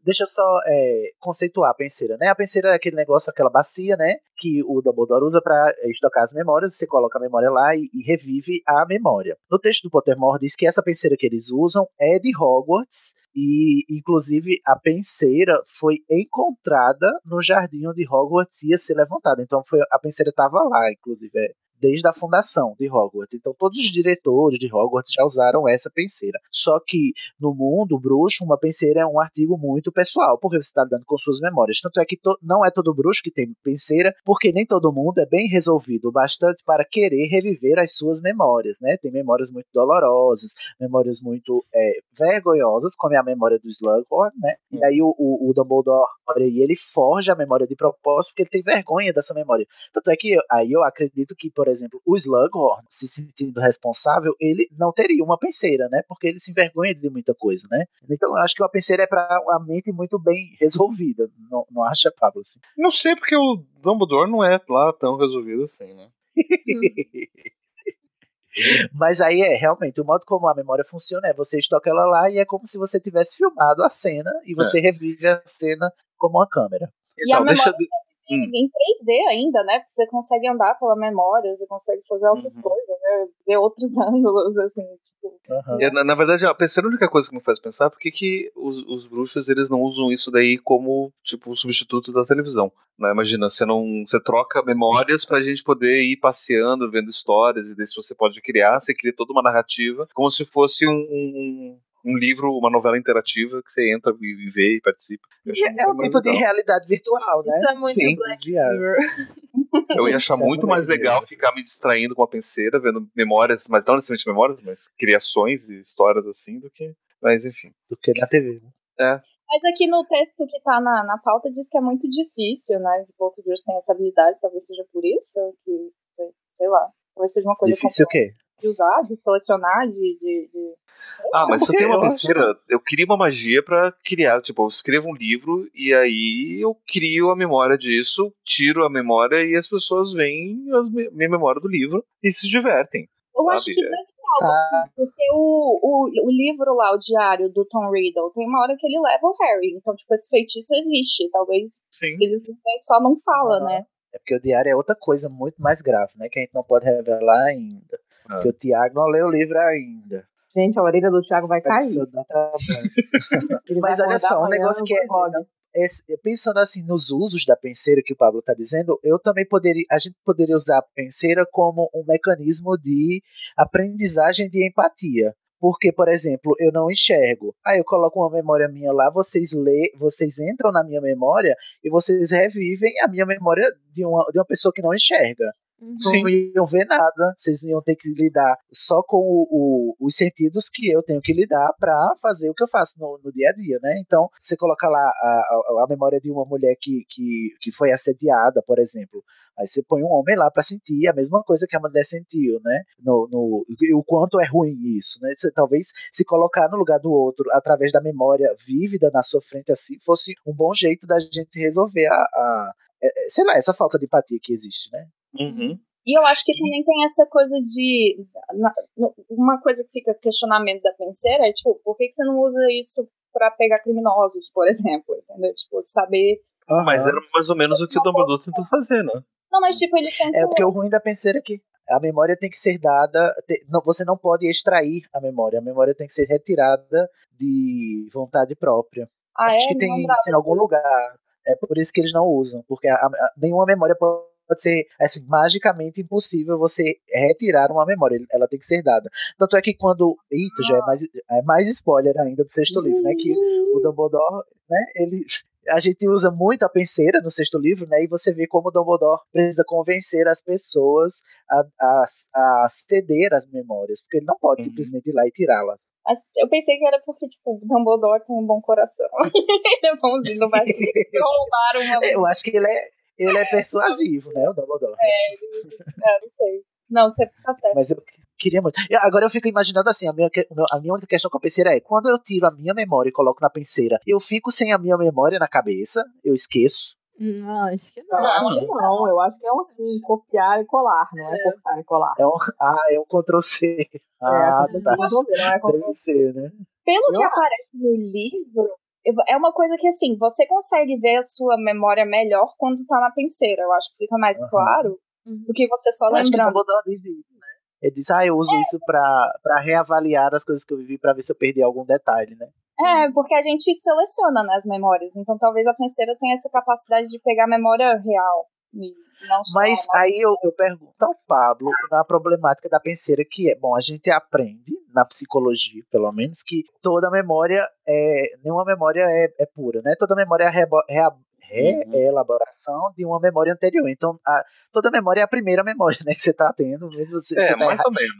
deixa eu só é, conceituar a penseira, né? A penseira é aquele negócio, aquela bacia, né? Que o Dumbledore usa para estocar as memórias. Você coloca a memória lá e, e revive a memória. No texto do Pottermore diz que essa penseira que eles usam é de Hogwarts e, inclusive, a penseira foi encontrada no jardim onde Hogwarts ia ser levantada. Então, foi, a penseira estava lá, inclusive, é, desde a fundação de Hogwarts. Então, todos os diretores de Hogwarts já usaram essa penseira. Só que no mundo bruxo, uma penseira é um artigo muito pessoal, porque você está dando com suas memórias. Tanto é que não é todo bruxo que tem penseira, porque nem todo mundo é bem resolvido o bastante para querer reviver as suas memórias, né? Tem memórias muito dolorosas, memórias muito é, vergonhosas, como é a memória do Slughorn, né? E aí o, o, o Dumbledore, ele forja a memória de propósito, porque ele tem vergonha dessa memória. Tanto é que aí eu acredito que, por exemplo, o Slughorn, se sentindo responsável, ele não teria uma penseira, né? Porque ele se envergonha de muita coisa, né? Então eu acho que uma penseira é para a mente muito bem resolvida. Não, não acha, Pablo? Assim? Não sei porque o Dumbledore não é lá tão resolvido assim, né? Mas aí é realmente o modo como a memória funciona é você estoca ela lá e é como se você tivesse filmado a cena e você revive a cena como uma câmera. E a Então, deixa memória eu. Hum. em 3D ainda, né? Porque você consegue andar pela memória, você consegue fazer outras Uhum. coisas, né? Ver outros ângulos, assim, tipo. É, na, na verdade, a pensando a única coisa que me faz pensar é por que, que os, os bruxos eles não usam isso daí como tipo um substituto da televisão. Né? Imagina, você não você troca memórias pra gente poder ir passeando, vendo histórias, e daí se você pode criar, você cria toda uma narrativa, como se fosse um, um, um livro, uma novela interativa que você entra e, vê e participa. É um tipo de legal. realidade virtual, né? Isso é muito Sim. Black. Mirror. Eu ia achar Isso é muito mais legal. ficar me distraindo com a penseira, vendo memórias, mas não necessariamente memórias, mas criações e histórias assim, do que. Mas enfim. Do que na TV. né? Mas aqui no texto que tá na, na pauta diz que é muito difícil, né? Que pouco Deus tem essa habilidade, talvez seja por isso, que, sei- sei lá. Talvez seja uma coisa Difícil o quê? de usar, de selecionar, de. de, de- Ah, mas se eu tenho uma acho- penseira, eu crio uma magia pra criar. Tipo, eu escrevo um livro e aí eu crio a memória disso, tiro a memória e as pessoas veem as me- minha memória do livro e se divertem. Eu acho Sabe, que é. não Sabe? porque o, o, o livro lá, o diário do Tom Riddle, tem uma hora que ele leva o Harry. Então, tipo, esse feitiço existe. Talvez Sim. eles só não falam, né? É porque o diário é outra coisa muito mais grave, né? Que a gente não pode revelar ainda. Ah. Porque o Tiago não leu o livro ainda. Gente, a orelha do Thiago vai cair. Mas vai olha só, um negócio que é-. Esse- pensando assim nos usos da penseira que o Pablo está dizendo, eu também poderia, a gente poderia usar a penseira como um mecanismo de aprendizagem de empatia. Porque, por exemplo, eu não enxergo. Aí eu coloco uma memória minha lá, vocês lê, vocês entram na minha memória e vocês revivem a minha memória de uma, de uma pessoa que não enxerga. Não iam ver nada, vocês iam ter que lidar só com o- o- os sentidos que eu tenho que lidar para fazer o que eu faço no, no dia a dia, né? Então, você coloca lá a, a- a memória de uma mulher que, que, que foi assediada, por exemplo. Aí você põe um homem lá para sentir a mesma coisa que a mulher sentiu, né? No, no, o quanto é ruim isso, né? Você, talvez se colocar no lugar do outro através da memória vívida na sua frente assim fosse um bom jeito da gente resolver a, a é, é, sei lá, essa falta de empatia que existe, né? Uhum. E eu acho que também tem essa coisa de. uma coisa que fica questionamento da penseira é, tipo, por que, que você não usa isso pra pegar criminosos, por exemplo? Entendeu? Tipo, saber. Mas Aham. era mais ou menos o que o Dumbledore tentou fazer, né? Não, mas tipo, ele tenta. É porque o ruim da penseira é que a memória tem que ser dada. te- não, você não pode extrair a memória. A memória tem que ser retirada de vontade própria. Ah, Acho é? que tem isso em algum lugar. É por isso que eles não usam. Porque a- a- nenhuma memória pode pode ser assim, magicamente impossível você retirar uma memória. Ela tem que ser dada. Tanto é que quando. Eita, já é mais, é mais spoiler ainda do sexto livro, né? Que o Dumbledore, né? Ele. A gente usa muito a penseira no sexto livro, né? E você vê como o Dumbledore precisa convencer as pessoas a, a, a ceder as memórias, porque ele não pode Uhum. simplesmente ir lá e tirá-las. Mas eu pensei que era porque, tipo, o Dumbledore tem um bom coração. ele é bonzinho, não vai roubar uma. Eu acho que ele é, ele é persuasivo, né? O Dumbledore. É, não sei. Não, você tá certo. Mas eu queria muito. E Agora eu fico imaginando assim: a minha, a minha única questão com a penseira é: quando eu tiro a minha memória e coloco na penseira, eu fico sem a minha memória na cabeça, eu esqueço. Não, acho que não. Eu acho que não, eu acho que é um, um copiar e colar, não é cortar e colar. É um, ah, é um Ctrl-C. Ah, é, tá. resolver, não é cortar. Deve ser, né? Pelo Eu que acho. aparece no livro, eu- é uma coisa que, assim, você consegue ver a sua memória melhor quando tá na penseira. Eu acho que fica mais Aham. claro Uhum. do que você só Eu acho que lembrando. Diz isso, né? Ele diz: ah, eu uso isso pra, pra reavaliar as coisas que eu vivi pra ver se eu perdi algum detalhe, né? É, porque a gente seleciona né, as memórias. Então talvez a penseira tenha essa capacidade de pegar a memória real. E Mas aí eu, eu pergunto ao Pablo na problemática da penseira, que é, bom, a gente aprende, na psicologia, pelo menos, que toda memória é. Nenhuma memória é, é pura, né? Toda memória é a rebo- rea- reelaboração de uma memória anterior. Então, a- toda memória é a primeira memória, né, que você tá tendo, mesmo você, É, você tá mais ou menos.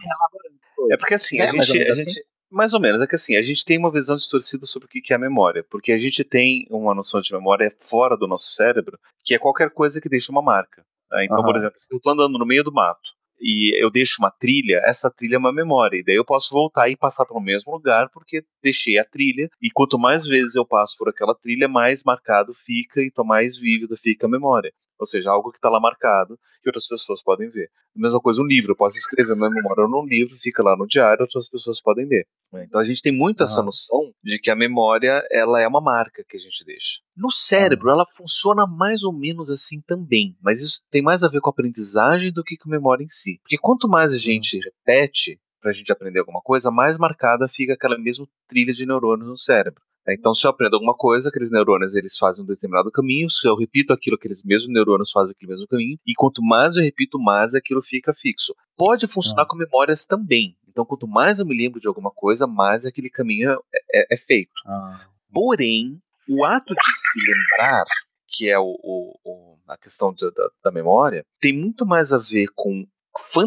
É porque assim, É, a gente, a assim? gente- Mais ou menos, é que assim, a gente tem uma visão distorcida sobre o que é a memória, porque a gente tem uma noção de memória fora do nosso cérebro, que é qualquer coisa que deixa uma marca. Tá? Então, por Aham. exemplo, se eu tô andando no meio do mato e eu deixo uma trilha, essa trilha é uma memória, e daí eu posso voltar e passar pelo mesmo lugar porque deixei a trilha, e quanto mais vezes eu passo por aquela trilha, mais marcado fica, então mais vívida fica a memória. Ou seja, algo que está lá marcado que outras pessoas podem ver. A mesma coisa um livro, eu posso escrever minha memória num livro, fica lá no diário, outras pessoas podem ler. né? Então a gente tem muito essa noção de que a memória ela é uma marca que a gente deixa. No cérebro ela funciona mais ou menos assim também, mas isso tem mais a ver com a aprendizagem do que com a memória em si. Porque quanto mais a gente repete para a gente aprender alguma coisa, mais marcada fica aquela mesma trilha de neurônios no cérebro. Né? Então, se eu aprendo alguma coisa, aqueles neurônios eles fazem um determinado caminho, se eu repito aquilo, aqueles mesmos neurônios fazem aquele mesmo caminho, e quanto mais eu repito, mais aquilo fica fixo. Pode funcionar Ah. com memórias também. Então, quanto mais eu me lembro de alguma coisa, mais aquele caminho é, é- é feito. Ah, Porém, o ato de se lembrar, que é o, o- o- a questão da- da- da memória, tem muito mais a ver com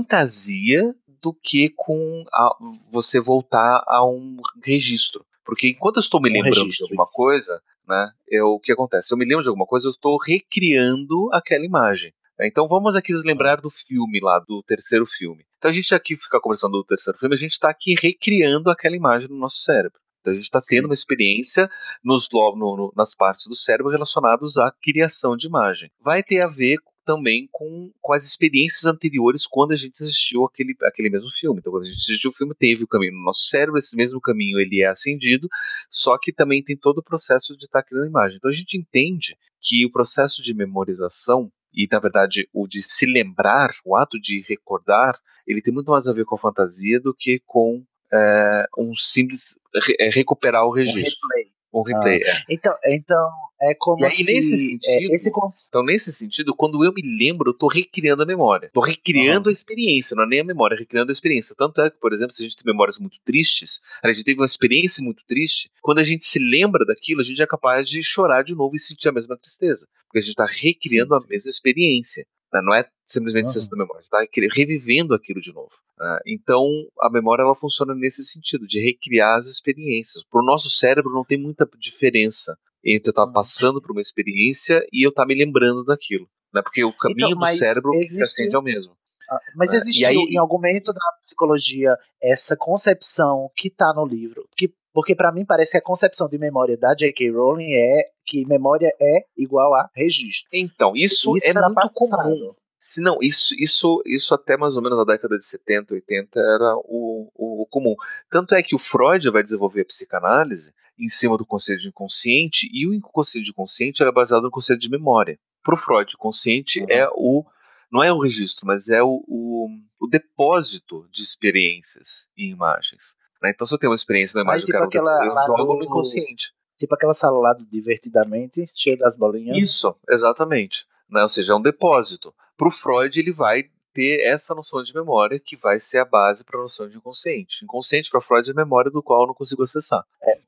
fantasia do que com a- você voltar a um registro. Porque enquanto eu estou me Um lembrando registro, de alguma coisa, né, eu, o que acontece? Se eu me lembro de alguma coisa, eu estou recriando aquela imagem. né? Então vamos aqui nos lembrar do filme lá, do terceiro filme. Então a gente aqui fica conversando do terceiro filme, a gente está aqui recriando aquela imagem no nosso cérebro. Então a gente está tendo uma experiência nos, no- no- nas partes do cérebro relacionadas à criação de imagem. Vai ter a ver também com, com as experiências anteriores quando a gente assistiu aquele, aquele mesmo filme. Então, quando a gente assistiu o filme, teve o caminho no nosso cérebro, esse mesmo caminho ele é acendido, só que também tem todo o processo de estar criando a imagem. Então, a gente entende que o processo de memorização e, na verdade, o de se lembrar, o ato de recordar, ele tem muito mais a ver com a fantasia do que com é, um simples re- é, recuperar o um registro. replay. Um replay. é. Então, então, é como E aí, se... nesse sentido- é, esse Então, nesse sentido, quando eu me lembro, eu estou recriando a memória. Estou recriando a experiência, não é nem a memória, é recriando a experiência. Tanto é que, por exemplo, se a gente tem memórias muito tristes, a gente teve uma experiência muito triste, quando a gente se lembra daquilo, a gente é capaz de chorar de novo e sentir a mesma tristeza. Porque a gente está recriando a mesma experiência. Né? Não é simplesmente acesso da memória, está revivendo aquilo de novo. né? Então, a memória ela funciona nesse sentido, de recriar as experiências. Para o nosso cérebro não tem muita diferença entre eu estar Uhum. passando por uma experiência e eu estar me lembrando daquilo. Né? Porque o caminho Então, do cérebro que se existe- acende é o mesmo. Ah, Mas É, existiu e aí- em algum momento da psicologia essa concepção que tá no livro? Que, porque para mim parece que a concepção de memória da J.K. Rowling é que memória é igual a registro. Então, isso, é era muito passado. comum. Se não, isso, isso, isso até mais ou menos na década de 70, 80 era o, o, o comum. Tanto é que o Freud vai desenvolver a psicanálise em cima do conceito de inconsciente, e o conceito de inconsciente era baseado no conceito de memória. Para o Freud, o consciente Uhum. é o. Não é o registro, mas é o, o, o depósito de experiências e imagens. né? Então, se eu tenho uma experiência, uma imagem, eu tipo quero aquela eu jogo do- no inconsciente. Tipo aquela sala lá do Divertidamente, cheia das bolinhas. Isso, exatamente. Né? Ou seja, é um depósito. Para o Freud, ele vai ter essa noção de memória que vai ser a base para a noção de inconsciente. Inconsciente para Freud é memória do qual eu não consigo acessar.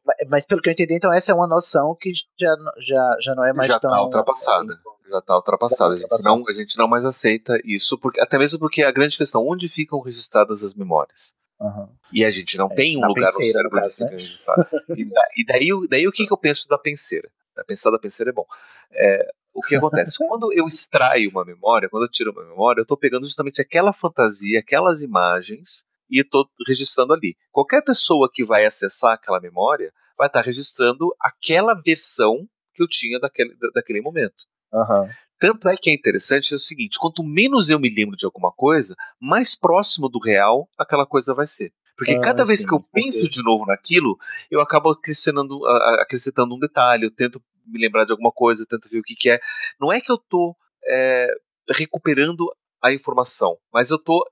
Ma- Mas pelo que eu entendi, então essa é uma noção que já, já, já não é mais Já tão... está ultrapassada. Já está ultrapassada. A gente, ultrapassada. não, a gente não mais aceita isso, porque, até mesmo porque a grande questão, onde ficam registradas as memórias? Aham. E a gente não É, tem um lugar no cérebro no onde caso, né? fica registrado. E, da- e daí, o- daí o que, que eu penso da penseira? A Pensar da penseira é bom. É, o que acontece? quando eu extraio uma memória, quando eu tiro uma memória, eu estou pegando justamente aquela fantasia, aquelas imagens e estou registrando ali. Qualquer pessoa que vai acessar aquela memória vai estar registrando aquela versão que eu tinha daquele, da- daquele momento. Aham. Tanto é que é interessante é o seguinte: quanto menos eu me lembro de alguma coisa, mais próximo do real aquela coisa vai ser. Porque Ah, cada vez sim, que eu penso ok. de novo naquilo, eu acabo acrescentando, acrescentando um detalhe, eu tento me lembrar de alguma coisa, tento ver o que, que é. Não é que eu estou recuperando a informação, mas eu estou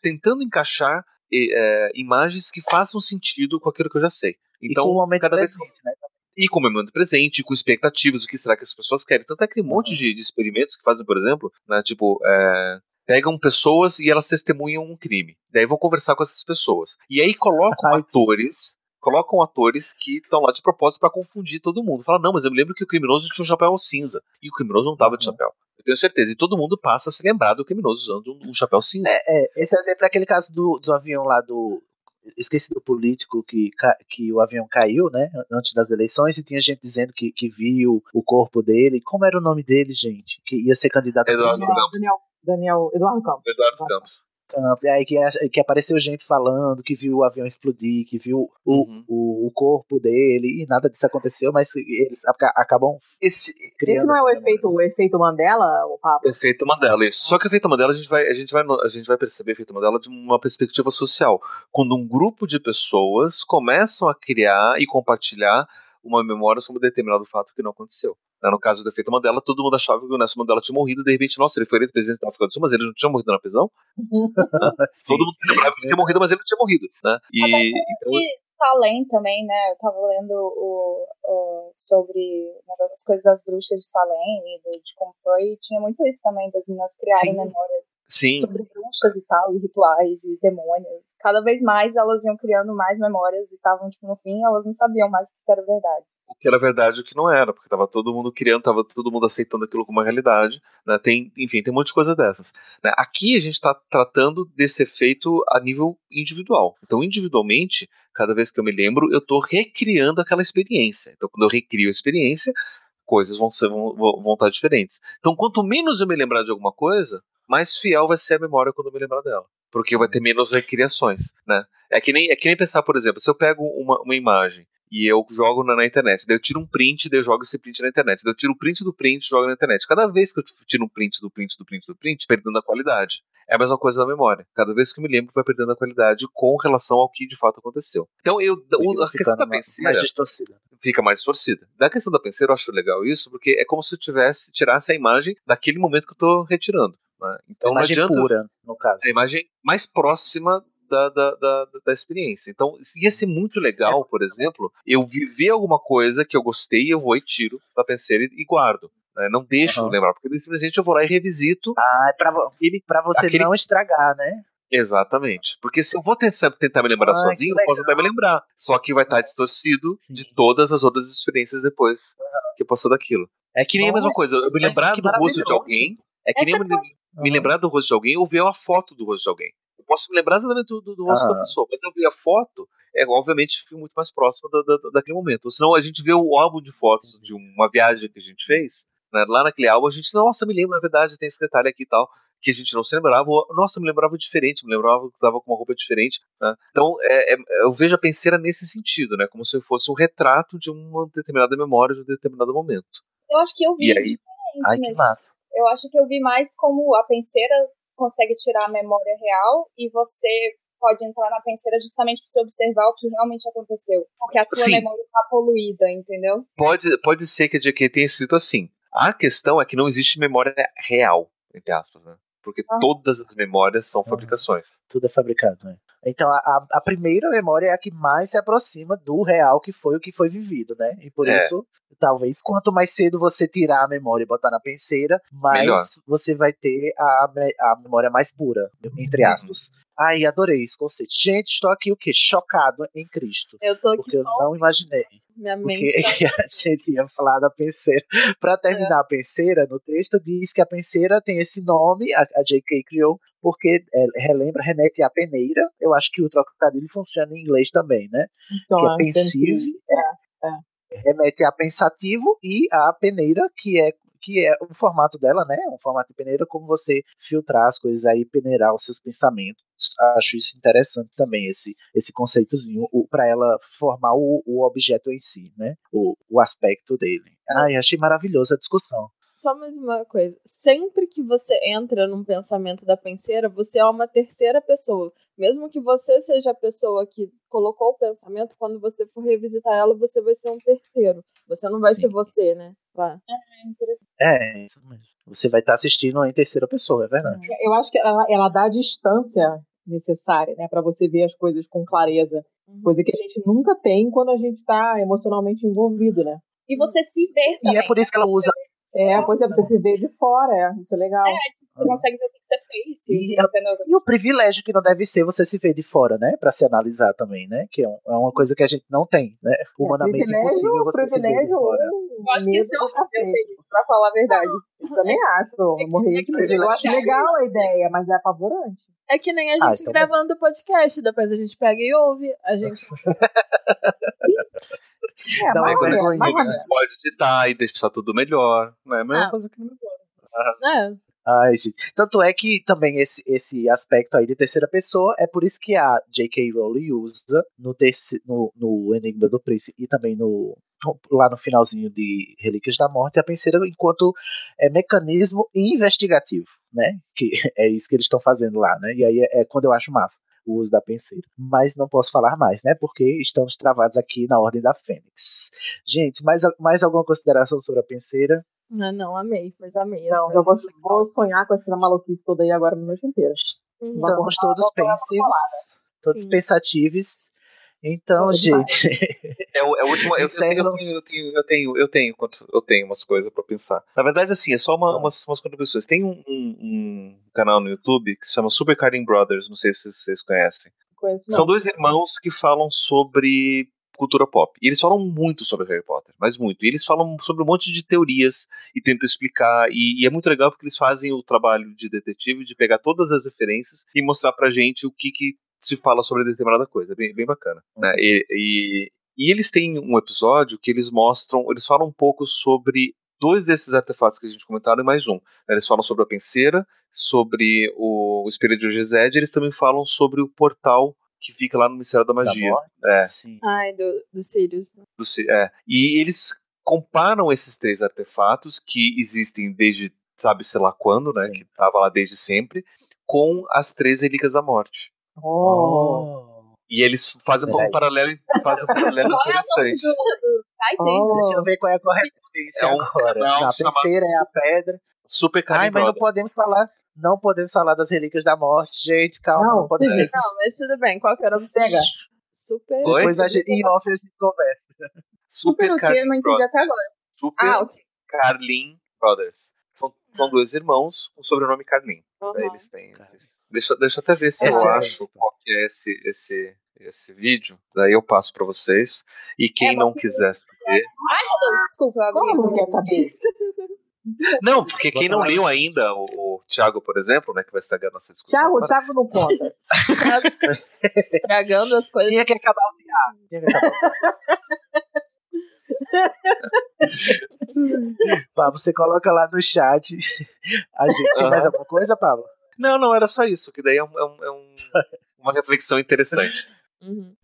tentando encaixar eh, imagens que façam sentido com aquilo que eu já sei. Então, cada vez que né? E com o presente, com expectativas, o que será que as pessoas querem. Tanto é que tem um monte Uhum. de, de experimentos que fazem, por exemplo, né, tipo, é, pegam pessoas e elas testemunham um crime. Daí vão conversar com essas pessoas. E aí colocam atores, colocam atores que estão lá de propósito para confundir todo mundo. Fala, não, mas eu me lembro que o criminoso tinha um chapéu cinza. E o criminoso não tava de Uhum. chapéu. Eu tenho certeza. E todo mundo passa a se lembrar do criminoso usando um, um chapéu cinza. É, esse exemplo é aquele caso do, do avião lá do. Esqueci do político que, que o avião caiu, né? Antes das eleições, e tinha gente dizendo que, que viu o corpo dele. Como era o nome dele, gente? Que ia ser candidato a Eduardo presidente. Campos. Daniel, Daniel, Eduardo Campos. Eduardo Campos. Campo. E aí que, que apareceu gente falando que viu o avião explodir, que viu o, Uhum. o, o corpo dele, e nada disso aconteceu, mas eles aca- acabam Esse. Esse não é o efeito, o efeito Mandela, o Pablo? efeito Mandela, isso. Só que o efeito Mandela a gente vai, a gente vai, a gente vai perceber o efeito Mandela de uma perspectiva social. Quando um grupo de pessoas começam a criar e compartilhar uma memória sobre um determinado fato que não aconteceu. Né, No caso do efeito Mandela, todo mundo achava que o Nelson Mandela tinha morrido, de repente, nossa, ele foi eleito presidente da África do Sul, mas ele não tinha morrido na prisão. Todo mundo lembrava que ele tinha morrido, mas ele não tinha morrido. Né? E, então, de Salem também, né? Eu tava lendo o, o- sobre uma das coisas das bruxas de Salem e do- de como foi, e tinha muito isso também, das meninas criarem Sim. memórias sim, sobre bruxas e tal, e rituais e demônios. Cada vez mais elas iam criando mais memórias e estavam, tipo, no fim, elas não sabiam mais o que era verdade. O que era verdade e o que não era, porque tava todo mundo criando, tava todo mundo aceitando aquilo como uma realidade, né? Tem, enfim, tem um monte de coisa dessas. né? Aqui a gente está tratando desse efeito a nível individual. Então, individualmente, cada vez que eu me lembro, eu estou recriando aquela experiência. Então, quando eu recrio a experiência, coisas vão ser vão, vão estar diferentes. Então, quanto menos eu me lembrar de alguma coisa, mais fiel vai ser a memória quando eu me lembrar dela. Porque vai ter menos recriações, né? É que nem, é que nem pensar, por exemplo, se eu pego uma, uma imagem e eu jogo na, na internet, daí eu tiro um print, daí eu jogo esse print na internet, daí eu tiro o print do print e jogo na internet. Cada vez que eu tiro um print do print do print do print, perdendo a qualidade. É a mesma coisa da memória. Cada vez que eu me lembro, vai perdendo a qualidade com relação ao que de fato aconteceu. Então, eu, o- a questão da penseira mais distorcida. fica mais distorcida. Da questão da penseira, eu acho legal isso, porque é como se eu tivesse tirasse a imagem daquele momento que eu tô retirando. né? Então, não imagem adianta pura, no caso. a imagem mais próxima da, da, da, da experiência. Então, ia ser muito legal, por exemplo, eu viver alguma coisa que eu gostei, eu vou e tiro da penseira e, guardo. né? Não deixo Aham. lembrar, porque simplesmente eu vou lá e revisito. Ah, é pra, pra você Aquele- não estragar, né? Exatamente. Porque se eu vou tentar, tentar me lembrar Ah, sozinho, eu posso até me lembrar. Só que vai estar distorcido Sim. de todas as outras experiências depois que passou daquilo. É que nem a mesma Nossa, coisa, eu me lembrar do rosto de alguém. É que nem Essa eu me, me lembrar do rosto de alguém ou ver uma foto do rosto de alguém. Eu posso me lembrar exatamente do, do, do rosto da Ah. pessoa, mas eu ver a foto, é obviamente fico muito mais próximo da, da- daquele momento. Ou senão a gente vê o álbum de fotos de uma viagem que a gente fez, né, lá naquele álbum, a gente, nossa, me lembro, na verdade, tem esse detalhe aqui e tal, que a gente não se lembrava, ou, nossa, me lembrava diferente, me lembrava que estava com uma roupa diferente. né. Então, é, é- eu vejo a penseira nesse sentido, né, como se fosse um retrato de uma determinada memória de um determinado momento. Eu acho que eu vi E aí? diferente Ai, que massa. Eu acho que eu vi mais como a penseira consegue tirar a memória real e você pode entrar na penseira justamente para você observar o que realmente aconteceu. Porque a sua Sim. memória tá poluída, entendeu? Pode, pode ser que a JK tenha escrito assim. A questão é que não existe memória real, entre aspas, né? Porque Ah. todas as memórias são fabricações. Tudo é fabricado, né? Então, a, a- primeira memória é a que mais se aproxima do real que foi o que foi vivido, né? E por É. isso, talvez, quanto mais cedo você tirar a memória e botar na penseira, mais Melhor. você vai ter a, a memória mais pura, entre Uhum. aspas. Ai, adorei esse conceito. Gente, estou aqui o quê? Chocado em Cristo. Eu tô aqui Porque eu só. não imaginei. Minha Porque mente. Tá... a gente ia falar da penseira. Para terminar a penseira, no texto diz que a penseira tem esse nome, a, a J.K. criou, porque é, relembra, remete à peneira. Eu acho que o trocadilho funciona em inglês também, né? Então, que é pensive, é, remete a pensativo e a peneira, que é que é o formato dela, né? Um formato de peneira, como você filtrar as coisas aí, peneirar os seus pensamentos. Acho isso interessante também, esse, esse conceitozinho, para ela formar o, o objeto em si, né? O, o aspecto dele. Ai, achei maravilhosa a discussão. Só mais uma coisa. Sempre que você entra num pensamento da penseira, você é uma terceira pessoa. Mesmo que você seja a pessoa que colocou o pensamento, quando você for revisitar ela, você vai ser um terceiro. Você não vai Sim. ser você, né? Vai. É, isso mesmo. Você vai estar assistindo em terceira pessoa, é verdade. Eu acho que ela, ela dá a distância necessária, né, para você ver as coisas com clareza, Uhum. coisa que a gente nunca tem quando a gente está emocionalmente envolvido, né? E você se ver E também. é por isso que ela usa. É, pois é, você se vê de fora, é, isso é legal. Você consegue ver o que você fez. E se- entendeu? E o privilégio que não deve ser você se ver de fora, né? Pra se analisar também, né? Que é, um- é uma coisa que a gente não tem, né? Humanamente impossível você se ver de privilégio, fora. um Eu acho que esse é meu cacete. pra falar a verdade. Eu também acho, eu morri de privilégio. Eu acho legal a ideia, mas é apavorante. É que nem a Ah, gente então gravando o podcast, depois a gente pega e ouve. A gente. É, Não, mas, agora é, entendi. Pode editar e deixar tudo melhor. Não é a mesma Ah. coisa que no melhor. É. Ai, gente. Tanto é que também esse, esse aspecto aí de terceira pessoa é por isso que a J.K. Rowling usa no, terci, no, no Enigma do Príncipe e também no lá no finalzinho de Relíquias da Morte a penseira enquanto é, mecanismo investigativo, né? Que é isso que eles estão fazendo lá, né? E aí é, é quando eu acho massa o uso da penseira. Mas não posso falar mais, né? Porque estamos travados aqui na Ordem da Fênix. Gente, mais, mais alguma consideração sobre a penseira? Não, não, amei, mas amei. Não, já vou, vou sonhar com essa maluquice toda aí agora na noite inteira. Uhum. Vamos Estamos todos pensivos, todos Sim. pensativos. Então, Bom gente, É o, é o último. Eu, eu, tenho, eu tenho, eu tenho, eu tenho, eu tenho, eu tenho umas coisas pra pensar. Na verdade, assim, é só uma, umas, umas contribuições. Tem um, um- um canal no YouTube que se chama Super Karin Brothers, não sei se vocês conhecem. Conheço, não. São dois irmãos que falam sobre cultura pop. E eles falam muito sobre Harry Potter, mas muito. E eles falam sobre um monte de teorias e tentam explicar. E, e é muito legal porque eles fazem o trabalho de detetive de pegar todas as referências e mostrar pra gente o que, que se fala sobre determinada coisa. Bem, bem bacana. né? E, e, e eles têm um episódio que eles mostram, eles falam um pouco sobre dois desses artefatos que a gente comentaram e mais um. né? Eles falam sobre a penseira, sobre o, o espelho de Ogezed, eles também falam sobre o portal que fica lá no Ministério da Magia. morte? é, sim. Ai, do, do Sirius. né? do é. E eles comparam esses três artefatos que existem desde sabe-se lá quando, né? Sim. Que tava lá desde sempre, com as três relíquias da morte. Oh. E eles fazem um Peraí. paralelo, fazem um paralelo Qual é o nome interessante. do, do site, Oh. gente? Deixa eu ver qual é a correspondência É um agora. canal a chamado- penseira é a pedra. Super Ai, mas não podemos falar. Não podemos falar das relíquias da morte, gente. Calma, Não, não, podemos. siga. Não, mas tudo bem. Qual que era o Pega. Super. Oi? Depois a gente, em off a gente conversa. Super o quê? Eu não entendi Brothers. até agora. Super Ah. Carlin Brothers. São, são dois irmãos com o sobrenome Carlin. Uhum. Eles têm. Deixa, deixa eu até ver se É eu sério? acho qual que é esse, esse, esse vídeo. Daí eu passo pra vocês. E quem É, não quiser saber. Ai, meu Deus, desculpa. Como não quer saber? Não, porque quem não leu ainda, o, o Thiago, por exemplo, né, que vai estragar nossa discussão. Thiago, o Thiago não conta. Estragando as coisas. Tinha que acabar o diabo. Tinha que acabar. Pablo, você coloca lá no chat. A gente tem mais alguma coisa, Pablo? Não, não, era só isso, que daí é, um- é um- é um- uma reflexão interessante. Uhum.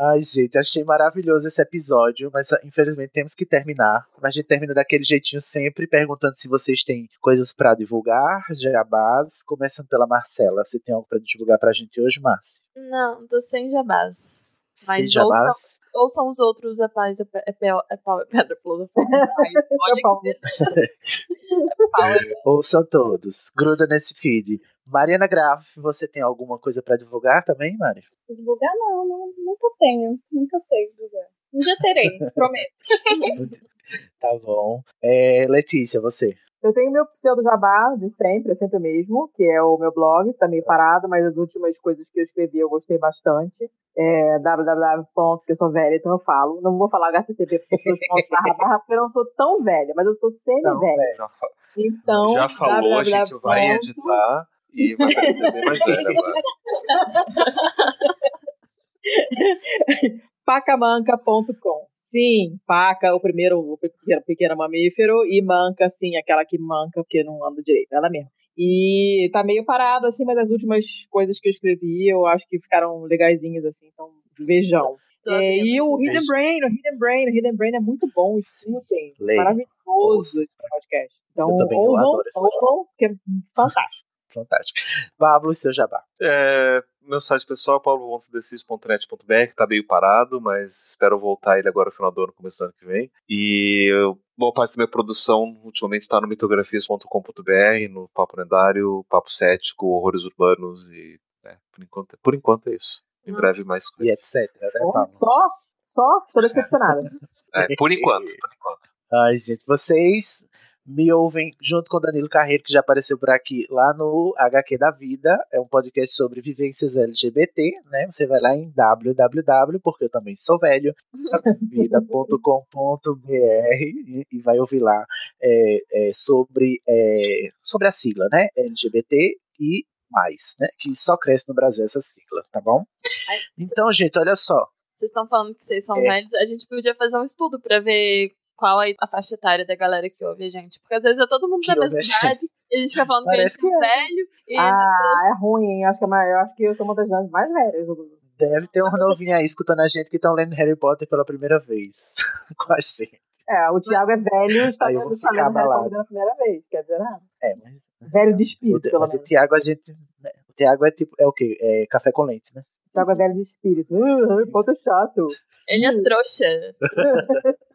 Ai, gente, achei maravilhoso esse episódio, mas ah, infelizmente temos que terminar. Mas a gente termina daquele jeitinho sempre, perguntando se vocês têm coisas pra divulgar, jabás. Começando pela Marcela. Você tem algo pra divulgar pra gente hoje, Márcio? Não, tô sem jabás. Mas ouçam, ouçam os outros é paz, é, é, é é pedra, filosofia. Ouçam todos. Gruda nesse feed. Mariana Graf, você tem alguma coisa pra divulgar também, Mari? Divulgar não, não, nunca tenho. Nunca sei divulgar. Um dia terei, prometo. Tá bom. É, Letícia, você. Eu tenho meu pseudo jabá de sempre, é sempre o mesmo, que é o meu blog, tá meio parado, mas as últimas coisas que eu escrevi eu gostei bastante. É www. porque eu sou velha, então eu falo. Não vou falar http barra barra, porque eu não sou tão velha, mas eu sou semi-velha. Já, fa- Então, já falou, a gente vai editar e vai parecer mais velho agora. pacamanca.com. Sim, paca, o primeiro, o pequeno, pequeno mamífero, e manca, sim, aquela que manca porque não anda direito, ela mesma. E tá meio parado, assim, mas as últimas coisas que eu escrevi eu acho que ficaram legaisinhas, assim, então vejam. É, e o. Hidden Brain, o Hidden Brain, o Hidden Brain é muito bom, escutem. Maravilhoso esse podcast. Então, ouvam, ouvam, que é fantástico. Fantástico. Pablo, seu jabá. É, meu site pessoal, paulomontedecis.net.br, tá meio parado, mas espero voltar ele agora no final do ano, começo do ano que vem. E eu, boa parte da minha produção ultimamente está no mitografias.com.br, no Papo Lendário, Papo Cético, Horrores Urbanos e é, por, enquanto, por enquanto é isso. Em Nossa. breve mais E coisas. etc. Né, só, só, estou decepcionada. É, por enquanto, por enquanto. Ai, gente, vocês me ouvem junto com o Danilo Carreiro, que já apareceu por aqui lá no HQ da Vida. É um podcast sobre vivências LGBT, né? Você vai lá em www, porque eu também sou velho, vida.com.br e, vai ouvir lá é, é, sobre, é, sobre a sigla, né? LGBT e mais, né? Que só cresce no Brasil essa sigla, tá bom? Então, gente, olha só. Vocês estão falando que vocês são É. velhos, a gente podia fazer um estudo pra ver qual é a faixa etária da galera que ouve a gente. Porque às vezes é todo mundo Que da mesma idade e a gente fica falando que a Parece gente é é. velho e Ah, é ruim, hein? Acho que, é mais- eu acho que eu sou uma das mais velhas. Deve ter um novinho aí escutando a gente que estão lendo Harry Potter pela primeira vez com a gente. É, o Thiago é velho e está lendo Harry. Potter pela primeira vez. Quer dizer, nada. É, mas. Velho de O, espírito, pelo mas o menos. Tiago, a gente. né, O Tiago é tipo. É o quê? É café com leite, né? O Thiago é velho de espírito. Uh, Harry Potter chato. ele é trouxa.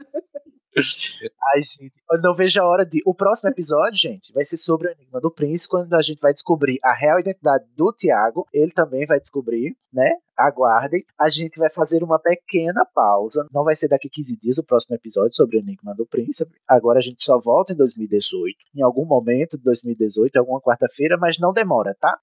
Ai, gente, eu não vejo a hora de. O próximo episódio, gente, vai ser sobre o Enigma do Príncipe, quando a gente vai descobrir a real identidade do Tiago. Ele também vai descobrir, né? Aguardem. A gente vai fazer uma pequena pausa. Não vai ser daqui 15 dias o próximo episódio sobre o Enigma do Príncipe. Agora a gente só volta em 2018. Em algum momento de 2018, alguma quarta-feira, mas não demora, tá?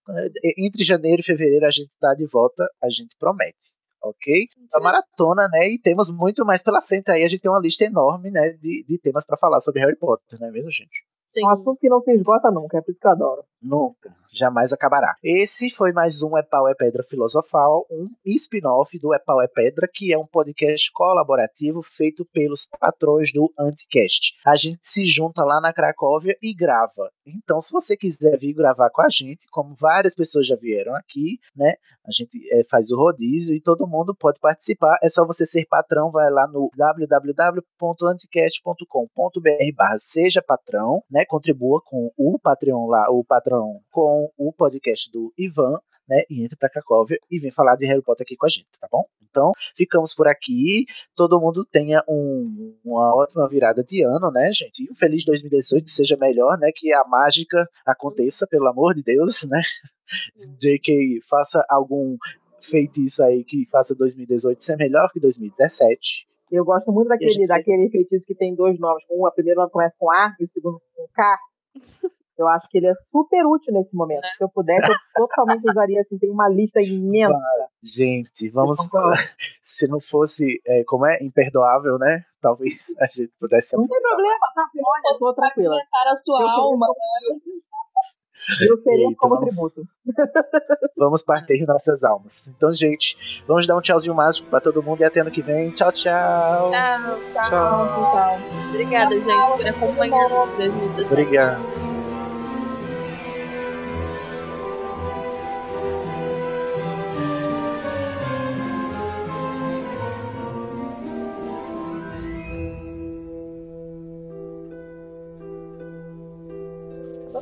Entre janeiro e fevereiro a gente tá de volta, a gente promete. Ok? a maratona, né? E temos muito mais pela frente aí. A gente tem uma lista enorme, né? De, de temas pra falar sobre Harry Potter, não é mesmo, gente? Sim. É um assunto que não se esgota nunca, é por isso que eu adoro. Nunca, jamais acabará. Esse foi mais um É Pau é Pedra Filosofal, um spin-off do É Pau é Pedra, que é um podcast colaborativo feito pelos patrões do Anticast. A gente se junta lá na Cracóvia e grava. Então, se você quiser vir gravar com a gente, como várias pessoas já vieram aqui, né? A gente eh, faz o rodízio e todo mundo pode participar. É só você ser patrão, vai lá no www.anticast.com.br barra seja patrão, né? Contribua com o Patreon lá, o patrão com o podcast do Ivan, né? E entre pra Cracóvia e vem falar de Harry Potter aqui com a gente, tá bom? Então, ficamos por aqui. Todo mundo tenha um- uma ótima virada de ano, né, gente? E um feliz 2018 seja melhor, né? Que a mágica aconteça, pelo amor de Deus, né? JK faça algum feitiço aí que faça 2018 ser melhor que 2017. Eu gosto muito daquele, daquele feitiço que tem dois nomes. Um, a primeiro nome começa com A e o segundo com K. Eu acho que ele é super útil nesse momento. Se eu pudesse, eu totalmente usaria assim. Tem uma lista imensa. Gente, vamos. Se não fosse, é, como é, imperdoável, né? Talvez a gente pudesse. Não tem problema, tá? Olha, eu tô tranquila. Alimentar a sua Eu queria- Eu ofereço Eita, como vamos- tributo. Vamos partir nossas almas. Então, gente, vamos dar um tchauzinho mágico pra todo mundo e até ano que vem. Tchau, tchau. Tchau. Tchau, tchau, tchau. Obrigada, gente, por acompanhar 2017. Obrigado.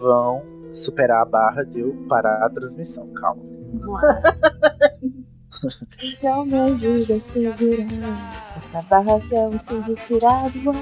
Vão superar a barra de eu parar a transmissão, calma. então me ajuda a segurar essa barra que é um sangue tirado.